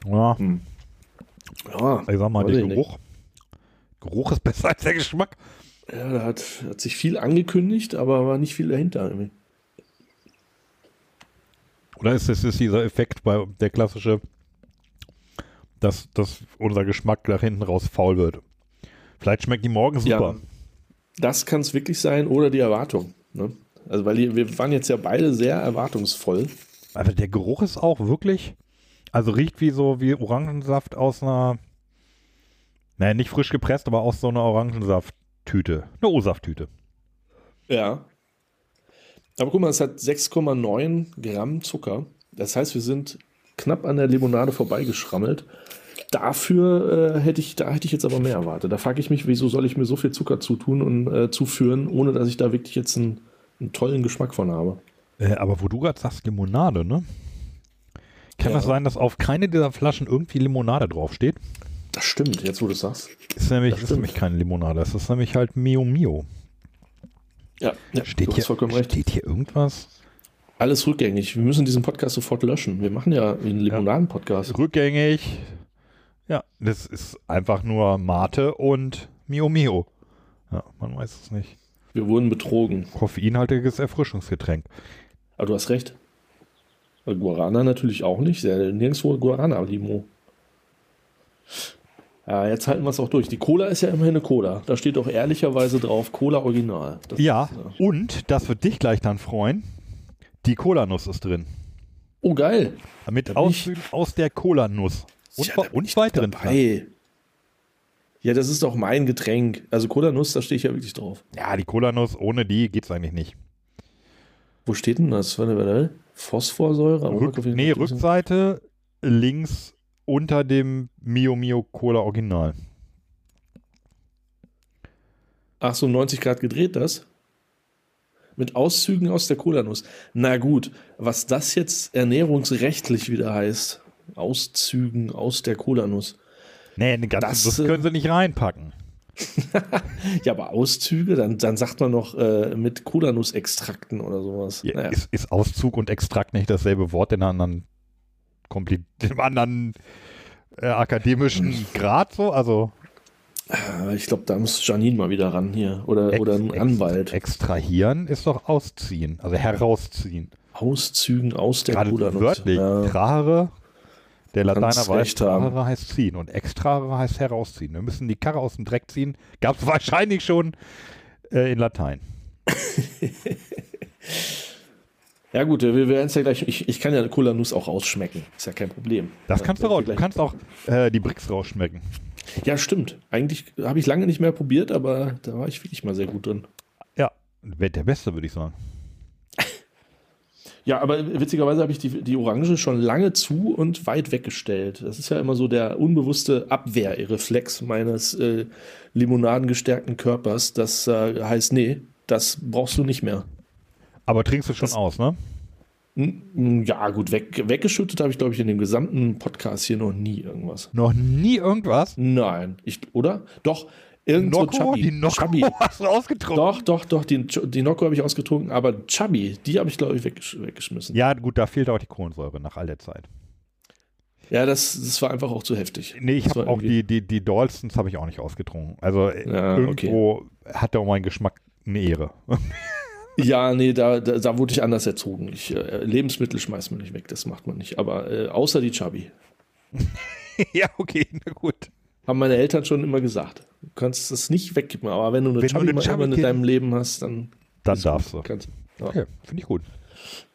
Ja. Hm. Ja, ich sag mal, der Geruch. Geruch ist besser als der Geschmack. Ja, da hat, hat sich viel angekündigt, aber war nicht viel dahinter. Irgendwie. Oder ist es ist dieser Effekt bei der klassische, dass, dass unser Geschmack nach hinten raus faul wird? Vielleicht schmeckt die morgen super. Ja, das kann es wirklich sein oder die Erwartung. Ne? Also, weil die, wir waren jetzt ja beide sehr erwartungsvoll. Also der Geruch ist auch wirklich, also riecht wie so wie Orangensaft aus einer, naja, nicht frisch gepresst, aber aus so einer Orangensafttüte. Eine O-Safttüte. Ja. Aber guck mal, es hat 6,9 Gramm Zucker. Das heißt, wir sind knapp an der Limonade vorbeigeschrammelt. Dafür äh, hätte ich, da hätte ich jetzt aber mehr erwartet. Da frage ich mich, wieso soll ich mir so viel Zucker zutun und äh, zuführen, ohne dass ich da wirklich jetzt einen, einen tollen Geschmack von habe. Äh, aber wo du gerade sagst, Limonade, ne? Kann ja. das sein, dass auf keine dieser Flaschen irgendwie Limonade draufsteht? Das stimmt, jetzt wo du es sagst. Ist nämlich, ist nämlich keine Limonade, es ist nämlich halt Mio Mio. Ja, ja steht, hier, steht hier irgendwas? Alles rückgängig. Wir müssen diesen Podcast sofort löschen. Wir machen ja einen Limonaden-Podcast. Ja, rückgängig. Ja, das ist einfach nur Mate und Mio Mio. Ja, man weiß es nicht. Wir wurden betrogen. Koffeinhaltiges Erfrischungsgetränk. Aber du hast recht. Guarana natürlich auch nicht. Nirgendwo Guarana-Limo. Ja, jetzt halten wir es auch durch. Die Cola ist ja immerhin eine Cola. Da steht auch ehrlicherweise drauf, Cola Original. Das ja, ist, ja, und das wird dich gleich dann freuen. Die Cola-Nuss ist drin. Oh, geil. Mit Auszügen aus der Cola-Nuss. Und, ja, und weiteren dabei. Ja, das ist doch mein Getränk. Also Cola-Nuss, da stehe ich ja wirklich drauf. Ja, die Cola-Nuss, ohne die geht es eigentlich nicht. Wo steht denn das? Warte, warte. Phosphorsäure? Rück, nee, Rückseite links unter dem Mio Mio Cola Original. Ach so, 90 Grad gedreht das? Mit Auszügen aus der Cola-Nuss. Na gut, was das jetzt ernährungsrechtlich wieder heißt. Auszügen aus der Cola-Nuss. Nee, das, das können sie nicht reinpacken. ja, aber Auszüge, dann, dann sagt man noch äh, mit Cola-Nuss-Extrakten oder sowas. Ja, naja. ist, ist, Auszug und Extrakt nicht dasselbe Wort in einem anderen, im anderen äh, akademischen Grad so? Also. Ich glaube, da muss Janine mal wieder ran hier. Oder, ex, oder ein Anwalt. Extrahieren ist doch ausziehen, also herausziehen. Auszügen aus der Gerade. Wörtlich. Ja. Trahre der Lateiner weiß, Trahre heißt ziehen und Extrahre heißt herausziehen. Wir müssen die Karre aus dem Dreck ziehen. Gab es wahrscheinlich schon äh, in Latein. ja gut, wir werden es ja gleich, ich, ich kann ja Cola Nuss auch rausschmecken. Ist ja kein Problem. Das kannst du auch. Du kannst auch äh, die Bricks rausschmecken. Ja, stimmt. Eigentlich habe ich lange nicht mehr probiert, aber da war ich wirklich mal sehr gut drin. Ja, der Beste, würde ich sagen. Ja, aber witzigerweise habe ich die, die Orange schon lange zu und weit weggestellt. Das ist ja immer so der unbewusste Abwehrreflex meines äh, limonadengestärkten Körpers. Das äh, heißt, nee, das brauchst du nicht mehr. Aber trinkst du schon das, aus, ne? Ja, gut, weg, weggeschüttet habe ich, glaube ich, in dem gesamten Podcast hier noch nie irgendwas. Noch nie irgendwas? Nein. Ich, oder? Doch, Irgend Nocco, Chubby. Die Nocco Chubby. hast du ausgetrunken? Doch, doch, doch, die, die Nocco habe ich ausgetrunken, aber Chubby, die habe ich, glaube ich, weggesch weggeschmissen. Ja, gut, da fehlt auch die Kohlensäure nach all der Zeit. Ja, das, das war einfach auch zu heftig. Nee, ich habe auch die, die, die Dalstons habe ich auch nicht ausgetrunken. Also ja, irgendwo okay. hat auch mein Geschmack eine Ehre. ja, nee, da, da, da, wurde ich anders erzogen. Ich, äh, Lebensmittel schmeißt man nicht weg, das macht man nicht. Aber äh, außer die Chubby. ja, okay, na gut. Haben meine Eltern schon immer gesagt. Du kannst das nicht wegkippen, aber wenn du eine wenn Chubby in deinem Leben hast, dann. Dann darfst du. Kannst, ja. Okay, finde ich gut.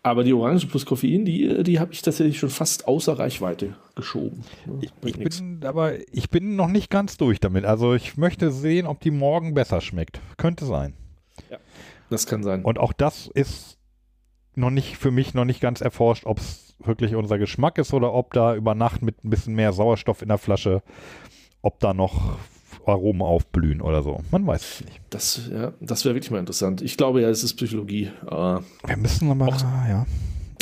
Aber die Orange plus Koffein, die, die habe ich tatsächlich schon fast außer Reichweite geschoben. Ich, ich bin, aber ich bin noch nicht ganz durch damit. Also ich möchte sehen, ob die morgen besser schmeckt. Könnte sein. Ja, das kann sein. Und auch das ist noch nicht für mich noch nicht ganz erforscht, ob es wirklich unser Geschmack ist oder ob da über Nacht mit ein bisschen mehr Sauerstoff in der Flasche ob da noch Aromen aufblühen oder so. Man weiß es nicht. Das, ja, das wäre wirklich mal interessant. Ich glaube ja, es ist Psychologie. Wir müssen nochmal, auch, ja.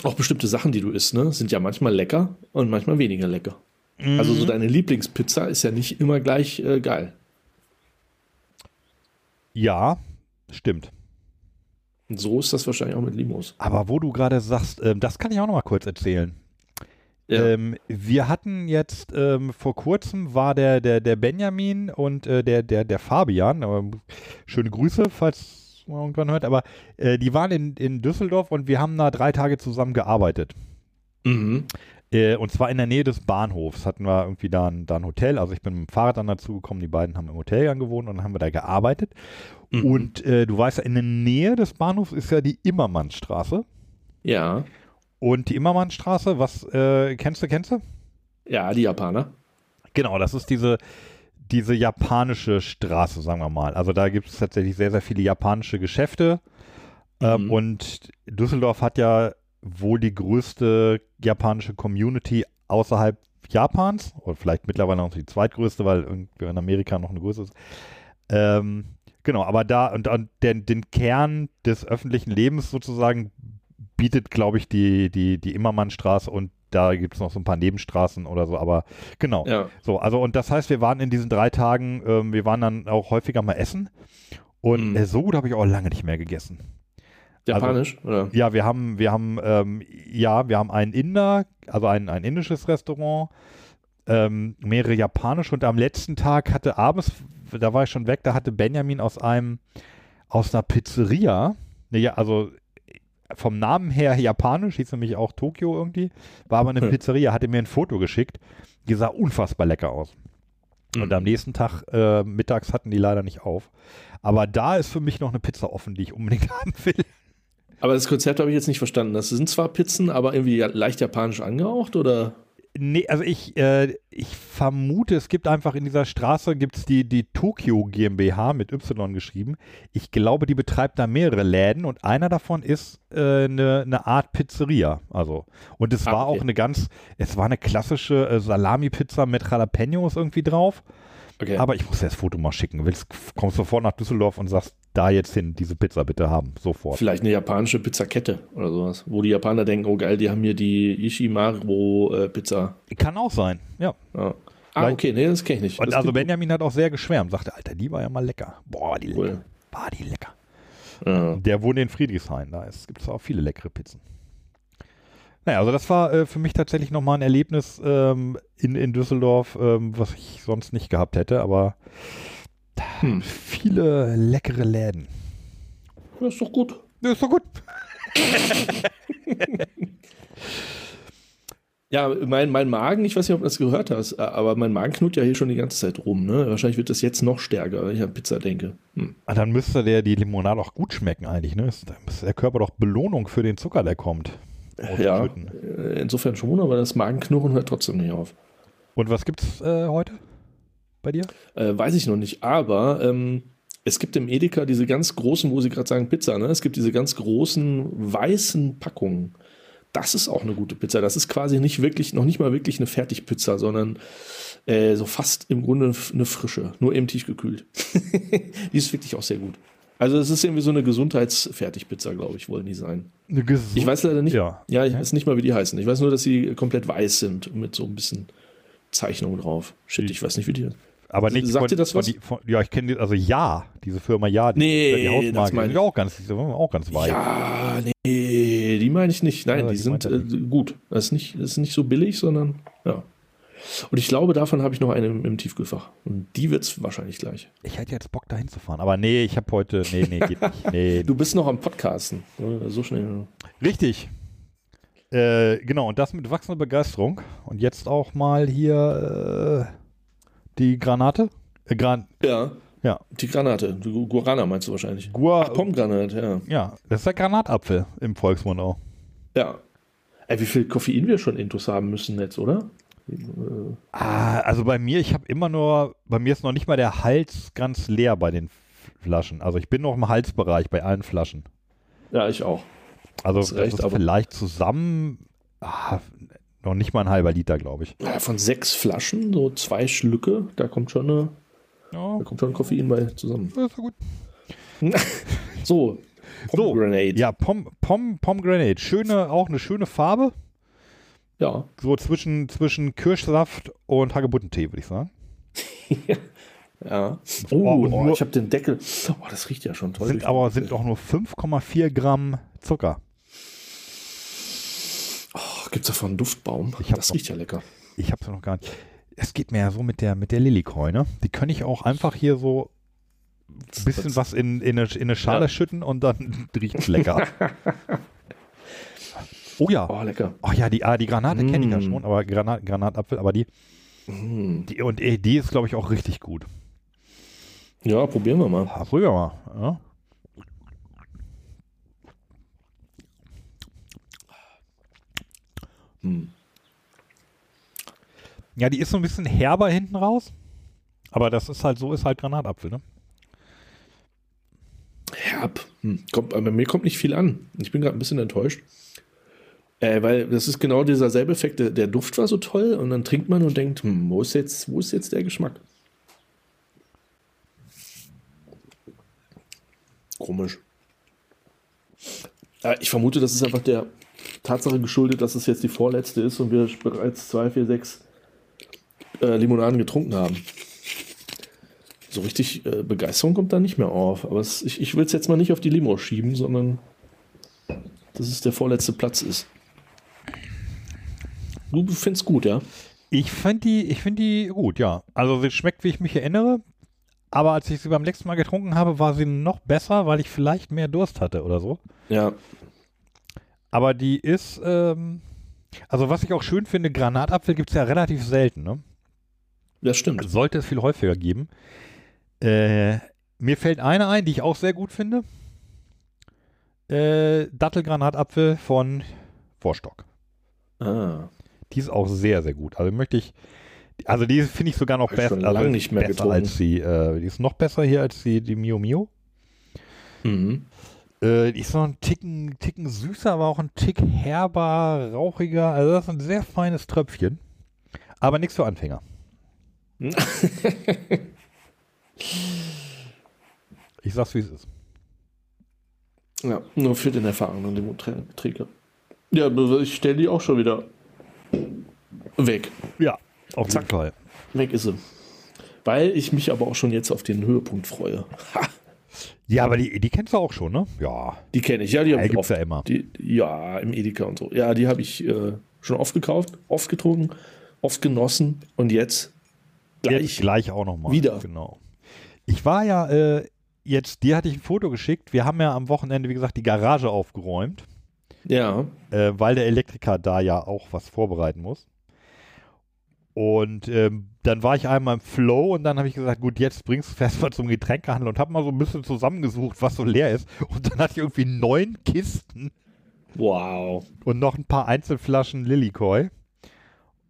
Auch bestimmte Sachen, die du isst, ne, sind ja manchmal lecker und manchmal weniger lecker. Mhm. Also so deine Lieblingspizza ist ja nicht immer gleich äh, geil. Ja, stimmt. Und so ist das wahrscheinlich auch mit Limos. Aber wo du gerade sagst, äh, das kann ich auch noch mal kurz erzählen. Ja. Ähm, wir hatten jetzt ähm, vor kurzem war der, der, der Benjamin und äh, der, der, der Fabian, äh, schöne Grüße, falls man irgendwann hört, aber äh, die waren in, in Düsseldorf und wir haben da drei Tage zusammen gearbeitet. Mhm. Äh, und zwar in der Nähe des Bahnhofs hatten wir irgendwie da ein, da ein Hotel. Also ich bin mit dem Fahrrad dann dazu gekommen, die beiden haben im Hotel gewohnt und dann haben wir da gearbeitet. Mhm. Und äh, du weißt ja, in der Nähe des Bahnhofs ist ja die Immermannstraße. Ja. Und die Immermannstraße, was äh, kennst du, kennst du? Ja, die Japaner. Genau, das ist diese, diese japanische Straße, sagen wir mal. Also da gibt es tatsächlich sehr, sehr viele japanische Geschäfte. Ähm, mhm. und Düsseldorf hat ja wohl die größte japanische Community außerhalb Japans. Oder vielleicht mittlerweile noch die zweitgrößte, weil irgendwie in Amerika noch eine größere ist. Ähm, genau, aber da und, und den, den Kern des öffentlichen Lebens sozusagen bietet, glaube ich, die, die, die Immermannstraße und da gibt es noch so ein paar Nebenstraßen oder so, aber genau. Ja. So, also und das heißt, wir waren in diesen drei Tagen, ähm, wir waren dann auch häufiger mal essen und mhm. äh, so gut habe ich auch lange nicht mehr gegessen. Japanisch, also, oder? Ja, wir haben, wir haben, ähm, ja, wir haben einen Inder, also ein, ein indisches Restaurant, ähm, mehrere japanische und am letzten Tag hatte abends, da war ich schon weg, da hatte Benjamin aus einem, aus einer Pizzeria, ne, ja, also vom Namen her japanisch, hieß nämlich auch Tokio irgendwie, war aber eine. Pizzeria, hatte mir ein Foto geschickt, die sah unfassbar lecker aus. Und Mhm. am nächsten Tag, äh, mittags hatten die leider nicht auf. Aber da ist für mich noch eine Pizza offen, die ich unbedingt haben will. Aber das Konzept habe ich jetzt nicht verstanden. Das sind zwar Pizzen, aber irgendwie leicht japanisch angehaucht oder? Nee, also ich, äh, ich vermute, es gibt einfach in dieser Straße gibt's die, die Tokyo GmbH mit Y geschrieben. Ich glaube, die betreibt da mehrere Läden und einer davon ist äh, eine, eine Art Pizzeria. Also, und es Ah, war okay. auch eine ganz, es war eine klassische äh, Salami-Pizza mit Jalapenos irgendwie drauf. Okay. Aber ich muss dir das Foto mal schicken. Willst, kommst sofort nach Düsseldorf und sagst, da jetzt hin, diese Pizza bitte haben. Sofort. Vielleicht eine japanische Pizzakette oder sowas, wo die Japaner denken, oh geil, die haben hier die Ishimaru äh, Pizza. Kann auch sein, ja. Ja. Ah, Vielleicht- okay, nee, das kenne ich nicht. Und das also Benjamin hat auch sehr geschwärmt, sagte, Alter, die war ja mal lecker. Boah, die Cool. lecker. War die lecker. Ja. Der wohnt in Friedrichshain, da gibt es auch viele leckere Pizzen. Naja, also das war äh, für mich tatsächlich nochmal ein Erlebnis ähm, in, in Düsseldorf, ähm, was ich sonst nicht gehabt hätte, aber Hm. viele leckere Läden. ja, ist doch gut. Ja, ist doch gut. Ja, mein, mein Magen, ich weiß nicht, ob du das gehört hast, aber mein Magen knurrt ja hier schon die ganze Zeit rum. Ne? Wahrscheinlich wird das jetzt noch stärker, wenn ich an Pizza denke. Hm. Ah, Dann müsste der die Limonade auch gut schmecken eigentlich, ne? Ist- Da müsste der Körper doch Belohnung für den Zucker, der kommt. Ja, äh, insofern schon, aber das Magenknurren hört trotzdem nicht auf. Und was gibt's äh, heute bei dir? Äh, weiß ich noch nicht, aber ähm, es gibt im Edeka diese ganz großen, wo sie gerade sagen Pizza, ne? Es gibt diese ganz großen weißen Packungen. Das ist auch eine gute Pizza. Das ist quasi nicht wirklich, noch nicht mal wirklich eine Fertigpizza, sondern äh, so fast im Grunde eine frische, nur eben tiefgekühlt. die ist wirklich auch sehr gut. Also es ist irgendwie so eine Gesundheitsfertigpizza, glaube ich, wollen die sein. Eine gesund- Ich weiß leider nicht. Ja. Ja, ich weiß nicht mal, wie die heißen. Ich weiß nur, dass sie komplett weiß sind mit so ein bisschen Zeichnung drauf. Shit, ich weiß nicht, wie die. Aber nicht Sagt von, das von was? Die, von, ja, ich kenne also ja, diese Firma ja, die, Nee, die das Hausmarke, meine die auch ganz, die sind auch ganz weit. Ja, nee, die meine ich nicht. Nein, Ja, die, die sind äh, gut. Das ist, nicht, das ist nicht so billig, sondern ja. Und ich glaube, davon habe ich noch eine im, im Tiefkühlfach. Und die wird es wahrscheinlich gleich. Ich hätte jetzt Bock dahin zu fahren, aber nee, ich habe heute, nee, nee, geht nicht. Nee, Du bist noch am Podcasten. So schnell. Richtig. Äh, genau, und das mit wachsender Begeisterung. Und jetzt auch mal hier äh, die Granate. Äh, Gran Ja, ja, die Granate. Guarana meinst du wahrscheinlich. Gua Pomgranat, ja. ja, das ist der Granatapfel im Volksmund auch. Ja. Ey, wie viel Koffein wir schon intus haben müssen jetzt, oder? Ah, also bei mir, ich habe immer nur, bei mir ist noch nicht mal der Hals ganz leer bei den Flaschen. Also ich bin noch im Halsbereich bei allen Flaschen. Ja, ich auch. Also Hast das recht, ist vielleicht zusammen ah, noch nicht mal ein halber Liter, glaube ich. Ja, von sechs Flaschen, so zwei Schlücke, da kommt schon, eine, Ja, da kommt schon Koffein bei zusammen. das ist gut. So, So, Pomegranate. Ja, Pom, Pom, Pomegranate. Schöne, auch eine schöne Farbe. ja. So zwischen, zwischen Kirschsaft und Hagebuttentee, würde ich sagen. Ja. Oh, Oh, oh nur- ich habe den Deckel. Oh, das riecht ja schon toll. Sind aber sind auch nur 5,4 Gramm Zucker. Oh, gibt's davon einen Duftbaum? Das noch- riecht ja lecker. Ich habe es noch gar nicht. Es geht mir ja so mit der, mit der Lillikoi, ne? Die kann ich auch einfach hier so ein bisschen was in, in, eine, in eine Schale Ja. schütten und dann riecht's lecker. oh ja. Oh, lecker. Oh ja, die, ah, die Granate kenne ich ja Mm. schon, aber Granat, Granatapfel, aber die, Mm. die und die ist, glaube ich, auch richtig gut. Ja, probieren wir mal. Ah, Probieren wir mal. Ja. Hm. ja, die ist so ein bisschen herber hinten raus. Aber das ist halt so, ist halt Granatapfel, ne? Herb. Hm. Kommt, bei mir kommt nicht viel an. Ich bin gerade ein bisschen enttäuscht. Äh, weil das ist genau dieser selbe Effekt. Der, der Duft war so toll und dann trinkt man und denkt, hm, wo ist jetzt, wo ist jetzt der Geschmack? Komisch. Äh, ich vermute, das ist einfach der Tatsache geschuldet, dass es jetzt die vorletzte ist und wir bereits zwei, vier, sechs äh, Limonaden getrunken haben. So richtig äh, Begeisterung kommt da nicht mehr auf. Aber es, ich, ich will es jetzt mal nicht auf die Limo schieben, sondern dass es der vorletzte Platz ist. Du findest gut, ja? Ich finde die, ich finde die gut, ja. Also sie schmeckt, wie ich mich erinnere. Aber als ich sie beim letzten Mal getrunken habe, war sie noch besser, weil ich vielleicht mehr Durst hatte oder so. Ja. Aber die ist, ähm, also was ich auch schön finde, Granatapfel gibt es ja relativ selten, ne? Das stimmt. Sollte es viel häufiger geben. Äh, mir fällt eine ein, die ich auch sehr gut finde. Äh, Dattelgranatapfel von Vorstock. Ah. Die ist auch sehr, sehr gut. Also möchte ich, also die finde ich sogar noch besser, schon also nicht mehr besser getrunken. als die, äh, die ist noch besser hier als die, die Mio Mio. Mhm. Äh, die ist noch ein Ticken, Ticken süßer, aber auch ein Tick herber, rauchiger. Also das ist ein sehr feines Tröpfchen. Aber nichts für Anfänger. Ich sag's, wie es ist. Ja, nur für den erfahrenen Limoträger. Ja, ich stelle die auch schon wieder weg. Ja, auf jeden Zack. Fall. Weg ist sie. Weil ich mich aber auch schon jetzt auf den Höhepunkt freue. Ha, Ja, aber die, die kennst du auch schon, ne? Ja. die kenne ich. Ja, die habe ich oft. ja immer. Die, ja, im Edeka und so. Ja, die habe ich äh, schon oft gekauft, oft getrunken, oft genossen und jetzt gleich. Jetzt gleich auch nochmal. Wieder. Genau. Ich war ja äh, jetzt, dir hatte ich ein Foto geschickt. Wir haben ja am Wochenende, wie gesagt, die Garage aufgeräumt, Ja, äh, weil der Elektriker da ja auch was vorbereiten muss. Und ähm, dann war ich einmal im Flow und dann habe ich gesagt, gut, jetzt bringst du fest mal zum Getränkehandel und habe mal so ein bisschen zusammengesucht, was so leer ist. Und dann hatte ich irgendwie neun Kisten wow. und noch ein paar Einzelflaschen Lillikoi.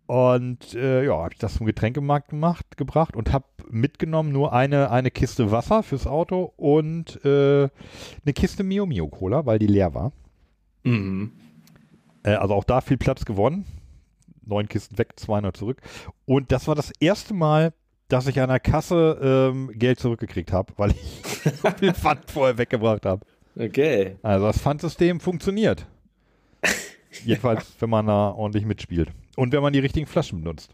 Und äh, ja, habe ich das zum Getränkemarkt gemacht, gebracht und habe mitgenommen nur eine, eine Kiste Wasser fürs Auto und äh, eine Kiste Mio Mio Cola, weil die leer war. Mhm. Äh, also auch da viel Platz gewonnen. Neun Kisten weg, 200 zurück. Und das war das erste Mal, dass ich an der Kasse ähm, Geld zurückgekriegt habe, weil ich so viel Pfand vorher weggebracht habe. Okay. Also das Pfandsystem funktioniert. Jedenfalls, wenn man da ordentlich mitspielt. Und wenn man die richtigen Flaschen benutzt.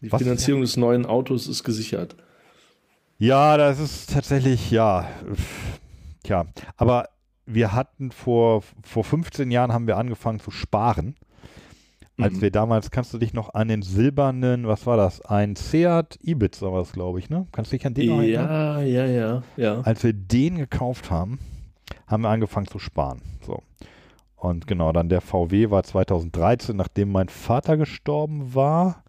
Die Was- Finanzierung des neuen Autos ist gesichert. Ja, das ist tatsächlich, ja. Tja, aber wir hatten vor, vor 15 Jahren haben wir angefangen zu sparen. Als Mhm. wir damals, kannst du dich noch an den silbernen, was war das? Ein Seat Ibiza war es, glaube ich, ne? Kannst du dich an den noch erinnern? Ja, ja, ja, ja. Als wir den gekauft haben, haben wir angefangen zu sparen. So. Und genau, dann der VW war 2013, nachdem mein Vater gestorben war.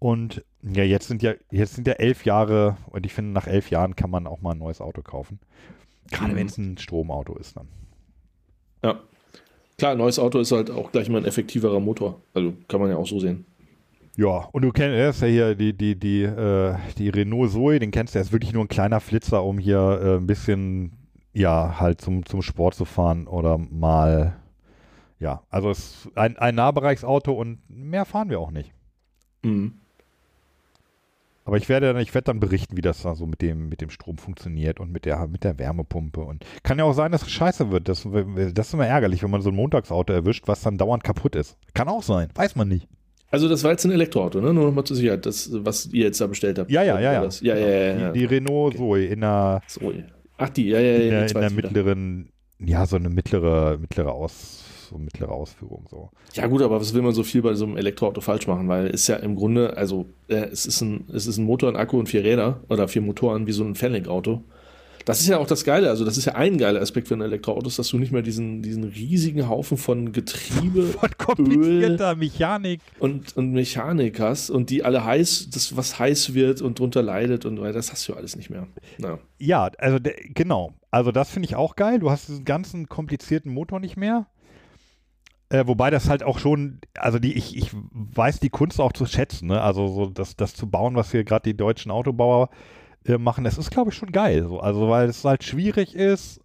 Und ja, jetzt sind ja, jetzt sind ja elf Jahre, und ich finde, nach elf Jahren kann man auch mal ein neues Auto kaufen. Gerade Mhm. wenn es ein Stromauto ist dann. Ja. Klar, ein neues Auto ist halt auch gleich mal ein effektiverer Motor. Also kann man ja auch so sehen. Ja, und du kennst, ja hier die, die, die, äh, die Renault Zoe, den kennst du, der ist wirklich nur ein kleiner Flitzer, um hier äh, ein bisschen, ja, halt zum, zum Sport zu fahren oder mal, ja, also es ist ein, ein Nahbereichsauto und mehr fahren wir auch nicht. Mhm. Aber ich werde, dann- ich werde dann berichten, wie das da so mit dem, mit dem Strom funktioniert und mit der, mit der Wärmepumpe. Und kann ja auch sein, dass es scheiße wird. Das, das ist immer ärgerlich, wenn man so ein Montagsauto erwischt, was dann dauernd kaputt ist. Kann auch sein, weiß man nicht. Also das war jetzt ein Elektroauto, ne? Nur nochmal zur Sicherheit, das, was ihr jetzt da bestellt habt. Ja, ja, ja, ja. Ja, ja, ja, ja. Die, die Renault Zoe in der, so, ach, die, ja, ja, ja. in in der mittleren, ja, so eine mittlere, mittlere Aus, so mittlere Ausführung so. Ja gut, aber was will man so viel bei so einem Elektroauto falsch machen? Weil es ja im Grunde, also äh, es, ist ein, es ist ein Motor, ein Akku und vier Räder oder vier Motoren wie so ein Fennec-Auto. Das ist ja auch das Geile, also das ist ja ein geiler Aspekt für ein Elektroauto, ist, dass du nicht mehr diesen, diesen riesigen Haufen von Getriebe Von komplizierter Mechanik. und, und Mechanik hast und die alle heiß, das was heiß wird und drunter leidet und weil das hast du alles nicht mehr. Na. Ja, also genau. Also das finde ich auch geil. Du hast diesen ganzen komplizierten Motor nicht mehr. Äh, wobei das halt auch schon, also die, ich, ich weiß die Kunst auch zu schätzen, ne? Also so das, das zu bauen, was hier gerade die deutschen Autobauer äh, machen, das ist, glaube ich, schon geil. So. Also weil es halt schwierig ist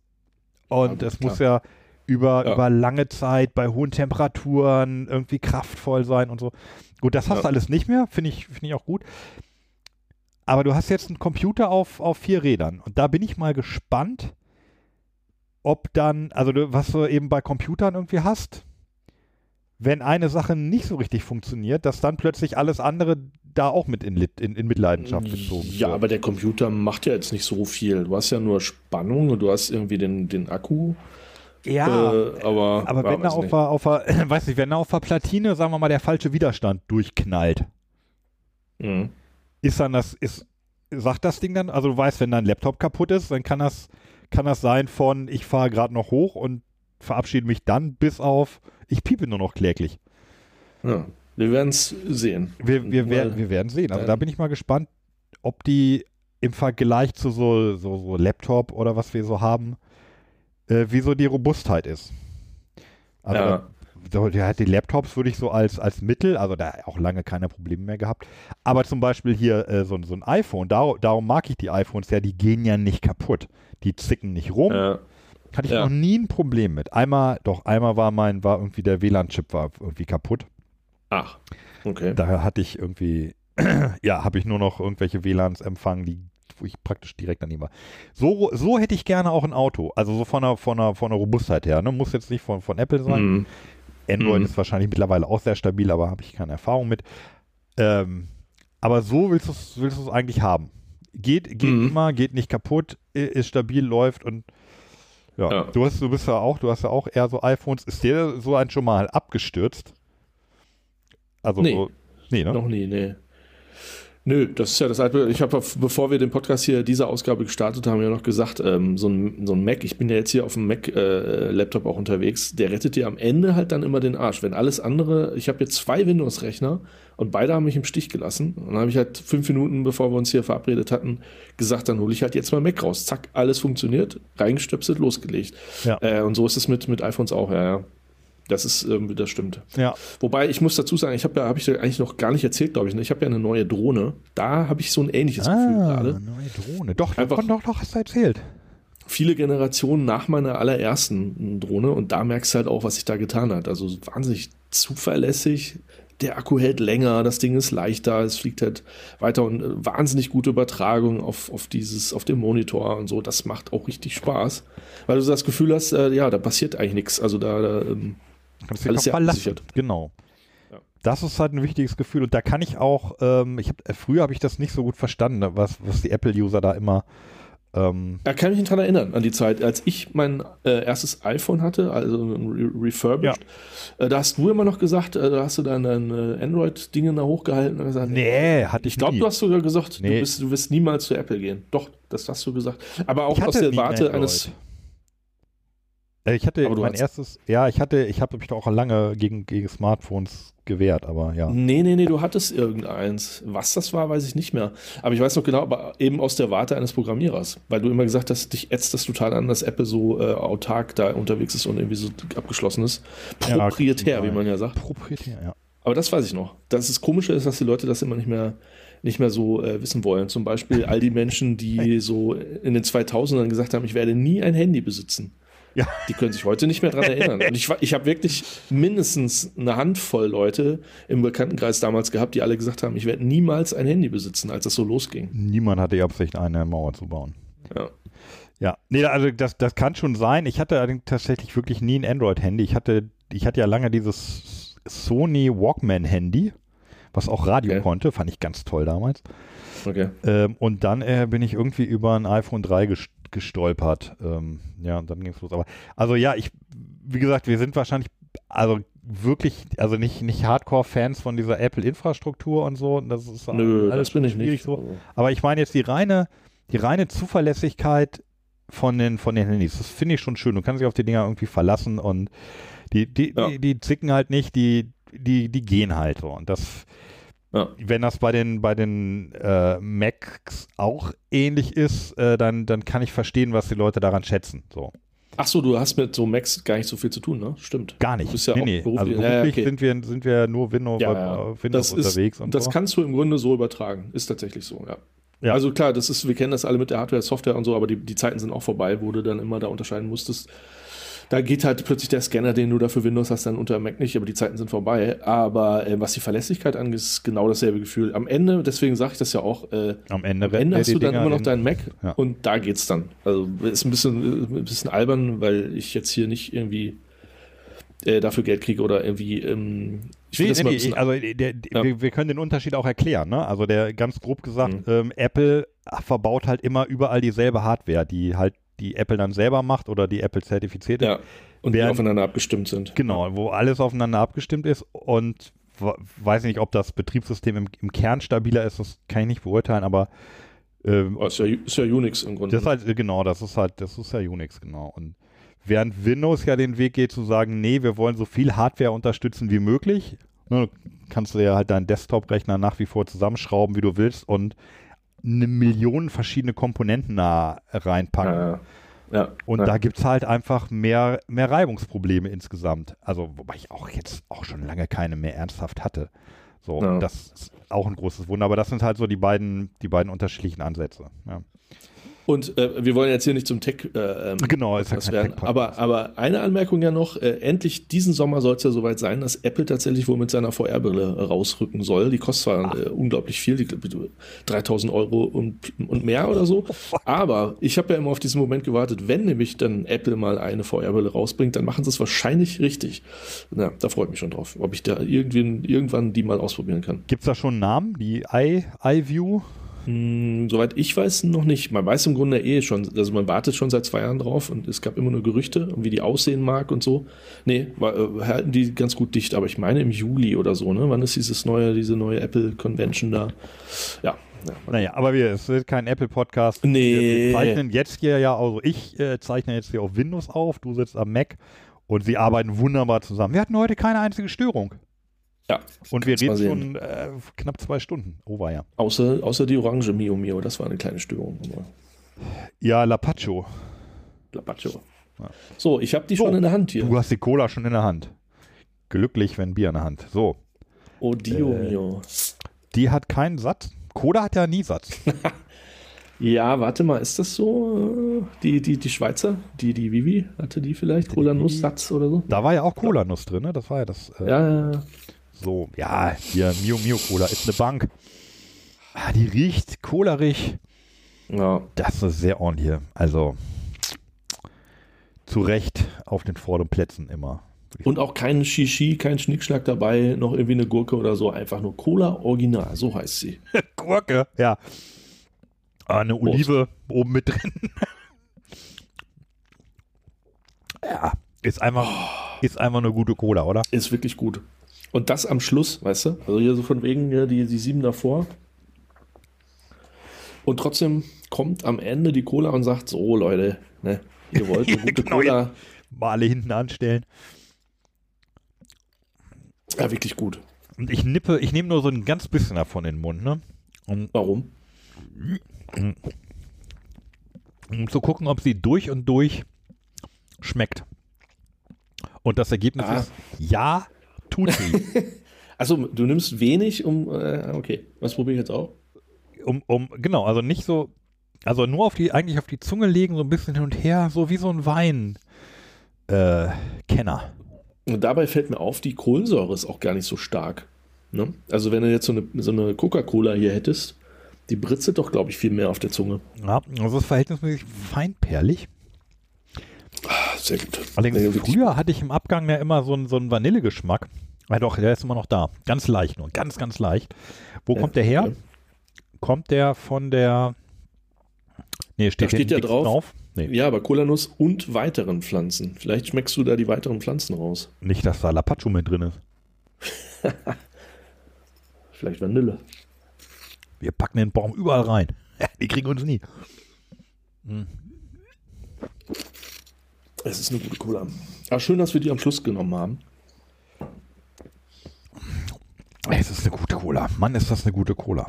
und Ja, es muss ja über, Ja. über lange Zeit bei hohen Temperaturen irgendwie kraftvoll sein und so. Gut, das hast Ja. du alles nicht mehr, finde ich, finde ich auch gut. Aber du hast jetzt einen Computer auf, auf vier Rädern und da bin ich mal gespannt, ob dann, also du, was du eben bei Computern irgendwie hast, wenn eine Sache nicht so richtig funktioniert, dass dann plötzlich alles andere da auch mit in, Lit- in, in Mitleidenschaft gezogen Ja, wird. aber der Computer macht ja jetzt nicht so viel. Du hast ja nur Spannung und du hast irgendwie den, den Akku. ja, äh, aber aber ja, wenn da weiß auf nicht. der, auf der, weiß nicht, wenn da auf der Platine, sagen wir mal, der falsche Widerstand durchknallt, Mhm. ist dann das, ist, sagt das Ding dann, also du weißt, wenn dein Laptop kaputt ist, dann kann das, kann das sein von, ich fahre gerade noch hoch und verabschiede mich dann bis auf, ich piepe nur noch kläglich. Ja, wir werden es sehen. Wir, wir, wir, wir werden sehen. Also da bin ich mal gespannt, ob die im Vergleich zu so, so, so Laptop oder was wir so haben, äh, wie so die Robustheit ist. Also ja. da, da, die Laptops würde ich so als, als Mittel, also da auch lange keine Probleme mehr gehabt. Aber zum Beispiel hier äh, so, so ein iPhone, dar, darum mag ich die iPhones ja, die gehen ja nicht kaputt. Die zicken nicht rum. Ja. Hatte ich ja. noch nie ein Problem mit. Einmal, doch, einmal war mein, war irgendwie der WLAN-Chip war irgendwie kaputt. Ach, okay. Da hatte ich irgendwie, ja, habe ich nur noch irgendwelche WLANs empfangen, die wo ich praktisch direkt daneben war. So, so hätte ich gerne auch ein Auto. Also so von der, von der, von der Robustheit her. Ne? Muss jetzt nicht von, von Apple sein. Mhm. Android mhm. ist wahrscheinlich mittlerweile auch sehr stabil, aber habe ich keine Erfahrung mit. Ähm, aber so willst du es willst eigentlich haben. Geht, geht mhm. immer, geht nicht kaputt, ist stabil, läuft und ja. ja. Du hast, du bist ja auch, du hast ja auch eher so iPhones. Ist der so ein schon mal abgestürzt? Also nee. So, nee, ne? Noch nie, nee. Nö, das ist ja das alte. Ich habe, bevor wir den Podcast hier, diese Ausgabe gestartet haben, ja noch gesagt, ähm, so, ein, so ein Mac, ich bin ja jetzt hier auf dem Mac-Laptop äh, auch unterwegs, der rettet dir am Ende halt dann immer den Arsch. Wenn alles andere, ich habe jetzt zwei Windows-Rechner und beide haben mich im Stich gelassen. Und dann habe ich halt fünf Minuten, bevor wir uns hier verabredet hatten, gesagt, dann hole ich halt jetzt mal Mac raus. Zack, alles funktioniert, reingestöpselt, losgelegt. Ja. Äh, und so ist es mit, mit iPhones auch, ja, ja. Das ist irgendwie, das stimmt. Ja. Wobei ich muss dazu sagen, ich habe ja, habe ich ja eigentlich noch gar nicht erzählt, glaube ich. Ne? Ich habe ja eine neue Drohne. Da habe ich so ein ähnliches ah, Gefühl gerade. Neue Drohne. Doch, Einfach doch, doch, hast du erzählt. Viele Generationen nach meiner allerersten Drohne und da merkst du halt auch, was sich da getan hat. Also wahnsinnig zuverlässig. Der Akku hält länger, das Ding ist leichter, es fliegt halt weiter und äh, wahnsinnig gute Übertragung auf, auf dieses, auf dem Monitor und so. Das macht auch richtig Spaß, weil du das Gefühl hast, äh, ja, da passiert eigentlich nichts. Also da, da ähm, Kannst alles sehr abgesichert. Genau. Ja. Das ist halt ein wichtiges Gefühl und da kann ich auch, ähm, ich hab, äh, früher habe ich das nicht so gut verstanden, was, was die Apple-User da immer ähm, da kann ich mich dran erinnern, an die Zeit, als ich mein äh, erstes iPhone hatte, also Re refurbished. Ja. Äh, da hast du immer noch gesagt, äh, da hast du dann deine Android-Dinge da hochgehalten und gesagt, nee, hatte ich Ich glaube, du hast sogar gesagt, nee. du, bist, du wirst niemals zu Apple gehen. Doch, das hast du gesagt. Aber auch aus der Warte Android. eines äh, ich hatte mein erstes, ja, ich hatte, ich habe mich auch lange gegen, gegen Smartphones gewehrt, aber ja. Nee, nee, nee, du hattest irgendeins. Was das war, weiß ich nicht mehr. Aber ich weiß noch genau, aber eben aus der Warte eines Programmierers. Weil du immer gesagt hast, dich ätzt das total an, dass Apple so äh, autark da unterwegs ist und irgendwie so abgeschlossen ist. Proprietär, ja, wie man ja sagt. Proprietär, ja. Aber das weiß ich noch. Das ist komische ist, dass die Leute das immer nicht mehr nicht mehr so äh, wissen wollen. Zum Beispiel all die Menschen, die so in den 2000ern gesagt haben, ich werde nie ein Handy besitzen. Ja. Die können sich heute nicht mehr daran erinnern. Und ich, ich habe wirklich mindestens eine Handvoll Leute im Bekanntenkreis damals gehabt, die alle gesagt haben, ich werde niemals ein Handy besitzen, als das so losging. Niemand hatte die Absicht, eine Mauer zu bauen. Ja. Ja, nee, also das, das kann schon sein. Ich hatte tatsächlich wirklich nie ein Android-Handy. Ich hatte, ich hatte ja lange dieses Sony Walkman-Handy, was auch Radio okay. konnte, fand ich ganz toll damals. Okay. Ähm, und dann äh, bin ich irgendwie über ein iPhone 3 gest gestolpert. Ähm, ja, und dann ging es los. Aber also ja, ich, wie gesagt, wir sind wahrscheinlich, also wirklich, also nicht, nicht Hardcore-Fans von dieser Apple-Infrastruktur und so. Das ist Nö, alles das bin ich nicht. So. Aber ich meine jetzt die reine, die reine Zuverlässigkeit von den, von den Handys. Das finde ich schon schön. Du kannst dich auf die Dinger irgendwie verlassen und die, die, ja. die, die zicken halt nicht, die, die, die gehen halt so. Und das, ja. Wenn das bei den, bei den äh, Macs auch ähnlich ist, äh, dann, dann kann ich verstehen, was die Leute daran schätzen. So. Ach so, du hast mit so Macs gar nicht so viel zu tun, ne? Stimmt. Gar nicht. Du bist ja nee, auch nee. Beruflich, also beruflich okay. sind, wir, sind wir nur Windows, ja, ja. Windows das unterwegs. Ist, das so. kannst du im Grunde so übertragen. Ist tatsächlich so, ja. Ja. Also klar, das ist, wir kennen das alle mit der Hardware, Software und so, aber die, die Zeiten sind auch vorbei, wo du dann immer da unterscheiden musstest, da geht halt plötzlich der Scanner, den du da für Windows hast, dann unter Mac nicht, aber die Zeiten sind vorbei. Aber äh, was die Verlässlichkeit angeht, ist genau dasselbe Gefühl. Am Ende, deswegen sage ich das ja auch, äh, am Ende, am Ende hast du dann Dinger immer noch deinen Mac ja. und da geht's dann. Also ist ein bisschen, ein bisschen albern, weil ich jetzt hier nicht irgendwie äh, dafür Geld kriege oder irgendwie ähm, ich nee, nee, nee, also der, ja. wir, wir, können den Unterschied auch erklären. Ne? Also der ganz grob gesagt, mhm. ähm, Apple verbaut halt immer überall dieselbe Hardware, die halt die Apple dann selber macht oder die Apple zertifiziert ist. Ja, und während, die aufeinander abgestimmt sind. Genau, wo alles aufeinander abgestimmt ist und weiß nicht, ob das Betriebssystem im, im Kern stabiler ist, das kann ich nicht beurteilen, aber ähm, oh, ist, ja, ist, ja, Unix im Grunde. Das ist halt, genau, das ist halt, das ist ja Unix, genau. Und Während Windows ja den Weg geht zu sagen, nee, wir wollen so viel Hardware unterstützen wie möglich. Ne, kannst du ja halt deinen Desktop-Rechner nach wie vor zusammenschrauben, wie du willst und eine Million verschiedene Komponenten da reinpacken. Ja, ja, und ja. da gibt es halt einfach mehr, mehr Reibungsprobleme insgesamt. Also, wobei ich auch jetzt auch schon lange keine mehr ernsthaft hatte. So, das ist auch ein großes Wunder, aber das sind halt so die beiden, die beiden unterschiedlichen Ansätze. Ja. Und äh, wir wollen jetzt hier nicht zum Tech äh, ähm, genau, ist ja werden. Aber, aber eine Anmerkung ja noch, äh, endlich diesen Sommer soll es ja soweit sein, dass Apple tatsächlich wohl mit seiner VR-Brille rausrücken soll. Die kostet zwar äh, unglaublich viel, die, 3000 Euro und, und mehr oder so. Aber ich habe ja immer auf diesen Moment gewartet, wenn nämlich dann Apple mal eine VR-Brille rausbringt, dann machen sie es wahrscheinlich richtig. Na, da freue ich mich schon drauf, ob ich da irgendwann, irgendwann die mal ausprobieren kann. Gibt es da schon einen Namen? Die iView? Hm, soweit ich weiß, noch nicht. Man weiß im Grunde eh schon, also man wartet schon seit zwei Jahren drauf und es gab immer nur Gerüchte, wie die aussehen mag und so. Nee, war, äh, halten die ganz gut dicht, aber ich meine im Juli oder so, ne? Wann ist dieses neue, diese neue Apple Convention da? Ja. ja naja, aber wir, es ist kein Apple-Podcast. Nee. Wir zeichnen jetzt hier ja, also ich äh, zeichne jetzt hier auf Windows auf, du sitzt am Mac und sie arbeiten wunderbar zusammen. Wir hatten heute keine einzige Störung. Ja. Und wir reden schon äh, knapp zwei Stunden. Oh, war ja. Außer, außer die Orange Mio Mio, das war eine kleine Störung. Ja, Lapacho. Lapacho. Ja. So, ich habe die schon oh, in der Hand hier. Du hast die Cola schon in der Hand. Glücklich, wenn Bier in der Hand. So. Oh, Dio äh, mio. Die hat keinen Satz. Cola hat ja nie Satz. ja, warte mal, ist das so? Die, die, die Schweizer, die, die Vivi, hatte die vielleicht Cola-Nuss-Satz oder so? Da war ja auch Cola-Nuss drin, ne? Das war ja das. Äh, ja, ja, ja. So, ja, hier Mio Mio Cola ist eine Bank. Ah, die riecht kohlerig. Ja. Das ist sehr ordentlich. Also zu Recht auf den vorderen Plätzen immer. Und auch kein Shishi, kein Schnickschnack dabei, noch irgendwie eine Gurke oder so. Einfach nur Cola Original, so heißt sie. Gurke, ja. Ah, eine Olive oben mit drin. ja, ist einfach, oh. ist einfach eine gute Cola, oder? Ist wirklich gut. Und das am Schluss, weißt du? Also hier so von wegen ja, die, die sieben davor. Und trotzdem kommt am Ende die Cola und sagt: So, Leute, ne, ihr wollt eine gute genau, Cola. Mal alle hinten anstellen. Ja, wirklich gut. Und ich nippe, ich nehme nur so ein ganz bisschen davon in den Mund, ne? Und Warum? Um zu gucken, ob sie durch und durch schmeckt. Und das Ergebnis ah. ist ja, tut sie. also du nimmst wenig, um, äh, okay, was probiere ich jetzt auch? Um, um, genau, also nicht so, also nur auf die, eigentlich auf die Zunge legen, so ein bisschen hin und her, so wie so ein Wein. Äh, Kenner. Und dabei fällt mir auf, die Kohlensäure ist auch gar nicht so stark. Ne? Also wenn du jetzt so eine, so eine Coca-Cola hier hättest, die britzelt doch, glaube ich, viel mehr auf der Zunge. Ja, also ist verhältnismäßig feinperlig. Ah, sehr gut. Allerdings früher hatte ich im Abgang ja immer so einen, so einen Vanillegeschmack. Ja doch, der ist immer noch da. Ganz leicht nur. Ganz, ganz leicht. Wo ja, kommt der her? Ja. Kommt der von der. Nee, steht, da steht ja drauf. drauf? Nee. Ja, aber Kolanuss und weiteren Pflanzen. Vielleicht schmeckst du da die weiteren Pflanzen raus. Nicht, dass da Lapacho mit drin ist. Vielleicht Vanille. Wir packen den Baum überall rein. die kriegen uns nie. Hm. Es ist eine gute Cola. Aber schön, dass wir die am Schluss genommen haben. Es ist eine gute Cola. Mann, ist das eine gute Cola.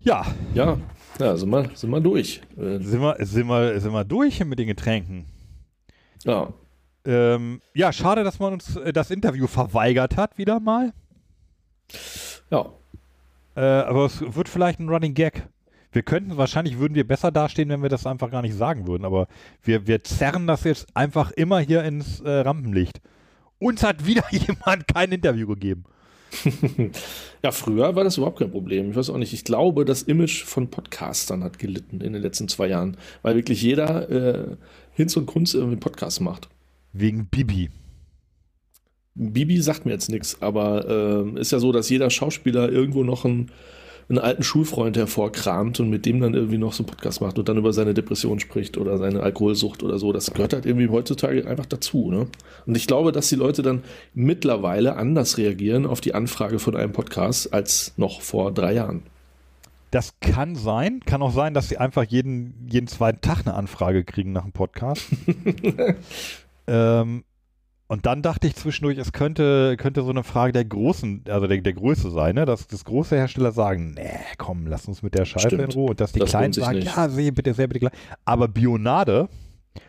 Ja. Ja, ja, sind wir, sind wir durch. Sind wir, sind, wir, sind wir durch mit den Getränken? Ja. Ähm, ja, schade, dass man uns äh, das Interview verweigert hat, wieder mal. Ja. Äh, aber es wird vielleicht ein Running Gag. Wir könnten, wahrscheinlich würden wir besser dastehen, wenn wir das einfach gar nicht sagen würden, aber wir, wir zerren das jetzt einfach immer hier ins äh, Rampenlicht. Uns hat wieder jemand kein Interview gegeben. ja, früher war das überhaupt kein Problem. Ich weiß auch nicht. Ich glaube, das Image von Podcastern hat gelitten in den letzten zwei Jahren, weil wirklich jeder äh, Hinz und Kunst irgendwie einen Podcast macht. Wegen Bibi. Bibi sagt mir jetzt nichts, aber äh, ist ja so, dass jeder Schauspieler irgendwo noch ein einen alten Schulfreund hervorkramt und mit dem dann irgendwie noch so einen Podcast macht und dann über seine Depression spricht oder seine Alkoholsucht oder so. Das gehört halt irgendwie heutzutage einfach dazu. Ne? Und ich glaube, dass die Leute dann mittlerweile anders reagieren auf die Anfrage von einem Podcast als noch vor drei Jahren. Das kann sein. Kann auch sein, dass sie einfach jeden, jeden zweiten Tag eine Anfrage kriegen nach dem Podcast. ähm, und dann dachte ich zwischendurch, es könnte, könnte so eine Frage der großen, also der, der Größe sein, ne? dass, dass große Hersteller sagen, nee, komm, lass uns mit der Scheiße Stimmt. in Ruhe. Und dass die das Kleinen sagen, nicht. ja, sehe bitte sehr, bitte gleich. Aber Bionade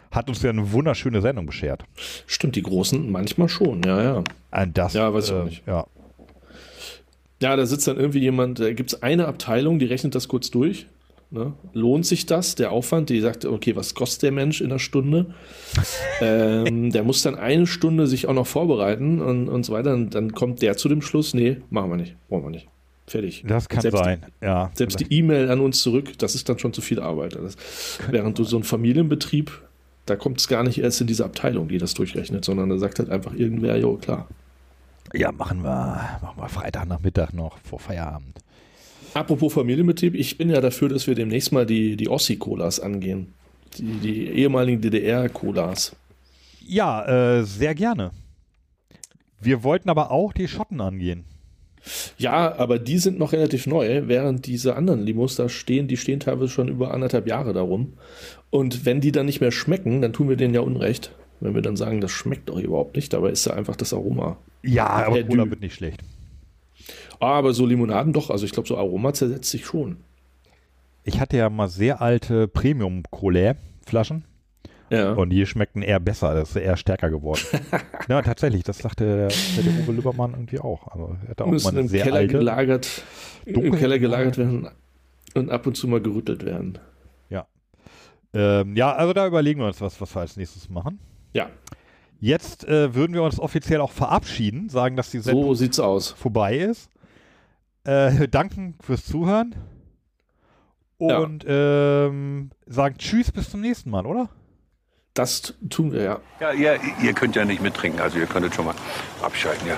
hat uns ja eine wunderschöne Sendung beschert. Stimmt, die Großen manchmal schon, ja, ja. Und das, ja, weiß ich äh, nicht. Ja. ja, da sitzt dann irgendwie jemand, da gibt es eine Abteilung, die rechnet das kurz durch Ne? Lohnt sich das, der Aufwand? Die sagt, okay, was kostet der Mensch in einer Stunde? ähm, der muss dann eine Stunde sich auch noch vorbereiten und, und so weiter. Und dann kommt der zu dem Schluss, nee, machen wir nicht, wollen wir nicht. Fertig. Das kann selbst sein, die, ja. Selbst die E-Mail an uns zurück, das ist dann schon zu viel Arbeit. Das, während du so ein Familienbetrieb, da kommt es gar nicht erst in diese Abteilung, die das durchrechnet, sondern da sagt halt einfach irgendwer, jo, klar. Ja, machen wir, machen wir Freitagnachmittag noch vor Feierabend. Apropos Familienbetrieb, ich bin ja dafür, dass wir demnächst mal die, die Ossi-Colas angehen. Die, die ehemaligen DDR-Colas. Ja, äh, sehr gerne. Wir wollten aber auch die Schotten angehen. Ja, aber die sind noch relativ neu, während diese anderen Limos da stehen, die stehen teilweise schon über anderthalb Jahre darum. Und wenn die dann nicht mehr schmecken, dann tun wir denen ja Unrecht. Wenn wir dann sagen, das schmeckt doch überhaupt nicht, dabei ist da einfach das Aroma. Ja, aber Cola wird nicht schlecht. Aber so Limonaden doch. Also ich glaube, so Aroma zersetzt sich schon. Ich hatte ja mal sehr alte Premium-Cola-Flaschen. Ja. Und die schmeckten eher besser, das ist eher stärker geworden. ja, tatsächlich, das sagte der, der Uwe Lübbermann irgendwie auch. Also er hatte auch Müssen mal eine im sehr Keller alte, gelagert, im Keller gelagert werden und ab und zu mal gerüttelt werden. Ja. Ähm, ja, also da überlegen wir uns was, was wir als nächstes machen. Ja. Jetzt äh, würden wir uns offiziell auch verabschieden, sagen, dass die Sendung so sieht's aus. vorbei ist. Äh, danken fürs Zuhören. Und ja. ähm, sagen Tschüss, bis zum nächsten Mal, oder? Das tun wir, ja. Ja, ihr, ihr könnt ja nicht mittrinken, also ihr könntet schon mal abschalten, ja.